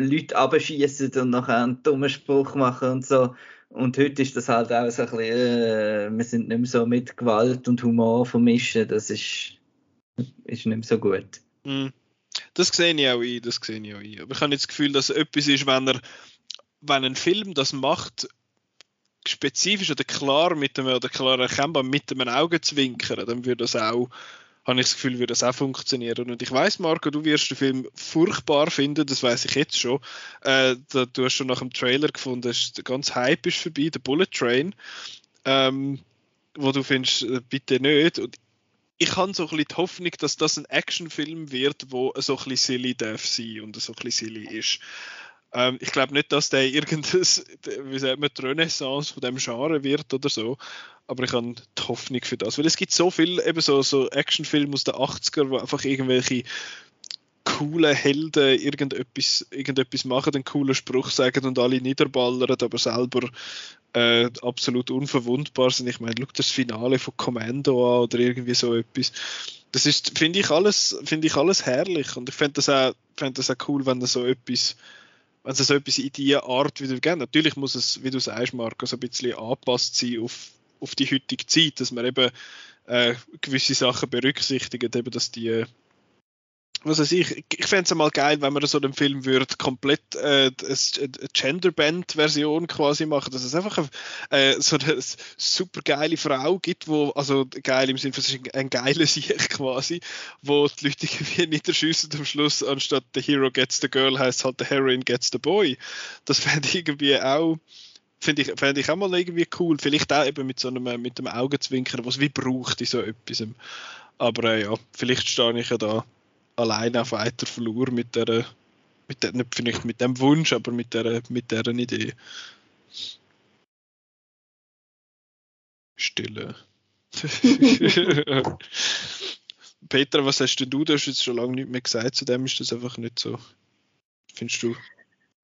Leute abschießen und nachher einen dummen Spruch machen und so. Und heute ist das halt auch so ein bisschen, äh, wir sind nicht mehr so mit Gewalt und Humor vermischen. Das ist, ist nicht mehr so gut. Mm. Das sehe ich auch ein, das sehe ich auch ein. Aber ich habe nicht das Gefühl, dass etwas ist, wenn er, wenn ein Film das macht, spezifisch oder klar mit dem, oder klar erkennbar mit dem Augenzwinkern, dann würde das auch, habe ich das Gefühl, würde das auch funktionieren. Und ich weiß, Marco, du wirst den Film furchtbar finden, das weiß ich jetzt schon. Äh, da, du hast schon nach dem Trailer gefunden, dass der ganze Hype ist vorbei, der Bullet Train, ähm, wo du findest, äh, bitte nicht. Und ich habe so ein bisschen die Hoffnung, dass das ein Actionfilm wird, wo so ein bisschen silly darf sein und so ein bisschen silly ist. Ähm, ich glaube nicht, dass der irgendein, wie sagt man, die Renaissance von dem Genre wird oder so, aber ich habe die Hoffnung für das, weil es gibt so viel eben so, so Actionfilme aus den 80er, wo einfach irgendwelche coolen Helden irgendetwas, irgendetwas machen, einen coolen Spruch sagen und alle niederballern, aber selber äh, absolut unverwundbar sind. Ich meine, schau das Finale von Commando an oder irgendwie so etwas. Das finde ich alles, ich alles herrlich und ich fände das auch, das auch cool, wenn da so etwas wenn es so etwas in diese Art wieder gibt. Natürlich muss es, wie du sagst, Marco, so ein bisschen angepasst sein auf, auf die heutige Zeit, dass man eben äh, gewisse Sachen berücksichtigt, eben, dass die was weiß ich, ich fände es mal geil, wenn man so einen Film würde komplett äh, eine Genderband-Version quasi machen, dass es einfach äh, so eine super geile Frau gibt, wo, also geil im Sinne von ein geiler Sieg quasi, wo die Leute irgendwie niederschießen am Schluss, anstatt the hero gets the girl, heißt halt the heroine gets the boy. Das fände ich irgendwie auch finde ich, fänd ich auch mal irgendwie cool. Vielleicht auch eben mit so einem, mit dem Augenzwinkern, was wie braucht in so etwas. Aber äh, ja, vielleicht stehe ich ja da alleine auf weiter Flur mit der, mit der, nicht vielleicht mit dem Wunsch, aber mit der, mit der Idee. Stille. Petra, was hast denn du? Du hast jetzt schon lange nicht mehr gesagt, zu dem ist das einfach nicht so. Findest du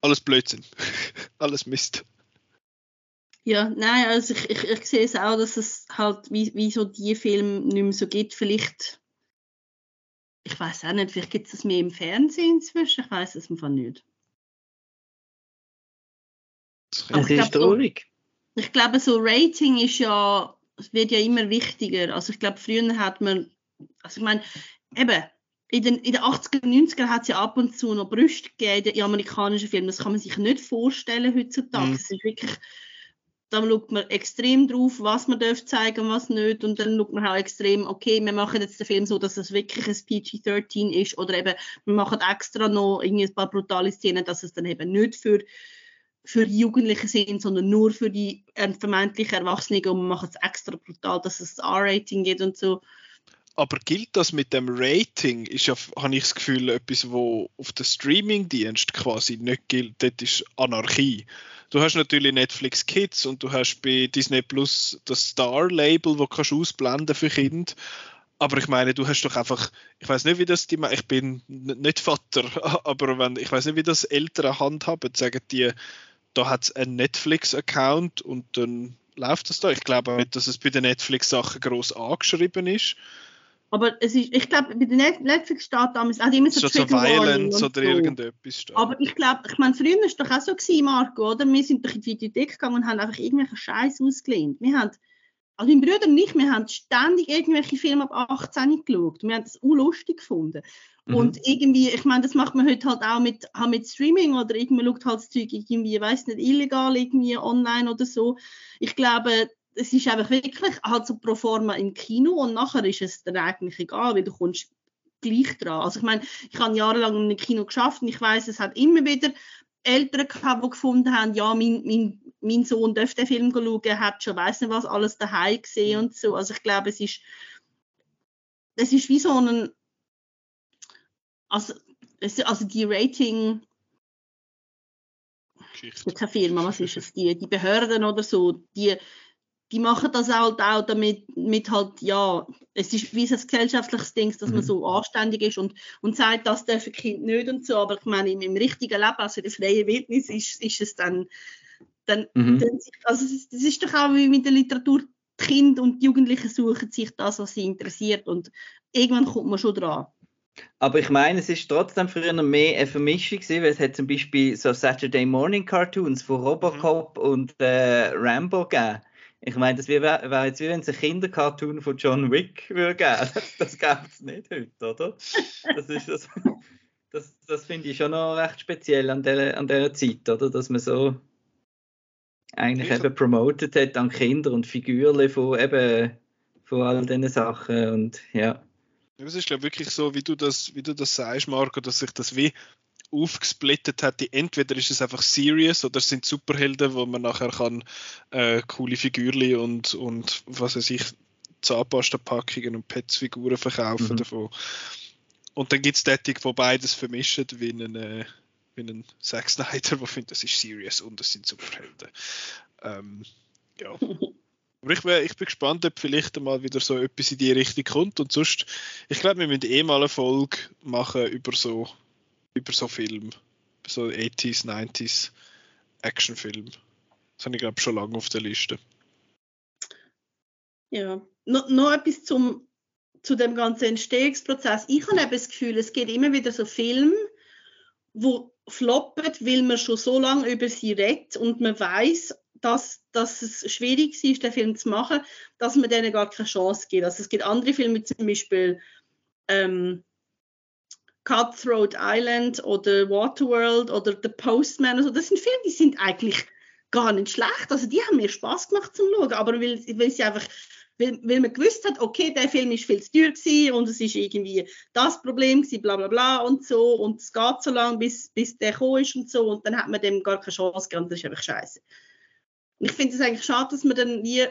alles Blödsinn? alles Mist? Ja, nein, also ich, ich, ich sehe es auch, dass es halt wie, wie so die Filme nicht mehr so gibt. Vielleicht ich weiß auch nicht, vielleicht gibt es das mehr im Fernsehen inzwischen, ich weiß es einfach nicht. Das ist traurig. So, ich glaube, so Rating ist ja, es wird ja immer wichtiger. Also ich glaube, früher hat man, also ich meine, eben, in den, in den 80er, 90er hat es ja ab und zu noch Brüste gegeben in amerikanischen Filmen. Das kann man sich nicht vorstellen heutzutage. Es mhm. ist wirklich da schaut man extrem drauf, was man darf zeigen und was nicht. Und dann schaut man auch extrem, okay, wir machen jetzt den Film so, dass es wirklich ein PG-13 ist. Oder eben, wir machen extra noch irgendwie ein paar brutale Szenen, dass es dann eben nicht für, für Jugendliche sind, sondern nur für die äh, vermeintlich Erwachsenen. Und wir machen es extra brutal, dass es ein R-Rating gibt und so. Aber gilt das mit dem Rating? Ist ja, habe ich das Gefühl, etwas, wo auf den Streaming-Dienst quasi nicht gilt. Das ist Anarchie. Du hast natürlich Netflix Kids und du hast bei Disney Plus das Star-Label, wo kannst du ausblenden für Kinder. Aber ich meine, du hast doch einfach, ich weiß nicht, wie das die, ich bin nicht Vater, aber wenn, ich weiß nicht, wie das Eltern handhaben, sagen die, da hat es einen Netflix-Account und dann läuft das da. Ich glaube nicht, dass es bei den Netflix-Sachen groß angeschrieben ist. Aber es ist, ich glaube, bei der Netflix steht damals auch immer so so Violence oder so. irgendetwas steht. Aber ich glaube, ich meine, früher war es doch auch so gewesen, Marco, oder? Wir sind durch die Videothek gegangen und haben einfach irgendwelche Scheiß ausgelehnt. Wir haben, also mein Bruder und ich, wir haben ständig irgendwelche Filme ab 18 geschaut. Wir haben das lustig gefunden. Mhm. Und irgendwie, ich meine, das macht man heute halt auch mit, auch mit Streaming oder irgendwie schaut halt das Zeug irgendwie, ich weiß nicht, illegal irgendwie online oder so. Ich glaube, es ist einfach wirklich halt so pro forma im Kino und nachher ist es dann eigentlich egal, weil du kommst gleich dran. Also ich meine, ich habe jahrelang in einem Kino geschafft und ich weiß, es hat immer wieder Eltern gehabt, die gefunden haben, ja, mein, mein, mein Sohn dürfte den Film schauen, er hat schon weiß nicht was alles daheim gesehen und so. Also ich glaube, es ist es ist wie so ein also, es, also die Rating Geschichte. keine Firma, was ist es? Die, die Behörden oder so, die die machen das halt auch damit, mit halt, ja, es ist wie ein gesellschaftliches Ding, dass man mhm. so anständig ist und, und sagt, das dürfen Kind nicht und so, aber ich meine, im, im richtigen Leben, also in der freien Wildnis, ist, ist es dann, dann, mhm. dann also es, das ist doch auch wie mit der Literatur, die Kinder und die Jugendlichen suchen sich das, was sie interessiert und irgendwann kommt man schon dran. Aber ich meine, es ist trotzdem früher noch mehr eine Vermischung gewesen, weil es hat zum Beispiel so Saturday Morning Cartoons von Robocop mhm. und äh, Rambo gegeben. Ich meine, das wäre wär jetzt wie wenn es ein Kindercartoon von John Wick würde geben. Das, das gäbe es nicht heute, oder? Das ist das. Das, das finde ich schon noch recht speziell an dieser, an dieser Zeit, oder? Dass man so eigentlich eben promotet hat an Kinder und Figuren von eben von all diesen Sachen und ja. Es ist glaube wirklich so, wie du das, wie du das sagst, Marco, dass sich das wie aufgesplittet hat, entweder ist es einfach serious oder es sind Superhelden, wo man nachher kann äh, coole Figürli und, und was weiß ich, Zahnpasta-Packungen und Pets-Figuren verkaufen mhm. davon. Und dann gibt es Tätig, wo beides vermischen, wie einen, äh, wie einen Zack Snyder, der findet, das ist serious und das sind Superhelden. Ähm, ja. Aber ich, wär, ich bin gespannt, ob vielleicht mal wieder so etwas in die Richtung kommt. Und sonst, ich glaube, wir müssen eh mal eine Folge machen über so, über so Filme. So 80s, 90s Actionfilm. Das habe ich, glaube schon lange auf der Liste. Ja. No, noch etwas zum, zu dem ganzen Entstehungsprozess. Ich habe eben das Gefühl, es gibt immer wieder so Filme, wo floppen, weil man schon so lange über sie redet und man weiß, dass, dass es schwierig ist, den Film zu machen, dass man denen gar keine Chance gibt. Also es gibt andere Filme, zum Beispiel ähm, Cutthroat Island oder Waterworld oder The Postman. Also das sind Filme, die sind eigentlich gar nicht schlecht. Also die haben mir Spaß gemacht zum Schauen, aber weil, weil sie einfach weil, weil man gewusst hat, okay, der Film ist viel zu teuer und es ist irgendwie das Problem gewesen, bla bla bla und so und es geht so lange, bis, bis der gekommen ist und so und dann hat man dem gar keine Chance gegeben das ist einfach scheiße. Ich finde es eigentlich schade, dass man dann wie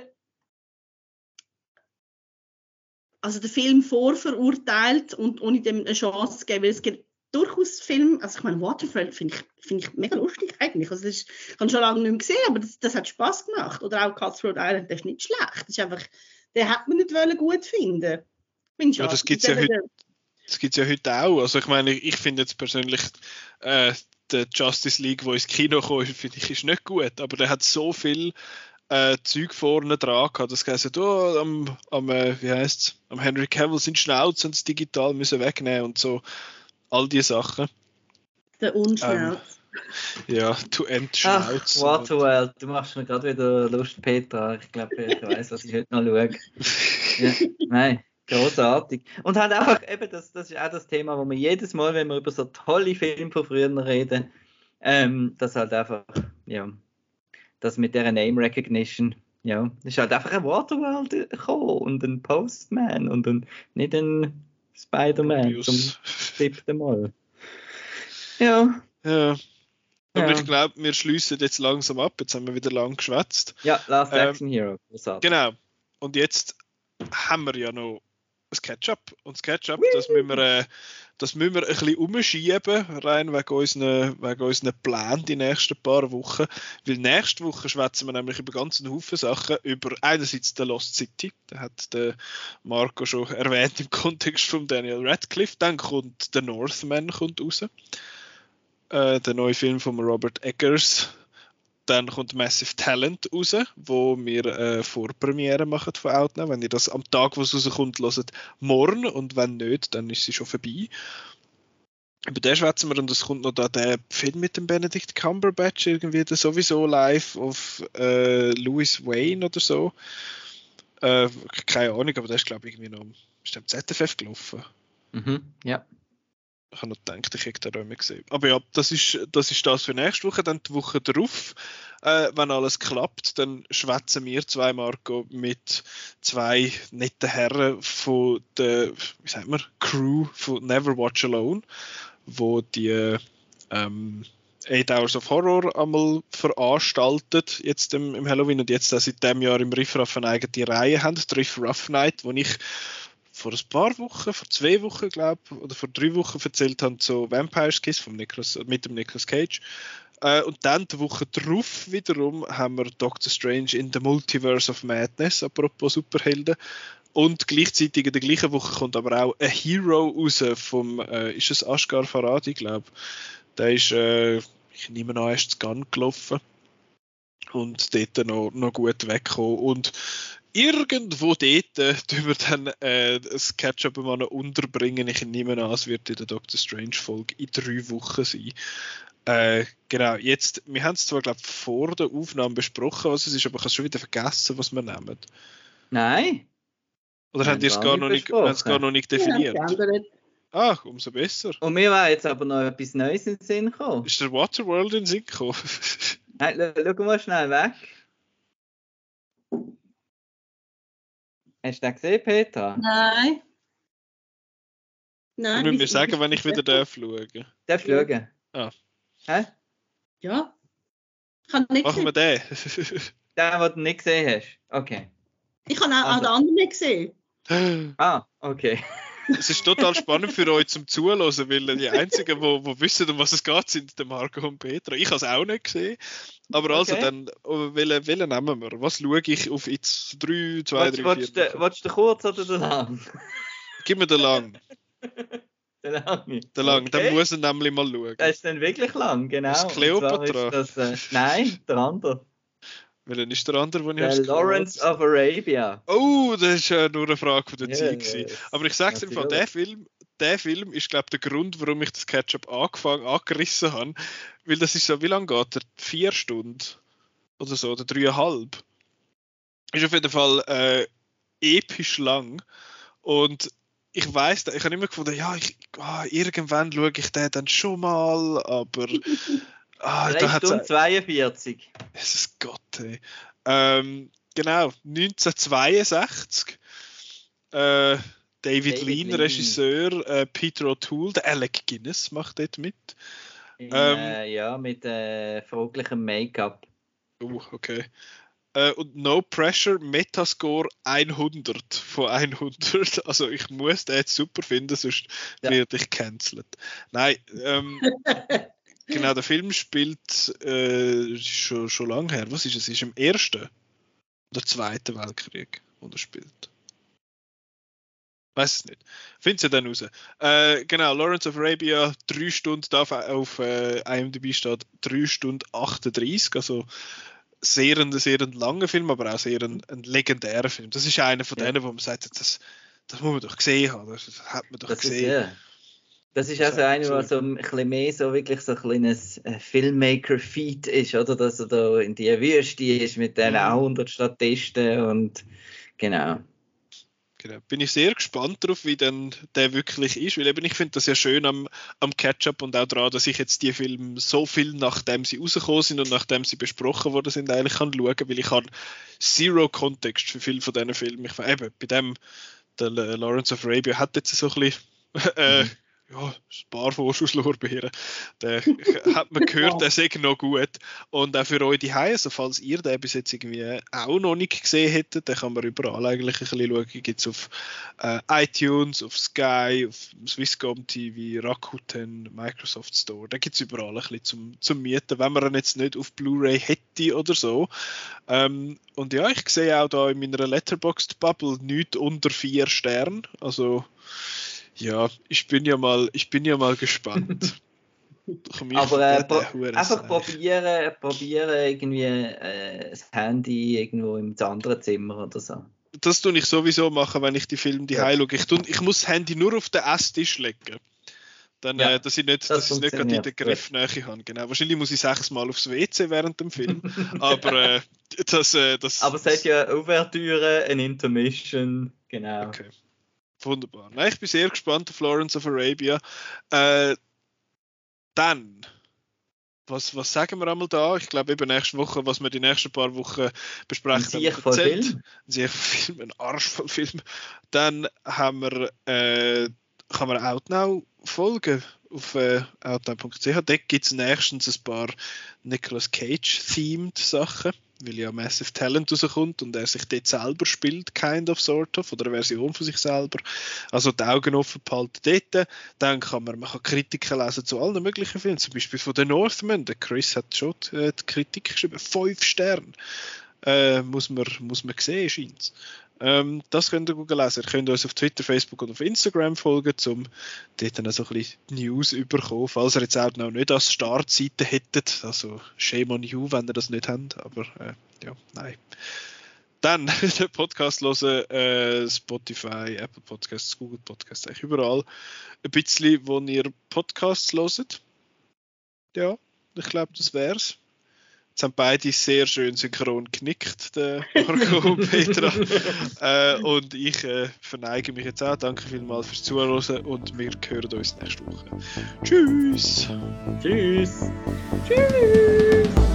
also den Film vorverurteilt und ohne dem eine Chance zu geben, weil es gibt durchaus Filme, also ich meine, Waterfront finde ich, find ich mega lustig eigentlich. Also das ist, ich habe schon lange nicht mehr gesehen, aber das, das hat Spaß gemacht. Oder auch Cutthroat Island, der ist nicht schlecht. Das ist einfach, den hat man nicht wollen gut finden. Ja, das gibt es ja, heute, ja heute auch. Also ich meine, ich finde jetzt persönlich äh, der Justice League, wo ins Kino kommt, finde ich, ist nicht gut. Aber der hat so viel äh, Zeug vorne dran gehabt, das heisst, oh, am, am äh, wie heißt's, am Henry Cavill sind Schnauz und das digital müssen wegnehmen und so all die Sachen. Der Unschnauz. Ähm, ja, du entschnauz. Ach, Waterworld, du machst mir gerade wieder Lust, Petra. Ich glaube, ich weiß, was ich heute noch schaue. ja, nein, großartig. Und halt einfach, eben, das, das ist auch das Thema, wo wir jedes Mal, wenn wir über so tolle Filme von früher reden, ähm, das halt einfach, ja, das mit der Name Recognition, ja, ist halt einfach ein Waterworld gekommen und ein Postman und ein, nicht ein Spider-Man zum siebten Mal. Ja. Ja. Aber ja. ich glaube, wir schließen jetzt langsam ab. Jetzt haben wir wieder lang geschwätzt. Ja, Last ähm, Action Hero. Genau. Und jetzt haben wir ja noch das Ketchup. Und das das müssen wir, äh, das müssen wir ein bisschen umschieben, rein wegen unseren, wegen unseren Plänen die nächsten paar Wochen. Weil nächste Woche schwätzen wir nämlich über ganz einen Haufen Sachen. Über einerseits The Lost City, da hat der Marco schon erwähnt im Kontext von Daniel Radcliffe. Dann kommt The Northman kommt raus. Äh, der neue Film von Robert Eggers, dann kommt Massive Talent raus, wo wir äh, Vorpremiere machen von Outnow. Wenn ihr das am Tag, wo es rauskommt, hört, morgen und wenn nicht, dann ist sie schon vorbei. Über den schwätzen wir und es kommt noch da der Film mit dem Benedict Cumberbatch irgendwie, der sowieso live auf äh, Louis Wayne oder so. Äh, keine Ahnung, aber der ist glaube ich irgendwie noch ist der ZFF gelaufen. Mhm, ja ich habe noch gedacht, ich hätte den nicht gesehen. Aber ja, das ist, das ist das für nächste Woche. Dann die Woche darauf, äh, wenn alles klappt, dann schwätzen wir zwei, Marco, mit zwei netten Herren von der, wie sagt man, Crew von Never Watch Alone, wo die ähm, Eight Hours of Horror einmal veranstaltet, jetzt im, im Halloween und jetzt seit dem Jahr im Riff Raff eine eigene Reihe haben, die Riff Rough Night, wo ich vor ein paar Wochen, vor zwei Wochen, glaube ich, oder vor drei Wochen erzählt haben, so Vampires Kiss vom Nicolas, mit dem Nicolas Cage. Äh, und dann die Woche drauf wiederum haben wir Doctor Strange in the Multiverse of Madness, apropos Superhelden. Und gleichzeitig in der gleichen Woche kommt aber auch ein Hero raus vom, äh, ist es Ashgar Faradi, glaube ich. Der ist, äh, ich nehme an, erst zu Gun gelaufen und dort noch, noch gut weggekommen. Und irgendwo dort äh, tun wir dann äh, das Ketchup mal unterbringen. Ich nehme an, es wird in der Doctor Strange Folge in drei Wochen sein. Äh, genau, jetzt, wir haben es zwar, glaube ich, vor der Aufnahme besprochen, was es ist, aber ich habe schon wieder vergessen, was wir nehmen. Nein. Oder haben die es gar, noch nicht, gar noch nicht definiert? Ja, Ach, umso besser. Und mir war jetzt aber noch etwas Neues in den Sinn gekommen. Ist der Waterworld in den Sinn gekommen? Nein, schau mal schnell weg. Hast du den gesehen, Petra? Nein. Nein. Du mir sagen, wenn ich wieder darf schauen. Darf ja. schauen? Ah. Hä? Ja. Ich habe nicht Machen wir den. den, den du nicht gesehen hast. Okay. Ich habe auch, also. den anderen nicht gesehen. Ah, okay. es ist total spannend für euch zum Zuhören, weil die einzigen, wo, wo wissen, um was es geht, sind der Marco und Petra. Ich habe es auch nicht gesehen. Aber also Okay. dann, welchen, welchen nehmen wir? Was schaue ich auf jetzt 3, 2, 3, 4? Willst du den kurz oder den lang? Gib mir den lang. Den lange. Den lang. Okay. Dann muss er nämlich mal schauen. Das ist dann wirklich lang, genau. Und Cleopatra? Ist das, äh, nein, der andere. Welchen ist der andere, den ich als Lawrence of Arabia. Oh, das ist äh, nur eine Frage von der Yes, Zeit. gewesen. Aber ich sag's im Fall, natürlich. der Film, der Film ist, glaube ich, der Grund, warum ich das Ketchup angefangen, angerissen habe. Weil das ist so, wie lange geht der? Vier Stunden oder so, oder dreieinhalb. Ist auf jeden Fall äh, episch lang. Und ich weiß, ich habe immer gefunden, ja, ich, ah, irgendwann schaue ich den dann schon mal, aber ah, 3 da hat's Stunden 42. Jesus Gott, ey. Ähm, genau, 1962. Äh, David, David Lean, Lean. Regisseur, äh, Peter O'Toole, der Alec Guinness macht dort mit. In, Ähm. äh, ja, mit äh, fraglichem Make-up. Oh, okay. Äh, und No Pressure, Metascore 100 von 100. Also ich muss den jetzt super finden, sonst Ja. werde ich cancelled. Nein, ähm, genau, der Film spielt äh, ist schon, schon lange her. Was ist es? Ist im Ersten oder Zweiten Weltkrieg, wo er spielt. Weiß es nicht. Findet ihr dann raus. Äh, genau, Lawrence of Arabia, 3 Stunden, da auf, äh, IMDb steht 3 Stunden 38, also sehr ein, sehr ein langer Film, aber auch sehr ein, ein legendärer Film. Das ist einer von Ja. denen, wo man sagt, das, das muss man doch gesehen haben, das hat man doch Das ist, gesehen. ja. Das ist also einer, der so- ein bisschen mehr so wirklich so ein kleines äh, Filmmaker-Feat ist, oder? Dass er da in die Wüste ist mit diesen Mhm. 100 Statisten und genau. Genau. Bin ich sehr gespannt darauf, wie denn der wirklich ist, weil eben ich finde das ja schön am, am Catch-up und auch daran, dass ich jetzt die Filme so viel nachdem sie rausgekommen sind und nachdem sie besprochen worden sind, eigentlich kann schauen, weil ich habe zero Kontext für viele von diesen Filmen. Ich eben bei dem, der Lawrence of Arabia hat jetzt so ein bisschen äh, ja, ein paar Vorschusslorbeeren. Der hat man gehört, der sei noch gut. Und auch für euch die also falls ihr den bis jetzt irgendwie auch noch nicht gesehen hättet, dann kann man überall eigentlich ein bisschen schauen. Gibt es auf äh, iTunes, auf Sky, auf Swisscom TV, Rakuten, Microsoft Store. Da gibt es überall ein bisschen zum, zum Mieten, wenn man ihn jetzt nicht auf Blu-ray hätte oder so. Ähm, und ja, ich sehe auch da in meiner Letterboxd-Bubble nichts unter vier Sternen. Also ja, ich bin ja mal, ich bin ja mal gespannt. Aber äh, pro einfach probieren, probieren irgendwie äh, das Handy irgendwo im anderen Zimmer oder so. Das tue ich sowieso machen, wenn ich die Filme die Ja. schaue. Ich, tue, ich muss das Handy nur auf den Esstisch legen. Dann, Ja, äh, dass ich nicht, das dass ich es nicht gerade in der funktioniert, Griffnähe habe. Genau. Wahrscheinlich muss ich sechsmal aufs WC während dem Film. Aber äh, das, äh, das. Aber es hat ja Ouvertüre, ein Intermission, genau. Okay. Wunderbar. Nein, ich bin sehr gespannt auf Florence of Arabia. Äh, dann, was, was sagen wir einmal da? Ich glaube, eben nächste Woche, was wir die nächsten paar Wochen besprechen, voll erzählt. Film. Ein voll Film, ein Arsch voll Film. Dann haben wir, äh, kann man Outnow folgen auf äh, outnow.ch. Dort gibt es nächstens ein paar Nicolas Cage-themed Sachen, weil ja Massive Talent rauskommt und er sich dort selber spielt, kind of, sort of, oder eine Version von sich selber. Also die Augen offen behalten dort. Dann kann man, man kann Kritiken lesen zu allen möglichen Filmen, zum Beispiel von The Northman. Der Chris hat schon äh, die Kritik geschrieben, fünf Sterne. Äh, muss, man, muss man sehen, scheint ähm, Das könnt ihr gut lesen. Ihr könnt uns auf Twitter, Facebook und auf Instagram folgen, um dort dann so ein bisschen News überkommen. Falls ihr jetzt auch noch nicht als Startseite hättet, also shame on you, wenn ihr das nicht habt, aber äh, ja, nein. Dann den Podcast hören, äh, Spotify, Apple Podcasts, Google Podcasts, eigentlich überall. Ein bisschen, wo ihr Podcasts hört. Ja, ich glaube, das wär's. Jetzt haben beide sehr schön synchron genickt, der Marco und Petra. äh, und ich äh, verneige mich jetzt auch. Danke vielmals fürs Zuhören und wir hören uns nächste Woche. Tschüss! Tschüss. Tschüss.